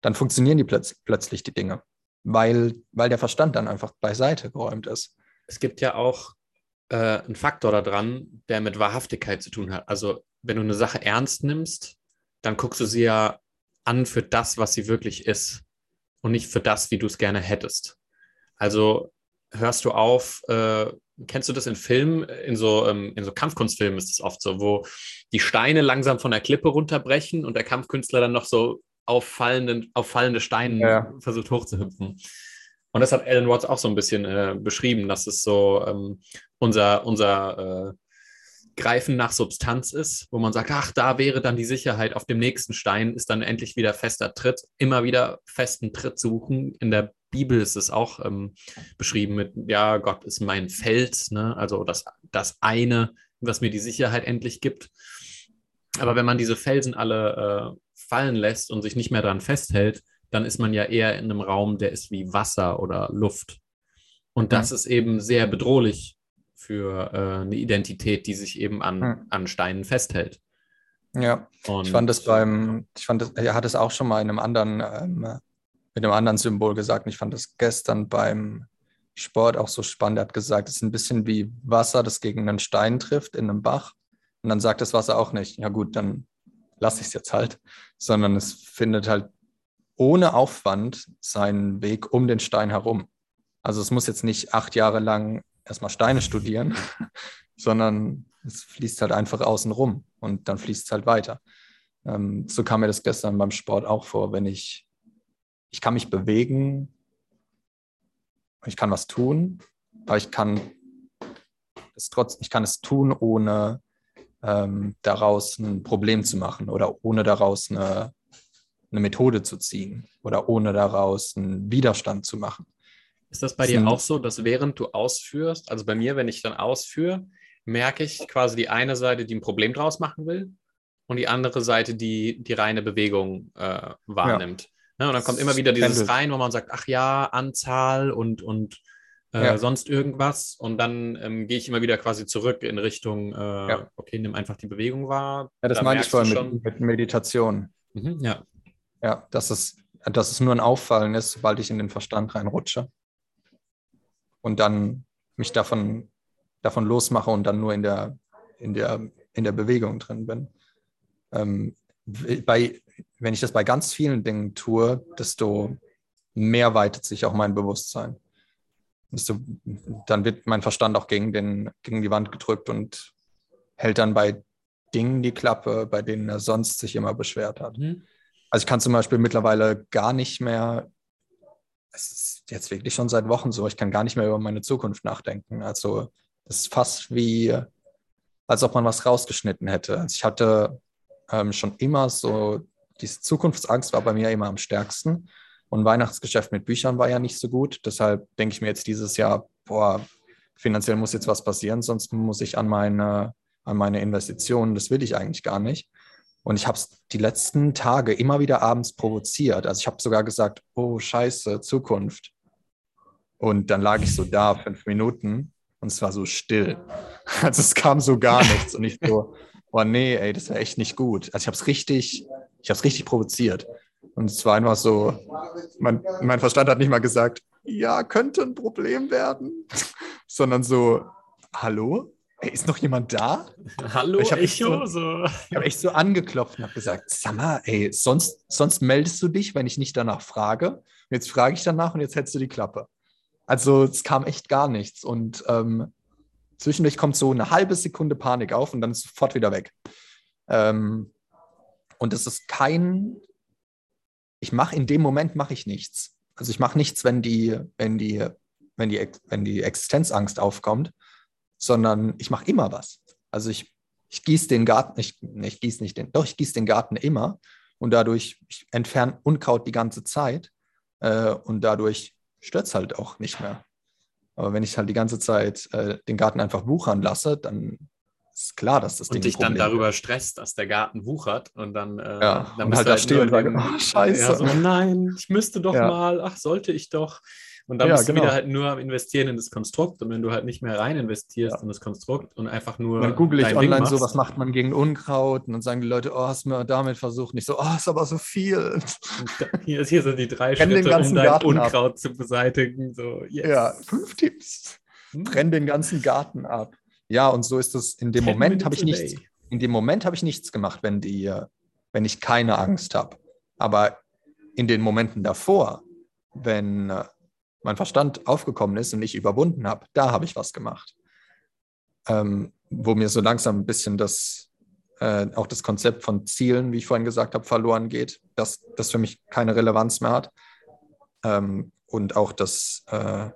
Dann funktionieren die plötz plötzlich die Dinge, weil, weil der Verstand dann einfach beiseite geräumt ist. Es gibt ja auch äh, einen Faktor daran, der mit Wahrhaftigkeit zu tun hat. Also, wenn du eine Sache ernst nimmst, dann guckst du sie ja an für das, was sie wirklich ist und nicht für das, wie du es gerne hättest. Also hörst du auf, äh, kennst du das in Filmen, in so, ähm, in so Kampfkunstfilmen ist es oft so, wo die Steine langsam von der Klippe runterbrechen und der Kampfkünstler dann noch so auf, fallenden, auf fallende Steine Ja. versucht hochzuhüpfen. Und das hat Alan Watts auch so ein bisschen äh, beschrieben, dass es so ähm, unser, unser äh, Greifen nach Substanz ist, wo man sagt, ach, da wäre dann die Sicherheit, auf dem nächsten Stein ist dann endlich wieder fester Tritt, immer wieder festen Tritt suchen. In der Bibel ist es auch ähm, beschrieben mit, ja, Gott ist mein Fels, ne? also das, das eine, was mir die Sicherheit endlich gibt. Aber wenn man diese Felsen alle äh, fallen lässt und sich nicht mehr daran festhält, dann ist man ja eher in einem Raum, der ist wie Wasser oder Luft. Und das ist eben sehr bedrohlich für äh, eine Identität, die sich eben an, Hm. an Steinen festhält. Ja, Und, ich fand das beim, ich fand das, er hat es auch schon mal in einem anderen, ähm, mit einem anderen Symbol gesagt. Und ich fand das gestern beim Sport auch so spannend. Er hat gesagt, es ist ein bisschen wie Wasser, das gegen einen Stein trifft in einem Bach. Und dann sagt das Wasser auch nicht, ja gut, dann lasse ich es jetzt halt. Sondern es findet halt ohne Aufwand seinen Weg um den Stein herum. Also es muss jetzt nicht acht Jahre lang erstmal Steine studieren, sondern es fließt halt einfach außen rum und dann fließt es halt weiter. Ähm, so kam mir das gestern beim Sport auch vor, wenn ich, ich kann mich bewegen, ich kann was tun, aber ich kann es trotz, ich kann es tun, ohne ähm, daraus ein Problem zu machen oder ohne daraus eine, eine Methode zu ziehen oder ohne daraus einen Widerstand zu machen. Ist das bei dir auch so, dass während du ausführst, also bei mir, wenn ich dann ausführe, merke ich quasi die eine Seite, die ein Problem draus machen will und die andere Seite, die die reine Bewegung äh, wahrnimmt. Ne, und dann kommt immer wieder dieses rein, wo man sagt, ach ja, Anzahl und, und äh, Ja. sonst irgendwas. Und dann ähm, gehe ich immer wieder quasi zurück in Richtung, äh, Ja. okay, nimm einfach die Bewegung wahr. Ja, das Da meinte ich vorhin mit, mit Meditation. Mhm, ja. Ja, dass es, dass es nur ein Auffallen ist, sobald ich in den Verstand reinrutsche. Und dann mich davon, davon losmache und dann nur in der, in der, in der Bewegung drin bin. Ähm, bei, wenn ich das bei ganz vielen Dingen tue, desto mehr weitet sich auch mein Bewusstsein. Desto, dann wird mein Verstand auch gegen, den, gegen die Wand gedrückt und hält dann bei Dingen die Klappe, bei denen er sonst sich immer beschwert hat. Mhm. Also ich kann zum Beispiel mittlerweile gar nicht mehr, es ist jetzt wirklich schon seit Wochen so, ich kann gar nicht mehr über meine Zukunft nachdenken. Also es ist fast wie, als ob man was rausgeschnitten hätte. Also ich hatte ähm, schon immer so, diese Zukunftsangst war bei mir immer am stärksten. Und Weihnachtsgeschäft mit Büchern war ja nicht so gut. Deshalb denke ich mir jetzt dieses Jahr, boah, finanziell muss jetzt was passieren, sonst muss ich an meine, an meine Investitionen, das will ich eigentlich gar nicht. Und ich habe es die letzten Tage immer wieder abends provoziert. Also ich habe sogar gesagt, oh scheiße, Zukunft. Und dann lag ich so da, fünf Minuten, und es war so still. Also es kam so gar nichts. Und ich so, oh nee, ey, das wäre echt nicht gut. Also ich habe es richtig, ich habe es richtig provoziert. Und es war einfach so, mein, mein Verstand hat nicht mal gesagt, ja, könnte ein Problem werden, sondern so, hallo? ey, ist noch jemand da? Hallo, Ich hab echt so- So. Ich habe echt so angeklopft und habe gesagt, sag mal, ey, sonst, sonst meldest du dich, wenn ich nicht danach frage. Und jetzt frage ich danach und jetzt hältst du die Klappe. Also es kam echt gar nichts. Und ähm, zwischendurch kommt so eine halbe Sekunde Panik auf und dann ist sofort wieder weg. Ähm, und es ist kein, ich mache in dem Moment mache ich nichts. Also ich mache nichts, wenn die, wenn die, wenn die, wenn die Existenzangst aufkommt, sondern ich mache immer was. Also ich, ich gieße den Garten, ich, ich gieße nicht den, doch ich gieße den Garten immer und dadurch ich entferne Unkraut die ganze Zeit äh, und dadurch stört es halt auch nicht mehr. Aber wenn ich halt die ganze Zeit äh, den Garten einfach wuchern lasse, dann ist klar, dass das Ding Und dich dann darüber stresst, dass der Garten wuchert und dann, äh, Ja, dann und bist halt du da stehe nur und sage, in dem- "Oh, scheiße." Ja, so, nein, ich müsste doch Ja. mal, ach, sollte ich doch. Und dann Ja, bist du genau. wieder halt nur am Investieren in das Konstrukt und wenn du halt nicht mehr rein investierst Ja. in das Konstrukt und einfach nur. Dann google ich online so, was macht man gegen Unkraut? Und dann sagen die Leute, oh, hast du mal damit versucht? Nicht so, oh, ist aber so viel. Hier, hier sind die drei Brenn den Schritte, um ganzen dein Garten ab. Unkraut zu beseitigen. So, yes. Ja, fünf Tipps. Hm. Brenn den ganzen Garten ab. Ja, und so ist es. In dem Ten Moment habe ich nichts. day. In dem Moment habe ich nichts gemacht, wenn die, wenn ich keine Angst habe. Aber in den Momenten davor, wenn äh, mein Verstand aufgekommen ist und ich überwunden habe, da habe ich was gemacht. Ähm, wo mir so langsam ein bisschen das, äh, auch das Konzept von Zielen, wie ich vorhin gesagt habe, verloren geht, dass das für mich keine Relevanz mehr hat. Ähm, und auch das, äh,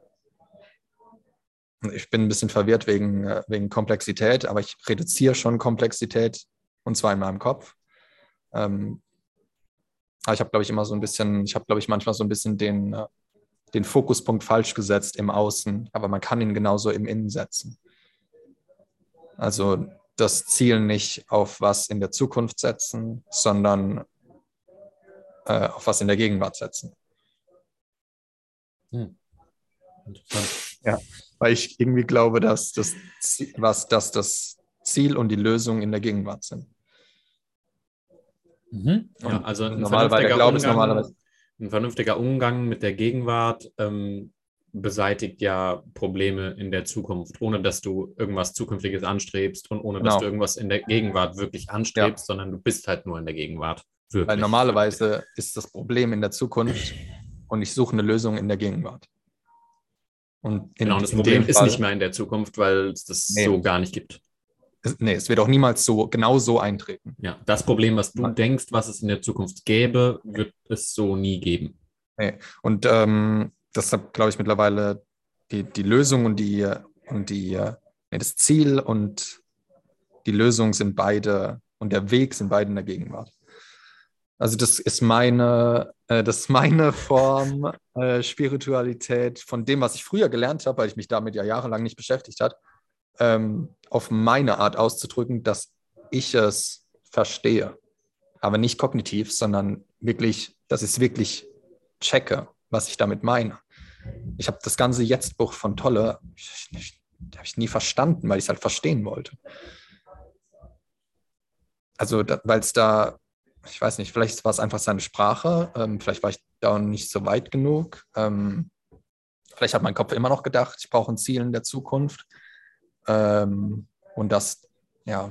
ich bin ein bisschen verwirrt wegen, äh, wegen Komplexität, aber ich reduziere schon Komplexität und zwar in meinem Kopf. Ähm, aber ich habe, glaube ich, immer so ein bisschen, ich habe, glaube ich, manchmal so ein bisschen den, äh, den Fokuspunkt falsch gesetzt im Außen, aber man kann ihn genauso im Innen setzen. Also das Ziel nicht auf was in der Zukunft setzen, sondern äh, auf was in der Gegenwart setzen. Interessant. Weil ich irgendwie glaube, dass das, was, dass das Ziel und die Lösung in der Gegenwart sind. Mhm. Ja, also ein normal vernünftiger, Umgang, normalerweise- ein vernünftiger Umgang mit der Gegenwart ähm, beseitigt ja Probleme in der Zukunft, ohne dass du irgendwas Zukünftiges anstrebst und ohne dass Genau. du irgendwas in der Gegenwart wirklich anstrebst, sondern du bist halt nur in der Gegenwart. Wirklich. Weil normalerweise ist das Problem in der Zukunft und ich suche eine Lösung in der Gegenwart. Und Genau, und das in Problem ist Fall- nicht mehr in der Zukunft, weil es das Nee. so gar nicht gibt. es- Nee, es wird auch niemals so genau so eintreten. Ja, das Problem, was du Nein. denkst, was es in der Zukunft gäbe, wird es so nie geben. Und ähm, deshalb glaube ich mittlerweile, die, die Lösung und die, und die, nee, das Ziel und die Lösung sind beide und der Weg sind beide in der Gegenwart. Also das ist meine, äh, das ist meine Form äh, Spiritualität von dem, was ich früher gelernt habe, weil ich mich damit ja jahrelang nicht beschäftigt habe, ähm, auf meine Art auszudrücken, dass ich es verstehe. Aber nicht kognitiv, sondern wirklich, dass ich es wirklich checke, was ich damit meine. Ich habe das ganze Jetzt-Buch von Tolle, habe ich nie verstanden, weil ich es halt verstehen wollte. Also, weil es da, ich weiß nicht, vielleicht war es einfach seine Sprache, ähm, vielleicht war ich da nicht so weit genug. Ähm, vielleicht hat mein Kopf immer noch gedacht, ich brauche ein Ziel in der Zukunft. Ähm, und das, ja,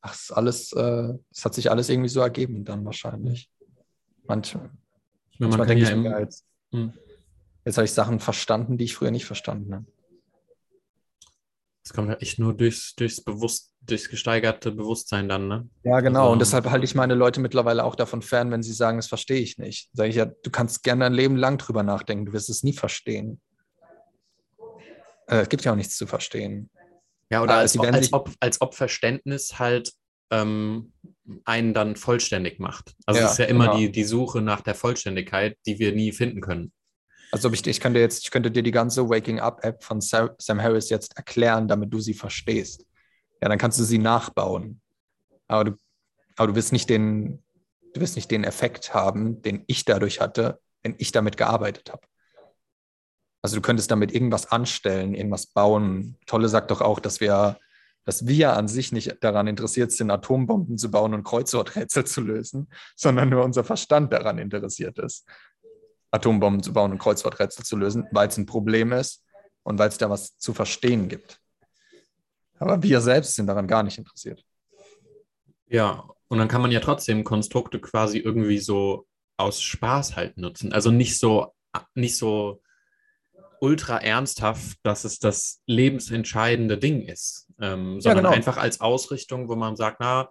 ach, alles, äh, es hat sich alles irgendwie so ergeben dann wahrscheinlich. Meine, manchmal man denke ja ich mir, jetzt, Hm. jetzt habe ich Sachen verstanden, die ich früher nicht verstanden habe. Das kommt ja echt nur durchs, durchs, bewusst, durchs gesteigerte Bewusstsein dann, ne? Ja, genau. Also- und deshalb halte ich meine Leute mittlerweile auch davon fern, wenn sie sagen, das verstehe ich nicht. Sage ich ja, du kannst gerne ein Leben lang drüber nachdenken, du wirst es nie verstehen. Äh, es gibt ja auch nichts zu verstehen. Ja, oder Ah, als, ob, als, ob, als ob Verständnis halt ähm, einen dann vollständig macht. Also Ja, es ist ja immer genau. die, die Suche nach der Vollständigkeit, die wir nie finden können. Also ich, ich könnte jetzt, ich könnte dir die ganze Waking Up App von Sa- Sam Harris jetzt erklären, damit du sie verstehst. Ja, dann kannst du sie nachbauen. Aber du, aber du wirst nicht den, du wirst nicht den Effekt haben, den ich dadurch hatte, wenn ich damit gearbeitet habe. Also du könntest damit irgendwas anstellen, irgendwas bauen. Tolle sagt doch auch, dass wir, dass wir an sich nicht daran interessiert sind, Atombomben zu bauen und Kreuzworträtsel zu lösen, sondern nur unser Verstand daran interessiert ist. Atombomben zu bauen und Kreuzworträtsel zu lösen, weil es ein Problem ist und weil es da was zu verstehen gibt. Aber wir selbst sind daran gar nicht interessiert. Ja, und dann kann man ja trotzdem Konstrukte quasi irgendwie so aus Spaß halt nutzen. Also nicht so, nicht so ultra ernsthaft, dass es das lebensentscheidende Ding ist, ähm, sondern genau. einfach als Ausrichtung, wo man sagt, na,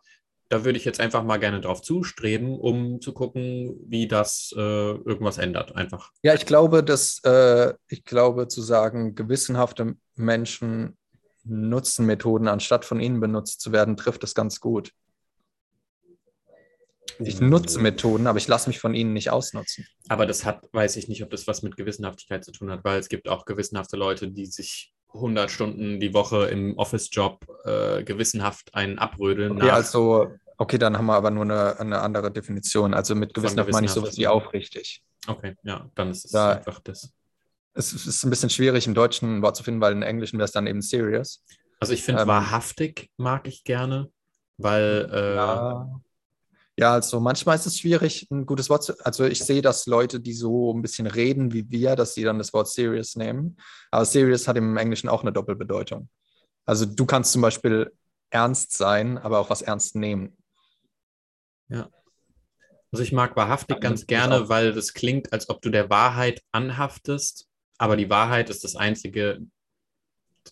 da würde ich jetzt einfach mal gerne drauf zustreben, um zu gucken, wie das äh, irgendwas ändert. Einfach. Ja, ich glaube, dass äh, ich glaube zu sagen, gewissenhafte Menschen nutzen Methoden, anstatt von ihnen benutzt zu werden, trifft es ganz gut. Ich nutze Methoden, aber ich lasse mich von ihnen nicht ausnutzen. Aber das hat, weiß ich nicht, ob das was mit Gewissenhaftigkeit zu tun hat, weil es gibt auch gewissenhafte Leute, die sich 100 Stunden die Woche im Office-Job äh, gewissenhaft einen abrödeln. Okay, also, okay, dann haben wir aber nur eine, eine andere Definition. Also mit gewissenhaft meine ich sowas wie aufrichtig. Okay, ja, dann ist es Da- einfach das. Es ist ein bisschen schwierig, im Deutschen ein Wort zu finden, weil im Englischen wäre es dann eben serious. Also ich finde Ähm, wahrhaftig mag ich gerne, weil äh, Ja. Ja, also manchmal ist es schwierig, ein gutes Wort zu. Also ich sehe, dass Leute, die so ein bisschen reden wie wir, dass sie dann das Wort serious nehmen. Aber serious hat im Englischen auch eine Doppelbedeutung. Also du kannst zum Beispiel ernst sein, aber auch was ernst nehmen. Also ich mag wahrhaftig Ja, ganz gerne, weil das klingt, als ob du der Wahrheit anhaftest, aber die Wahrheit ist das Einzige,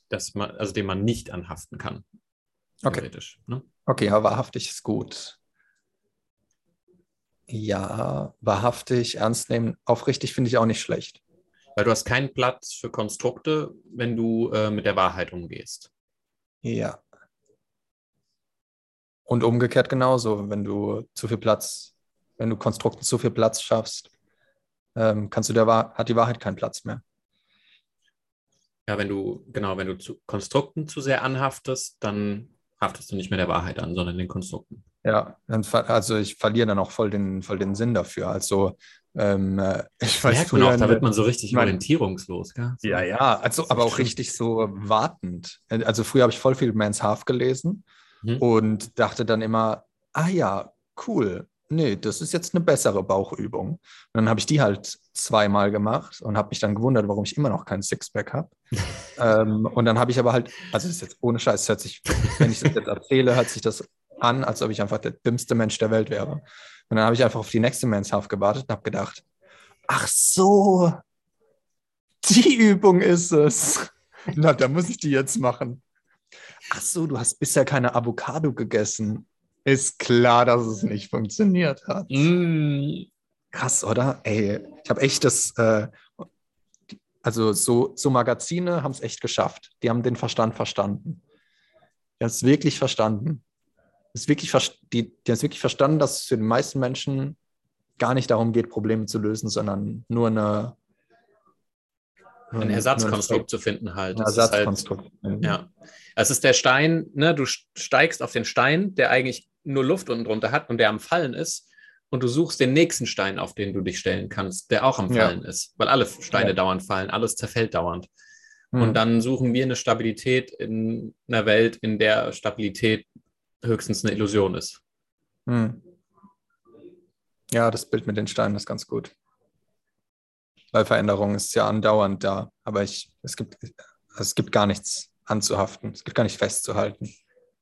das man, also dem man nicht anhaften kann. Okay. Theoretisch. Ne? Okay, ja, wahrhaftig ist gut. Ja, wahrhaftig, ernst nehmen, aufrichtig finde ich auch nicht schlecht. Weil du hast keinen Platz für Konstrukte, wenn du äh, mit der Wahrheit umgehst. Ja. Und umgekehrt genauso, wenn du zu viel Platz, wenn du Konstrukten zu viel Platz schaffst, ähm, kannst du der Wahr hat die Wahrheit keinen Platz mehr. Ja, wenn du, genau, wenn du zu Konstrukten zu sehr anhaftest, dann haftest du nicht mehr der Wahrheit an, sondern den Konstrukten. Ja, also ich verliere dann auch voll den, voll den Sinn dafür. Also ähm, äh, ich weiß Merkt man auch, da wird man so richtig mein- orientierungslos. Gell? Ja, ja, also aber auch richtig so wartend. Also früher habe ich voll viel Man's Half gelesen Mhm. und dachte dann immer, ah ja, cool. Nee, das ist jetzt eine bessere Bauchübung. Und dann habe ich die halt zweimal gemacht und habe mich dann gewundert, warum ich immer noch keinen Sixpack habe. ähm, und dann habe ich aber halt, also das ist jetzt ohne Scheiß, hört sich, wenn ich das jetzt erzähle, hört sich das an, als ob ich einfach der dümmste Mensch der Welt wäre. Und dann habe ich einfach auf die nächste Man's Half gewartet und habe gedacht, ach so, die Übung ist es. Na, da muss ich die jetzt machen. Ach so, du hast bisher keine Avocado gegessen. Ist klar, dass es nicht funktioniert hat. Mm, Krass, oder? Ey, ich habe echt das, äh, also so, so Magazine haben es echt geschafft. Die haben den Verstand verstanden. Die haben es wirklich verstanden. Ist wirklich, vers- die, die haben es wirklich verstanden, dass es für die meisten Menschen gar nicht darum geht, Probleme zu lösen, sondern nur eine ein Ersatzkonstrukt zu finden halt. Ein halt Ersatzkonstrukt. Ja. Es ist der Stein, ne, du steigst auf den Stein, der eigentlich nur Luft unten drunter hat und der am Fallen ist. Und du suchst den nächsten Stein, auf den du dich stellen kannst, der auch am Ja. Fallen ist. Weil alle Steine Ja. dauernd fallen, alles zerfällt dauernd. Hm. Und dann suchen wir eine Stabilität in einer Welt, in der Stabilität höchstens eine Illusion ist. Hm. Ja, das Bild mit den Steinen ist ganz gut. Weil Veränderung ist ja andauernd da, aber ich, es, gibt, es gibt gar nichts anzuhaften, es gibt gar nichts festzuhalten.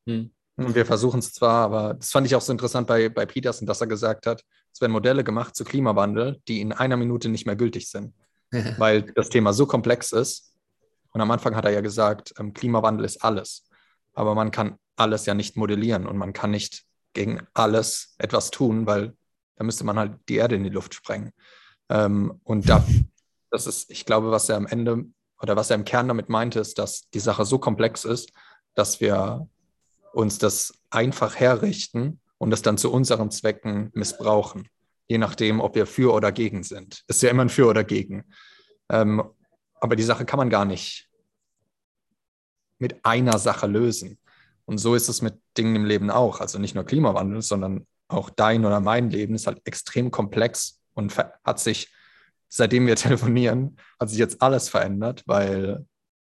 Hm. Und wir versuchen es zwar, aber das fand ich auch so interessant bei, bei Peterson, dass er gesagt hat, es werden Modelle gemacht zu Klimawandel, die in einer Minute nicht mehr gültig sind, weil das Thema so komplex ist. Und am Anfang hat er ja gesagt, ähm, Klimawandel ist alles. Aber man kann alles ja nicht modellieren und man kann nicht gegen alles etwas tun, weil da müsste man halt die Erde in die Luft sprengen. Ähm, und da, das ist, ich glaube, was er am Ende oder was er im Kern damit meinte, ist, dass die Sache so komplex ist, dass wir uns das einfach herrichten und es dann zu unseren Zwecken missbrauchen, je nachdem, ob wir für oder gegen sind. Ist ja immer ein für oder gegen. Ähm, aber die Sache kann man gar nicht mit einer Sache lösen. Und so ist es mit Dingen im Leben auch. Also nicht nur Klimawandel, sondern auch dein oder mein Leben ist halt extrem komplex und hat sich, seitdem wir telefonieren, hat sich jetzt alles verändert, weil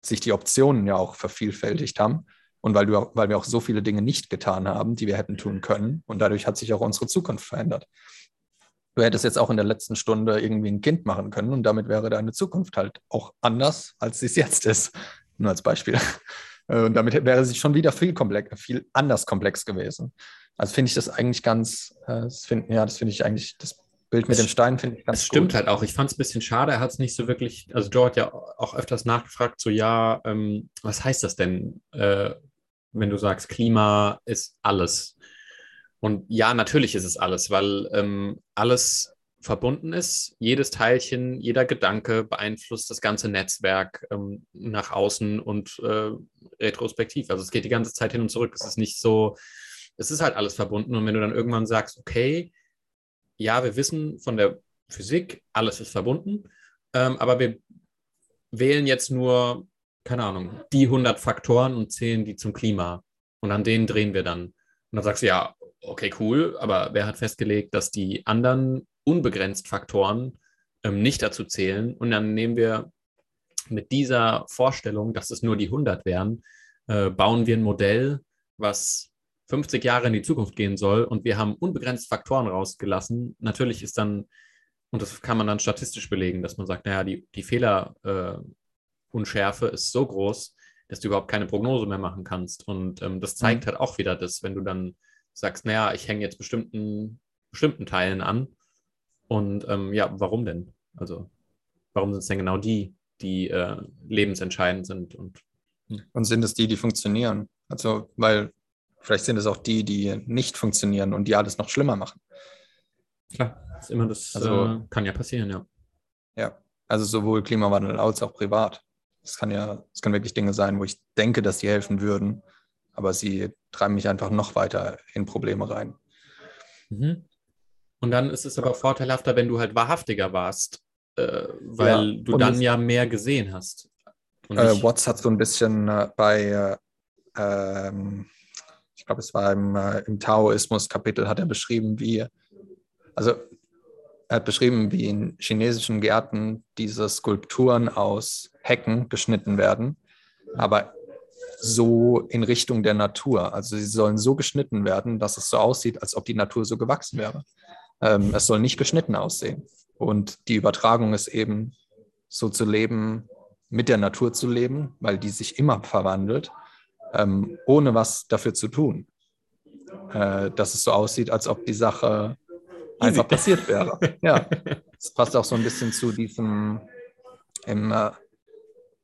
sich die Optionen ja auch vervielfältigt haben und weil, du, weil wir auch so viele Dinge nicht getan haben, die wir hätten tun können. Und dadurch hat sich auch unsere Zukunft verändert. Du hättest jetzt auch in der letzten Stunde irgendwie ein Kind machen können und damit wäre deine Zukunft halt auch anders, als sie es jetzt ist. Nur als Beispiel. Und damit wäre sie schon wieder viel, komplex, viel anders komplex gewesen. Also finde ich das eigentlich ganz, äh, das find, ja, das finde ich eigentlich, das Bild mit dem Stein finde ich ganz Es stimmt gut. halt auch. Ich fand es ein bisschen schade. Er hat es nicht so wirklich. Also, Joe hat ja auch öfters nachgefragt: so, ja, ähm, was heißt das denn, äh, wenn du sagst, Klima ist alles? Und ja, natürlich ist es alles, weil ähm, alles verbunden ist. Jedes Teilchen, jeder Gedanke beeinflusst das ganze Netzwerk ähm, nach außen und äh, retrospektiv. Also, es geht die ganze Zeit hin und zurück. Es ist nicht so. Es ist halt alles verbunden. Und wenn du dann irgendwann sagst, okay, ja, wir wissen von der Physik, alles ist verbunden, ähm, aber wir wählen jetzt nur, keine Ahnung, die 100 Faktoren und zählen die zum Klima. Und an denen drehen wir dann. Und dann sagst du, ja, okay, cool, aber wer hat festgelegt, dass die anderen unbegrenzt Faktoren ähm, nicht dazu zählen? Und dann nehmen wir mit dieser Vorstellung, dass es nur die 100 wären, äh, bauen wir ein Modell, was 50 Jahre in die Zukunft gehen soll und wir haben unbegrenzt Faktoren rausgelassen. Natürlich ist dann, und das kann man dann statistisch belegen, dass man sagt, naja, die, die Fehlerunschärfe äh, ist so groß, dass du überhaupt keine Prognose mehr machen kannst. Und ähm, das zeigt halt auch wieder das, wenn du dann sagst, naja, ich hänge jetzt bestimmten, bestimmten Teilen an. Und ähm, ja, warum denn? Also, warum sind es denn genau die, die äh, lebensentscheidend sind? Und Und sind es die, die funktionieren? Also, weil vielleicht sind es auch die, die nicht funktionieren und die alles noch schlimmer machen. klar, ist immer das, Also- äh, kann ja passieren, ja. Ja, also sowohl Klimawandel als auch privat. Es kann ja, es können wirklich Dinge sein, wo ich denke, dass die helfen würden, aber sie treiben mich einfach noch weiter in Probleme rein. Mhm. Und dann ist es aber vorteilhafter, wenn du halt wahrhaftiger warst, äh, weil Ja, du dann ja mehr gesehen hast. Äh, Watts hat so ein bisschen äh, bei, äh, ähm, ich glaube, es war im, äh, im Taoismus-Kapitel, hat er beschrieben, wie, also er hat beschrieben, wie in chinesischen Gärten diese Skulpturen aus Hecken geschnitten werden, aber so in Richtung der Natur. Also sie sollen so geschnitten werden, dass es so aussieht, als ob die Natur so gewachsen wäre. Ähm, es soll nicht geschnitten aussehen. Und die Übertragung ist eben so zu leben, mit der Natur zu leben, weil die sich immer verwandelt, ähm, ohne was dafür zu tun. Äh, dass es so aussieht, als ob die Sache einfach passiert wäre. Ja, das passt auch so ein bisschen zu diesem im, äh,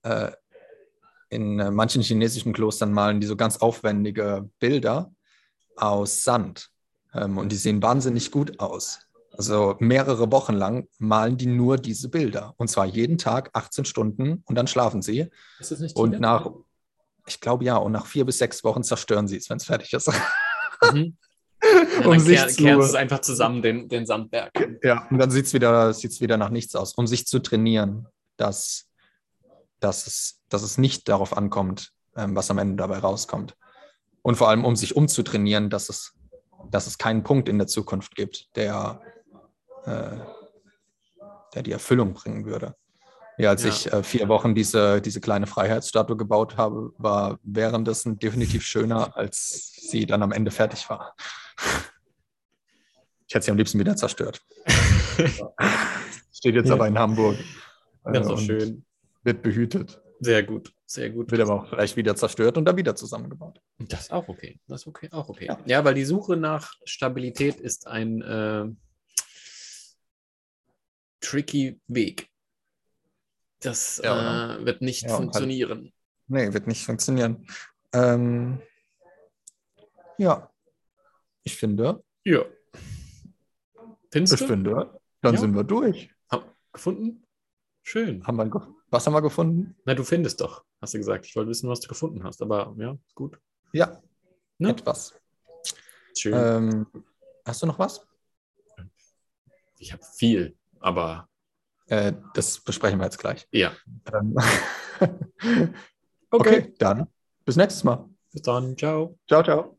äh, in äh, manchen chinesischen Klostern malen die so ganz aufwendige Bilder aus Sand. Ähm, und die sehen wahnsinnig gut aus. Also mehrere Wochen lang malen die nur diese Bilder. Und zwar jeden Tag 18 Stunden und dann schlafen sie. ist das nicht Und nach, ich glaube ja, und nach vier bis sechs Wochen zerstören sie es, wenn es fertig ist. Mhm. Ja, um dann sich kehr, zu- es einfach zusammen, den, den Sandberg. Ja, und dann sieht es wieder, sieht's wieder nach nichts aus, um sich zu trainieren, dass, dass, es, dass es nicht darauf ankommt, ähm, was am Ende dabei rauskommt. Und vor allem, um sich umzutrainieren, dass es, dass es keinen Punkt in der Zukunft gibt, der, äh, der die Erfüllung bringen würde. Ja, als Ja. ich äh, vier Wochen diese, diese kleine Freiheitsstatue gebaut habe, war währenddessen definitiv schöner, als sie dann am Ende fertig war. Ich hätte sie am liebsten wieder zerstört. Steht jetzt Ja. aber in Hamburg. Das ist äh, auch und schön. Wird behütet. Sehr gut, sehr gut. Wird aber auch vielleicht wieder zerstört und dann wieder zusammengebaut. Das ist auch okay. Das ist okay, auch okay. Ja. Ja, weil die Suche nach Stabilität ist ein äh, tricky Weg. Das Ja, äh, wird nicht Ja, halt- funktionieren. Nee, wird nicht funktionieren. Ähm, ja, ich finde, Ja. Findest ich du? finde, dann Ja. sind wir durch. Hab, gefunden? Schön. Haben wir, was haben wir gefunden? Na, du findest doch, hast du gesagt. Ich wollte wissen, was du gefunden hast, aber ja, ist gut. Ja, Ne? etwas. Schön. Ähm, hast du noch was? ich habe viel, aber Äh, das besprechen wir jetzt gleich. ja. Ähm, okay, dann bis nächstes Mal. Bis dann. Ciao. Ciao, ciao.